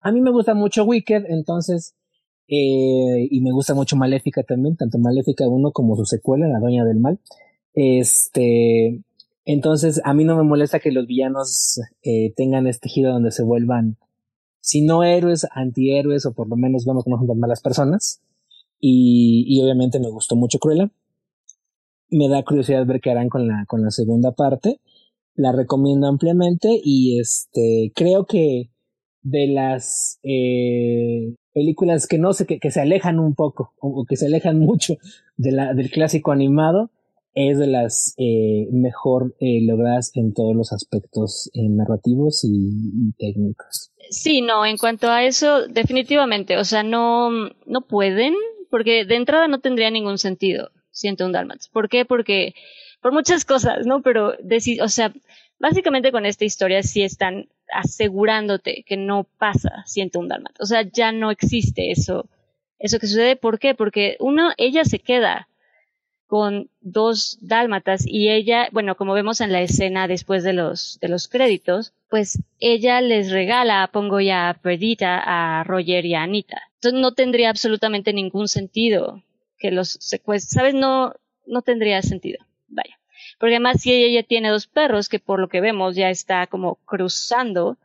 A mí me gusta mucho Wicked, entonces, eh, y me gusta mucho Maléfica también, tanto Maléfica 1 como su secuela, La Doña del Mal. Este, entonces, a mí no me molesta que los villanos eh, tengan este giro donde se vuelvan, si no héroes, antihéroes, o por lo menos vamos con malas personas. Y, y obviamente me gustó mucho Cruella. Me da curiosidad ver qué harán con la, con la segunda parte. La recomiendo ampliamente y este, creo que de las eh, películas que no sé, que, que se alejan un poco o, que se alejan mucho de la, del clásico animado, es de las eh, mejor eh, logradas en todos los aspectos eh, narrativos y, técnicos. Sí, no, en cuanto a eso, definitivamente, o sea, no, no pueden, porque de entrada no tendría ningún sentido, siento un Dalmats. ¿Por qué? Porque, por muchas cosas, ¿no? Pero, o sea, básicamente con esta historia sí están asegurándote que no pasa siento un Dalmats. O sea, ya no existe eso, eso que sucede. ¿Por qué? Porque uno, ella se queda con dos dálmatas y ella, bueno, como vemos en la escena después de los, créditos, pues ella les regala Pongo y a Perdita, a Roger y a Anita. Entonces no tendría absolutamente ningún sentido que los secuestres, ¿sabes? No, no tendría sentido. Vaya. Porque además si ella ya tiene dos perros que por lo que vemos ya está como cruzando,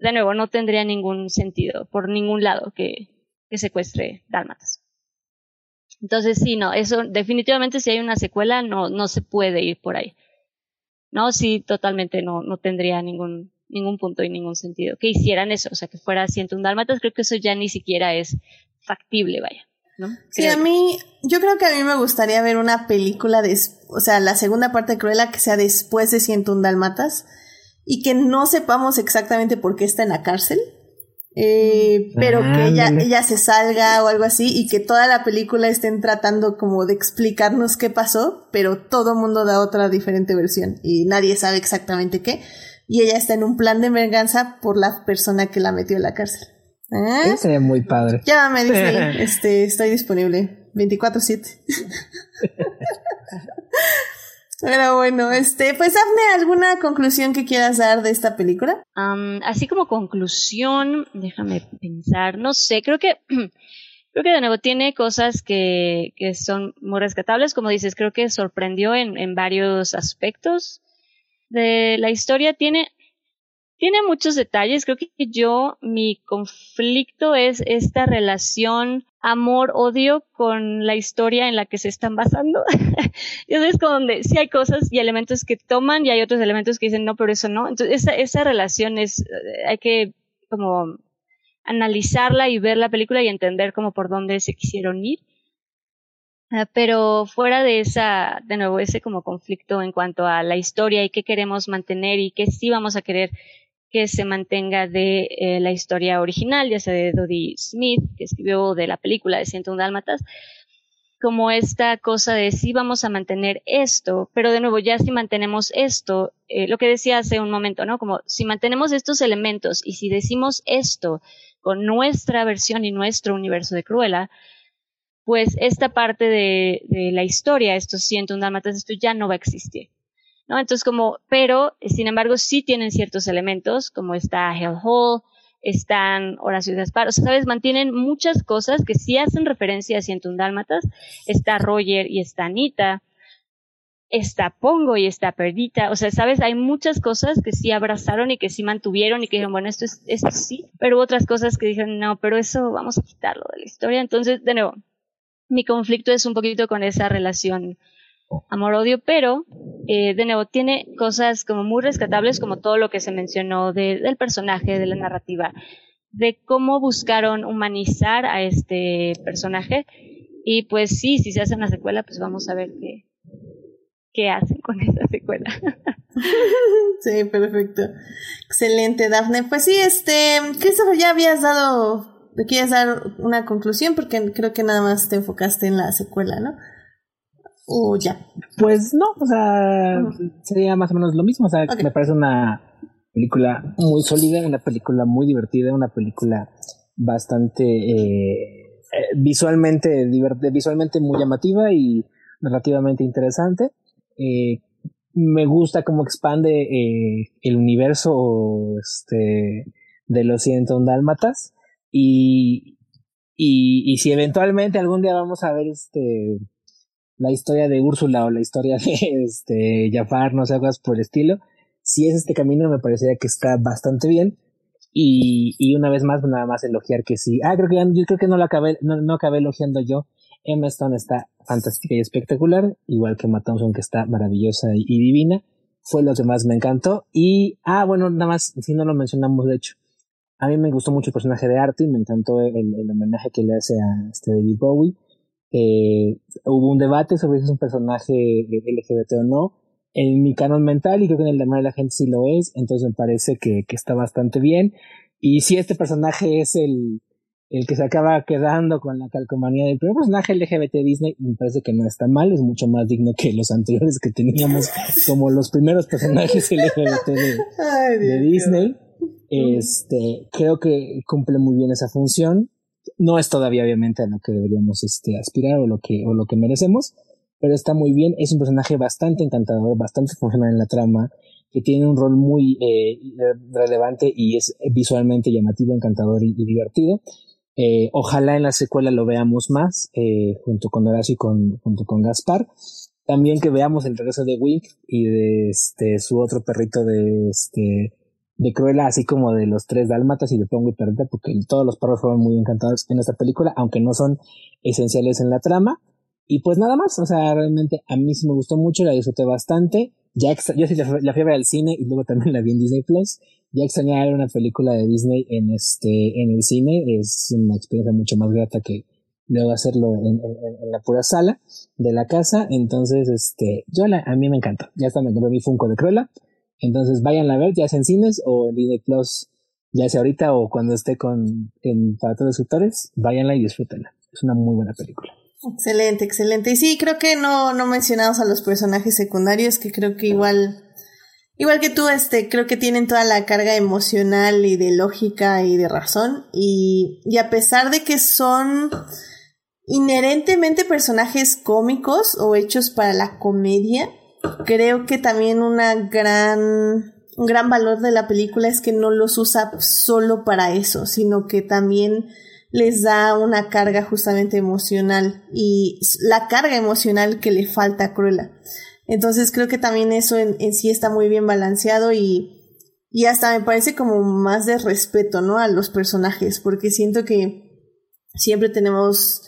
de nuevo, no tendría ningún sentido por ningún lado que, que secuestre dálmatas. Entonces, sí, no, eso definitivamente si hay una secuela no, no se puede ir por ahí. No, sí, totalmente no, no tendría ningún, ningún punto y ningún sentido que hicieran eso, o sea, que fuera 101 dálmatas, creo que eso ya ni siquiera es factible, vaya. ¿no? Sí, a mí, yo creo que a mí me gustaría ver una película de, o sea, la segunda parte de Cruella que sea después de 101 dálmatas y que no sepamos exactamente por qué está en la cárcel. Eh, pero que ella, ella se salga o algo así y que toda la película estén tratando como de explicarnos qué pasó, pero todo mundo da otra diferente versión y nadie sabe exactamente qué. Y ella está en un plan de venganza por la persona que la metió en la cárcel. ¿Eh? Sería muy padre. Ya me dice, este, estoy disponible 24/7. Pero bueno, este, pues Afne, ¿alguna conclusión que quieras dar de esta película? así como conclusión, déjame pensar, no sé, creo que creo que de nuevo tiene cosas que, que son muy rescatables, como dices, creo que sorprendió en, en varios aspectos de la historia. Tiene, tiene muchos detalles. Creo que yo, mi conflicto es esta relación amor-odio con la historia en la que se están basando. Entonces, como donde sí hay cosas y elementos que toman y hay otros elementos que dicen no, pero eso no. Entonces, esa, esa relación es, eh, hay que como analizarla y ver la película y entender como por dónde se quisieron ir. Ah, pero fuera de esa, de nuevo, ese como conflicto en cuanto a la historia y qué queremos mantener y qué sí vamos a querer que se mantenga de eh, la historia original, ya sea de Dodie Smith, que escribió de la película de 101 Dálmatas, como esta cosa de si vamos a mantener esto, pero de nuevo, ya si mantenemos esto, eh, lo que decía hace un momento, ¿no? Como si mantenemos estos elementos y si decimos esto con nuestra versión y nuestro universo de Cruella, pues esta parte de, de la historia, estos 101 Dálmatas, esto ya no va a existir. ¿No? Entonces como, pero, sin embargo, sí tienen ciertos elementos, como está Hell Hall, están Horacio Gaspar, o sea, sabes, mantienen muchas cosas que sí hacen referencia a 101 Dálmatas, está Roger y está Anita, está Pongo y está Perdita, o sea, sabes, hay muchas cosas que sí abrazaron y que sí mantuvieron y que dijeron, bueno, esto es, esto sí, pero otras cosas que dijeron, no, pero eso vamos a quitarlo de la historia, entonces, de nuevo, mi conflicto es un poquito con esa relación amor-odio, pero eh, de nuevo tiene cosas como muy rescatables, como todo lo que se mencionó del personaje, de la narrativa, de cómo buscaron humanizar a este personaje. Y pues sí, si se hace una secuela, pues vamos a ver qué, qué hacen con esa secuela. sí, perfecto. Excelente, Dafne. Pues sí, este, Christopher, ya habías dado, quieres dar una conclusión porque creo que nada más te enfocaste en la secuela, ¿no? ¿O ya? Pues no, o sea, sería más o menos lo mismo. O sea, me parece una película muy sólida, una película muy divertida, una película bastante eh, eh visualmente, visualmente muy llamativa y relativamente interesante. Eh, me gusta cómo expande eh, el universo este, de los 101 dálmatas y, y, y si eventualmente algún día vamos a ver este la historia de Úrsula o la historia de este Jafar, no sé, cosas por el estilo. Si es este camino, me parecería que está bastante bien. Y, y una vez más, nada más elogiar que sí. Ah, creo que yo creo que no lo acabé, no, no acabé elogiando yo. Emma Stone está fantástica y espectacular, igual que Matt Thompson, que está maravillosa y, y, divina. Fue lo que más me encantó. Y, ah, bueno, nada más, si no lo mencionamos, de hecho, A mí me gustó mucho el personaje de Artie, me encantó el, el homenaje que le hace a este David Bowie. Eh, hubo un debate sobre si es un personaje LGBT o no. En mi canon mental, y creo que en el de la gente sí lo es, entonces me parece que, que está bastante bien. Y si este personaje es el, el que se acaba quedando con la calcomanía del primer personaje LGBT Disney, me parece que no está mal, es mucho más digno que los anteriores que teníamos como los primeros personajes LGBT de, Disney. Este, creo que cumple muy bien esa función. No es todavía obviamente a lo que deberíamos este, aspirar o lo que, o lo que merecemos, pero está muy bien. Es un personaje bastante encantador, bastante funcional en la trama, que tiene un rol muy eh, relevante y es visualmente llamativo, encantador y, divertido. Eh, ojalá en la secuela lo veamos más, eh, junto con Horacio y con, junto con Gaspar. También que veamos el regreso de Wink y de este, su otro perrito de, este, de Cruella, así como de los tres dálmatas y de Pongo y Perdita, porque todos los perros fueron muy encantados en esta película, aunque no son esenciales en la trama. Y pues nada más, o sea, realmente a mí sí me gustó mucho, la disfruté bastante. Ya yo sí la, fui a ver al cine y luego también la vi en Disney Plus. Ya extrañar una película de Disney en este, en el cine, es una experiencia mucho más grata que luego hacerlo en, la pura sala de la casa. Entonces, este, yo a mí me encanta. Ya está, me compré mi Funko de Cruella entonces vayan a ver, ya sea en cines o en Disney Plus, ya sea ahorita o cuando esté con, en, para todos los suscriptores, váyanla y disfrútenla. Es una muy buena película. Excelente, excelente. Y sí, creo que no, no mencionamos a los personajes secundarios, que creo que igual, igual que tú, este, creo que tienen toda la carga emocional y de lógica y de razón. Y, y a pesar de que son inherentemente personajes cómicos o hechos para la comedia, creo que también una gran, un gran valor de la película es que no los usa solo para eso, sino que también les da una carga justamente emocional y la carga emocional que le falta a Cruella. Entonces creo que también eso en, en sí está muy bien balanceado y, y hasta me parece como más de respeto, ¿no? A los personajes, porque siento que siempre tenemos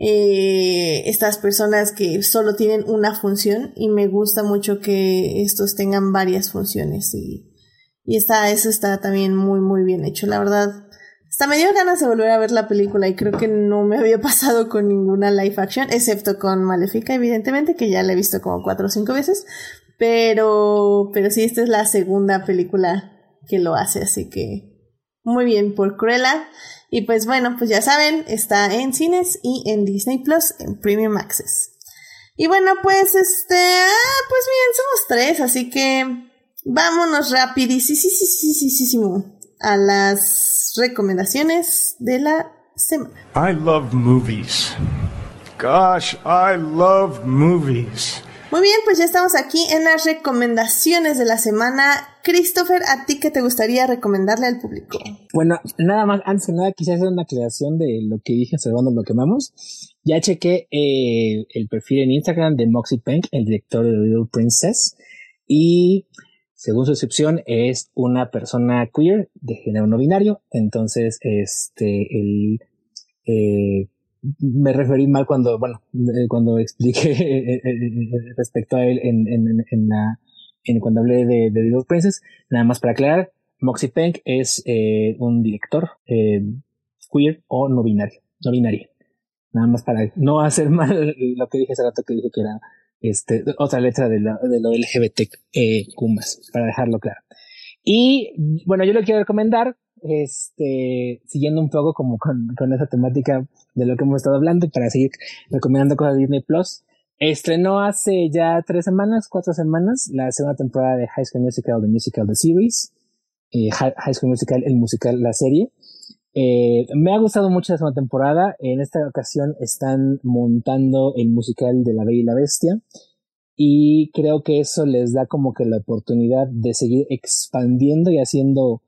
eh, estas personas que solo tienen una función y me gusta mucho que estos tengan varias funciones y, y está, eso está también muy muy bien hecho, la verdad. Hasta me dio ganas de volver a ver la película y creo que no me había pasado con ninguna live action, excepto con Maléfica, evidentemente, que ya la he visto como cuatro o cinco veces. Pero, pero sí, esta es la segunda película que lo hace, así que muy bien por Cruella. Y pues bueno, pues ya saben, está en cines y en Disney Plus en Premium Access. Y bueno, pues este, ah, pues bien, somos tres, así que vámonos rapidísimo a las recomendaciones de la semana. I love movies. Gosh, I love movies. Muy bien, pues ya estamos aquí en las recomendaciones de la semana. Christopher, ¿a ti qué te gustaría recomendarle al público? Bueno, nada más, antes que nada, quisiera hacer una aclaración de lo que dije observando lo que quemamos. Ya chequé eh, el perfil en Instagram de Moxie Pink, el director de Little Princess, y según su descripción es una persona queer de género no binario. Entonces, este, el eh, me referí mal cuando, bueno, eh, cuando expliqué respecto a él en la, en cuando hablé de, de Little Princess, nada más para aclarar, Moxie Peng es un director queer o no binario, no binario. Nada más para no hacer mal lo que dije hace rato que dije que era este, otra letra de, la, de lo LGBT Kumas, para dejarlo claro. Y bueno, yo le quiero recomendar este, siguiendo un poco como con, con esa temática de lo que hemos estado hablando para seguir recomendando cosas de Disney Plus. Estrenó hace ya tres semanas, cuatro semanas, la segunda temporada de High School Musical, The Musical, The Series. Eh, High School Musical, el musical, la serie. Eh, me ha gustado mucho la segunda temporada. En esta ocasión están montando el musical de La Bella y la Bestia. Y creo que eso les da como que la oportunidad de seguir expandiendo y haciendo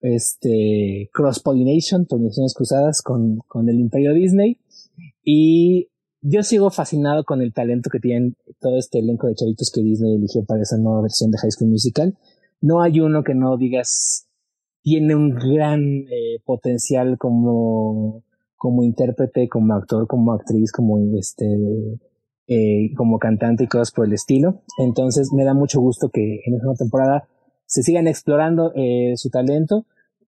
este, cross-pollination, polinizaciones cruzadas con, con el imperio Disney. Y yo sigo fascinado con el talento que tienen todo este elenco de chavitos que Disney eligió para esa nueva versión de High School Musical. No hay uno que no digas tiene un gran eh, potencial como, como intérprete, como actor, como actriz, como este, eh, como cantante y cosas por el estilo. Entonces me da mucho gusto que en esta temporada se sigan explorando eh, su talento.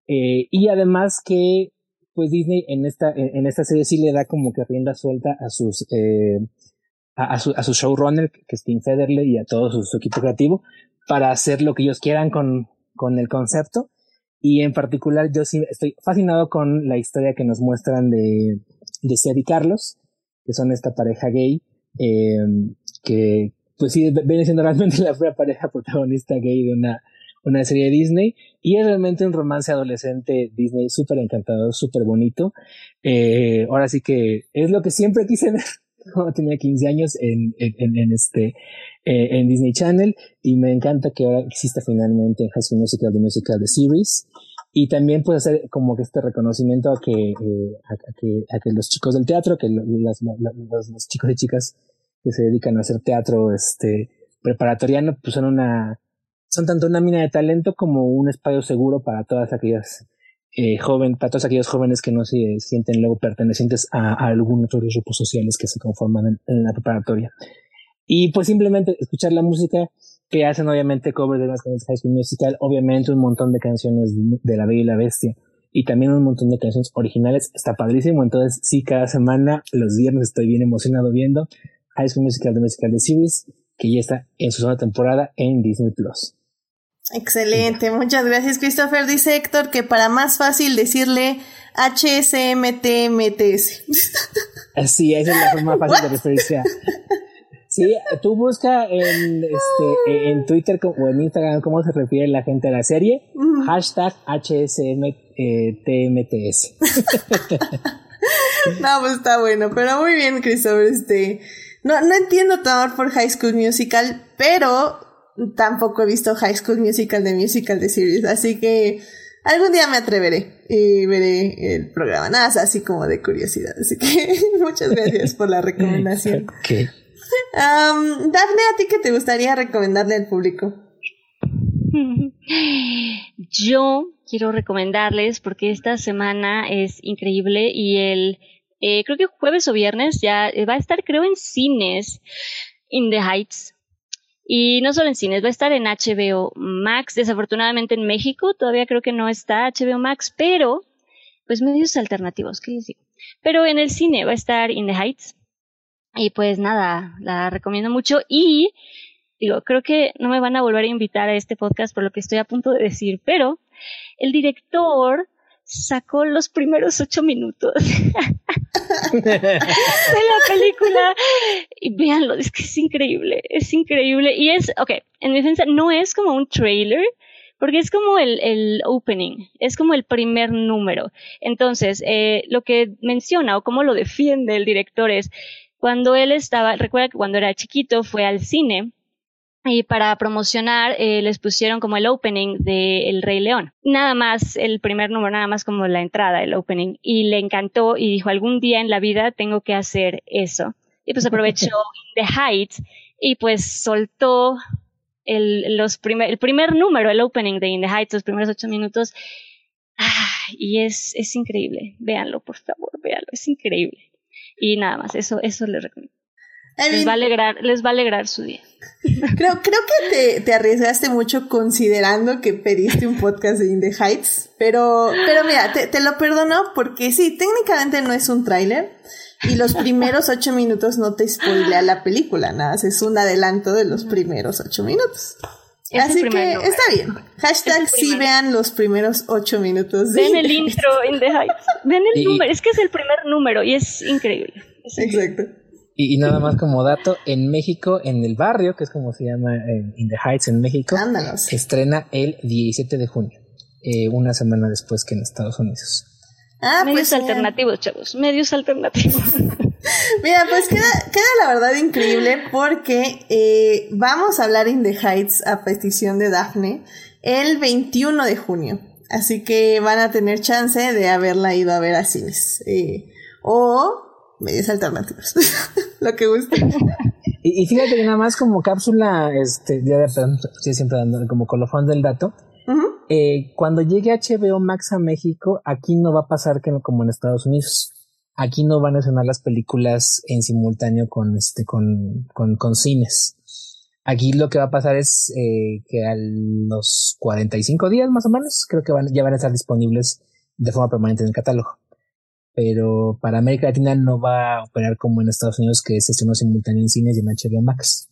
Y además que, pues Disney en esta, en esta serie sí le da como que rienda suelta a sus, eh, a, su, a su showrunner, que es Tim Federle, y a todo su, equipo creativo, para hacer lo que ellos quieran con, con el concepto. Y en particular, yo sí estoy fascinado con la historia que nos muestran de, de y Carlos, que son esta pareja gay, eh, que, pues sí, viene siendo realmente la primera pareja protagonista gay de una, una serie de Disney y es realmente un romance adolescente Disney súper encantador, súper bonito. Eh, ahora sí que es lo que siempre quise ver cuando tenía 15 años en, en, en este eh, en Disney Channel y me encanta que ahora exista finalmente en High School Musical The Musical The Series y también pues hacer como que este reconocimiento a que, eh, a, que, a que los chicos del teatro, que los, los, los chicos y chicas que se dedican a hacer teatro este preparatoriano pues son una son tanto una mina de talento como un espacio seguro para todas aquellas eh, jóvenes, para todos aquellos jóvenes que no se sienten luego pertenecientes a, a algunos otros grupos sociales que se conforman en, la preparatoria. Y pues simplemente escuchar la música que hacen obviamente covers de las canciones High School Musical, obviamente un montón de canciones de La Bella y la Bestia y también un montón de canciones originales, está padrísimo, entonces sí, cada semana, los viernes estoy bien emocionado viendo High School Musical de Musical de Series, que ya está en su segunda temporada en Disney Plus. Excelente, muchas gracias Christopher. Dice Héctor que para más fácil decirle HSMTMTS. Así, esa es la forma fácil de referirse Sí, tú busca en, este, en Twitter o en Instagram cómo se refiere la gente a la serie. Hashtag HSMTMTS. no, pues está bueno, pero muy bien, Christopher. Este, no, no entiendo tu amor por High School Musical, pero tampoco he visto High School Musical de Musical de Series, así que algún día me atreveré y veré el programa, nada, así como de curiosidad, así que muchas gracias por la recomendación. Okay. Um, Daphne, ¿a ti qué te gustaría recomendarle al público? Yo quiero recomendarles porque esta semana es increíble y el eh, creo que jueves o viernes ya va a estar creo en cines In the Heights y no solo en cines, va a estar en HBO Max. Desafortunadamente en México todavía creo que no está HBO Max, pero pues medios alternativos, ¿qué les digo? Pero en el cine va a estar In the Heights. Y pues nada, la recomiendo mucho. Y digo, creo que no me van a volver a invitar a este podcast por lo que estoy a punto de decir, pero el director sacó los primeros ocho minutos de la película y véanlo, es que es increíble, es increíble y es, ok, en mi defensa no es como un trailer, porque es como el, el opening, es como el primer número. Entonces, eh, lo que menciona o cómo lo defiende el director es, cuando él estaba, recuerda que cuando era chiquito fue al cine y para promocionar eh, les pusieron como el opening de El Rey León. Nada más el primer número, nada más como la entrada, el opening. Y le encantó y dijo, algún día en la vida tengo que hacer eso. Y pues aprovechó The Heights y pues soltó el, los primer, el primer número, el opening de In the Heights, los primeros ocho minutos. Ah, y es, es increíble. Véanlo, por favor, véanlo. Es increíble. Y nada más, eso, eso les recomiendo les, va a alegrar, les va a alegrar su día. Creo, creo que te, te, arriesgaste mucho considerando que pediste un podcast de In the Heights, pero, pero mira, te, te lo perdono porque sí, técnicamente no es un tráiler y los primeros ocho minutos no te spoilea la película, nada, es un adelanto de los primeros ocho minutos. Así que está bien. Hashtag sí vean los primeros ocho minutos. Ven el intro In the Heights. Ven el número, es que es el primer número y es increíble. Exacto. Y, nada más como dato, en México, en el barrio, que es como se llama en In the Heights en México, estrena el 17 de junio, eh, una semana después que en Estados Unidos. Ah, medios pues, alternativos, chavos, medios alternativos. Mira, pues queda, queda la verdad increíble porque eh, vamos a hablar In the Heights a petición de Daphne el 21 de junio. Así que van a tener chance de haberla ido a ver a cines. Eh, o medios alternativos. lo que guste. y, fíjate que nada más como cápsula, este, ya de, siempre dando como colofón del dato. eh, cuando llegue HBO Max a México, aquí no va a pasar que como en Estados Unidos. Aquí no van a sonar las películas en simultáneo con este, con, con, con cines. Aquí lo que va a pasar es eh, que a los 45 días más o menos, creo que van, ya van a estar disponibles de forma permanente en el catálogo. Pero para América Latina no va a operar como en Estados Unidos, que se estrenó simultáneo en cines y en HBO Max.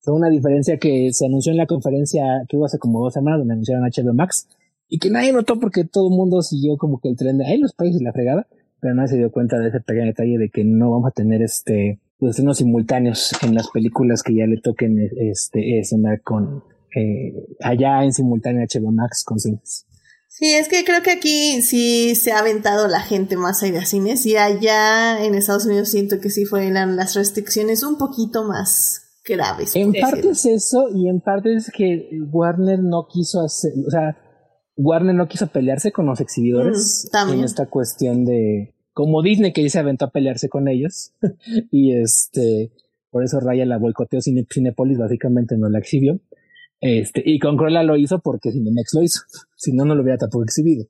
Fue una diferencia que se anunció en la conferencia que hubo hace como dos semanas, donde anunciaron HBO Max, y que nadie notó porque todo el mundo siguió como que el tren de ahí los países la fregada, pero nadie se dio cuenta de ese pequeño detalle de que no vamos a tener este los estrenos simultáneos en las películas que ya le toquen este escenar con eh, allá en simultáneo HBO Max con cines. Sí, es que creo que aquí sí se ha aventado la gente más a ir a cines y allá en Estados Unidos siento que sí fueron las restricciones un poquito más graves. En parte es eso y en parte es que Warner no quiso hacer, o sea, Warner no quiso pelearse con los exhibidores mm, en esta cuestión de como Disney que ya se aventó a pelearse con ellos y este por eso Raya la boicoteó Cinepolis básicamente no la exhibió este y con Cruella lo hizo porque Cinemex lo hizo si no no lo hubiera tampoco exhibido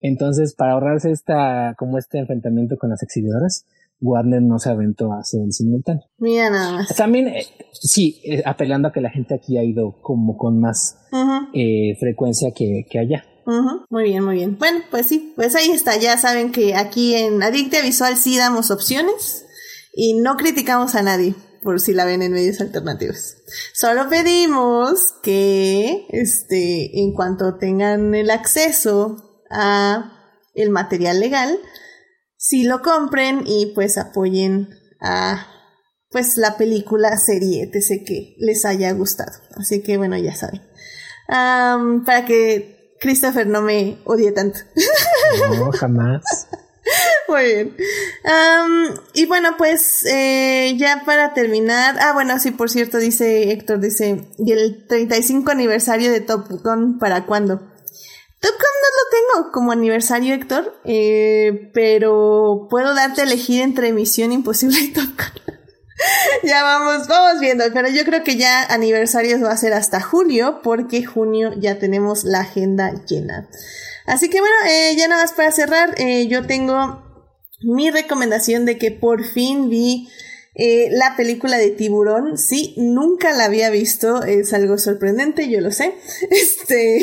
entonces para ahorrarse esta como este enfrentamiento con las exhibidoras Warner no se aventó a hacer el simultáneo. Mira nada más. También, eh, sí, eh, apelando a que la gente aquí ha ido como con más eh, frecuencia que, que allá. Muy bien, muy bien. Bueno, pues sí, pues ahí está. Ya saben que aquí en Adictia Visual sí damos opciones y no criticamos a nadie por si la ven en medios alternativos. Solo pedimos que, este, en cuanto tengan el acceso a el material legal, si lo compren y pues apoyen a pues la película, serie, etc. que les haya gustado. Así que bueno, ya saben. para que Christopher no me odie tanto. No, jamás. Muy bien. y bueno, pues eh, ya para terminar. Ah, bueno, sí, por cierto, dice Héctor, dice, ¿y el 35 aniversario de Top Gun para cuándo? Top Gun no lo tengo como aniversario, Héctor, eh, pero puedo darte a elegir entre Misión Imposible y Top Gun. ya vamos, vamos viendo, pero yo creo que ya aniversarios va a ser hasta julio, porque junio ya tenemos la agenda llena. Así que bueno, eh, ya nada más para cerrar, yo tengo mi recomendación de que por fin vi eh, la película de tiburón, sí, nunca la había visto, es algo sorprendente, yo lo sé. Este.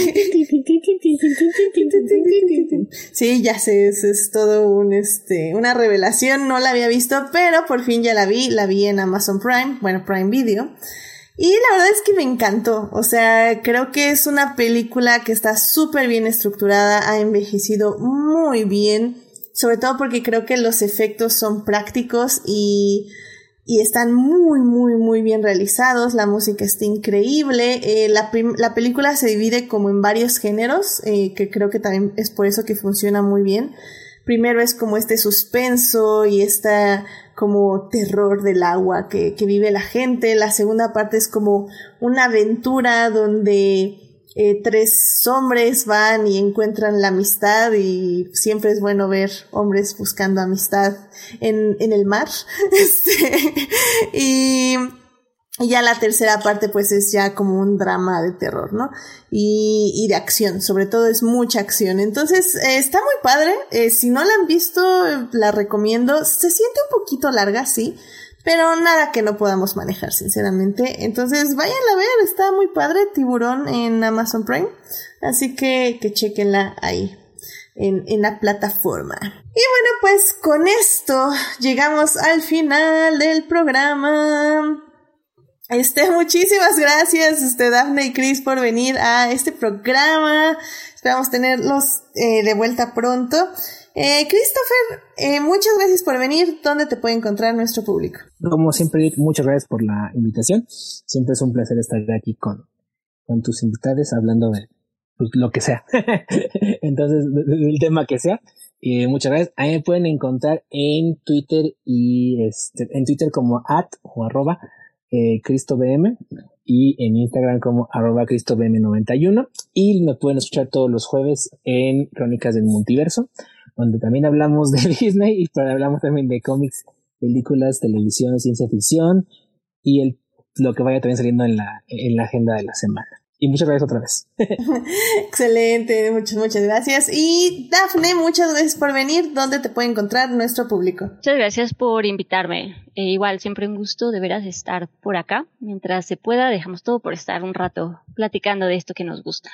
Sí, ya sé, es, es todo un, este, una revelación, no la había visto, pero por fin ya la vi, la vi en Amazon Prime, bueno, Prime Video. Y la verdad es que me encantó, o sea, creo que es una película que está súper bien estructurada, ha envejecido muy bien, sobre todo porque creo que los efectos son prácticos y y están muy, muy, muy bien realizados. La música está increíble. Eh, la, la, película se divide como en varios géneros, eh, que creo que también es por eso que funciona muy bien. Primero es como este suspenso y esta como terror del agua que, que vive la gente. La segunda parte es como una aventura donde eh, tres hombres van y encuentran la amistad y siempre es bueno ver hombres buscando amistad en, en el mar. Este, y, ya la tercera parte pues es ya como un drama de terror, ¿no? Y, y de acción, sobre todo es mucha acción. Entonces eh, está muy padre, eh, si no la han visto la recomiendo, se siente un poquito larga, sí, pero nada que no podamos manejar, sinceramente. Entonces, vayan a ver, está muy padre Tiburón en Amazon Prime. Así que, que chequenla ahí. En, en, la plataforma. Y bueno, pues con esto llegamos al final del programa. Este, muchísimas gracias, este, Daphne y Chris, por venir a este programa. Esperamos tenerlos eh, de vuelta pronto. Eh, Christopher, eh, muchas gracias por venir. ¿Dónde te puede encontrar nuestro público? Como siempre, muchas gracias por la invitación. Siempre es un placer estar aquí con, con tus invitados hablando de pues, lo que sea. Entonces, del tema que sea. Eh, muchas gracias. Ahí me pueden encontrar en Twitter y este, en Twitter como at o arroba eh, CristoBM y en Instagram como arroba CristoBM91 y me pueden escuchar todos los jueves en Crónicas del Multiverso donde también hablamos de Disney y hablamos también de cómics, películas, televisión, ciencia ficción y el, lo que vaya también saliendo en la, en la agenda de la semana. Y muchas gracias otra vez. Excelente, muchas, muchas gracias. Y Dafne, muchas gracias por venir. ¿Dónde te puede encontrar nuestro público? Muchas gracias por invitarme. E igual, siempre un gusto de veras estar por acá. Mientras se pueda, dejamos todo por estar un rato platicando de esto que nos gusta.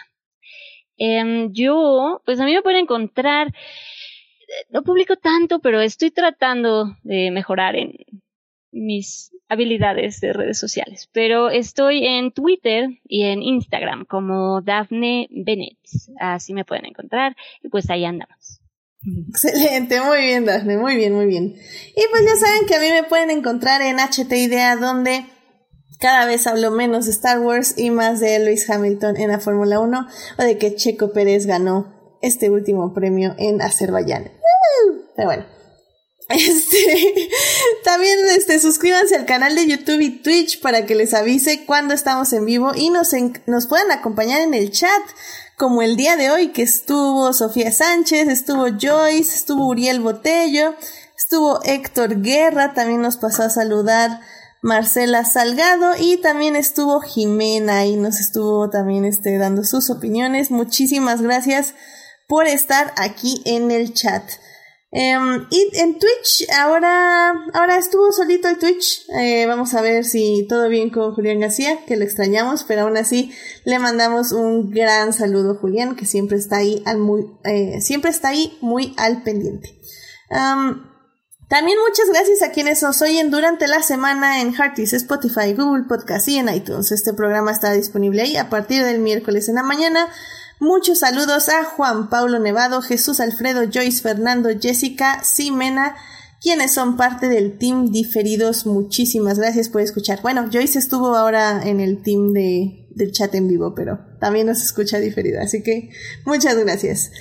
Em, yo, pues a mí me pueden encontrar, no publico tanto, pero estoy tratando de mejorar en mis habilidades de redes sociales. Pero estoy en Twitter y en Instagram como Daphne Bennett. Así me pueden encontrar y pues ahí andamos. Excelente, muy bien Daphne, muy bien, muy bien. Y pues ya saben que a mí me pueden encontrar en HT Idea donde cada vez hablo menos de Star Wars y más de Lewis Hamilton en la Fórmula 1 o de que Checo Pérez ganó este último premio en Azerbaiyán. Pero bueno. Este, también este, suscríbanse al canal de YouTube y Twitch para que les avise cuando estamos en vivo y nos, nos puedan acompañar en el chat, como el día de hoy que estuvo Sofía Sánchez, estuvo Joyce, estuvo Uriel Botello, estuvo Héctor Guerra, también nos pasó a saludar Marcela Salgado y también estuvo Jimena y nos estuvo también este, dando sus opiniones. Muchísimas gracias por estar aquí en el chat. Em, y en Twitch, ahora, ahora estuvo solito el Twitch. Eh, vamos a ver si todo bien con Julián García, que lo extrañamos, pero aún así le mandamos un gran saludo a Julián, que siempre está ahí al muy, eh, siempre está ahí muy al pendiente. También muchas gracias a quienes nos oyen durante la semana en Hearties, Spotify, Google Podcast y en iTunes. Este programa está disponible ahí a partir del miércoles en la mañana. Muchos saludos a Juan Paulo Nevado, Jesús Alfredo, Joyce Fernando, Jessica, Simena, quienes son parte del team diferidos. Muchísimas gracias por escuchar. Bueno, Joyce estuvo ahora en el team de, del chat en vivo, pero también nos escucha diferido, así que muchas gracias.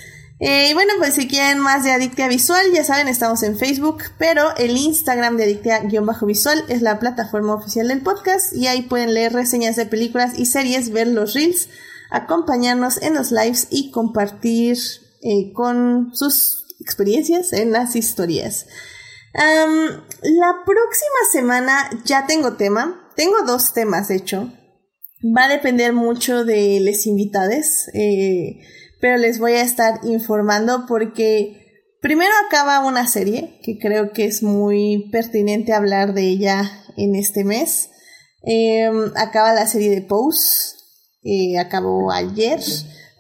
Eh, y bueno, pues si quieren más de Adictia Visual, ya saben, estamos en Facebook, pero el Instagram de Adictia-Visual es la plataforma oficial del podcast y ahí pueden leer reseñas de películas y series, ver los reels, acompañarnos en los lives y compartir eh, con sus experiencias en las historias. la próxima semana ya tengo tema, tengo dos temas de hecho, va a depender mucho de los invitados. Eh, pero les voy a estar informando porque primero acaba una serie que creo que es muy pertinente hablar de ella en este mes. Em, acaba la serie de Pose, eh, acabó ayer,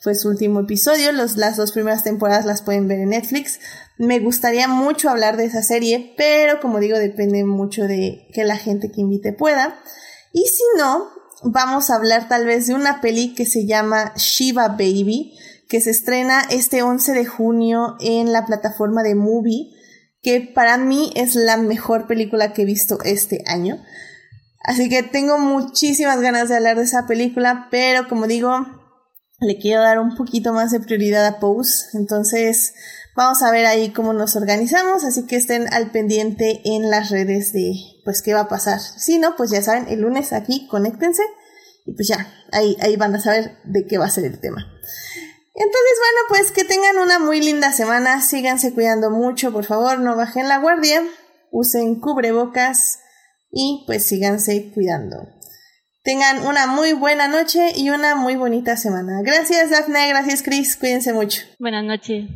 fue su último episodio, Los, las dos primeras temporadas las pueden ver en Netflix. Me gustaría mucho hablar de esa serie, pero como digo, depende mucho de que la gente que invite pueda. Y si no, vamos a hablar tal vez de una peli que se llama Shiva Baby, que se estrena este 11 de junio en la plataforma de Movie, que para mí es la mejor película que he visto este año. Así que tengo muchísimas ganas de hablar de esa película, pero como digo, le quiero dar un poquito más de prioridad a Pose. Entonces, vamos a ver ahí cómo nos organizamos, así que estén al pendiente en las redes de pues qué va a pasar. Si no, pues ya saben, el lunes aquí conéctense y pues ya, ahí, ahí van a saber de qué va a ser el tema. Entonces, bueno, pues que tengan una muy linda semana, síganse cuidando mucho, por favor, no bajen la guardia, usen cubrebocas y pues síganse cuidando. Tengan una muy buena noche y una muy bonita semana. Gracias, Daphne, gracias, Chris, cuídense mucho. Buenas noches.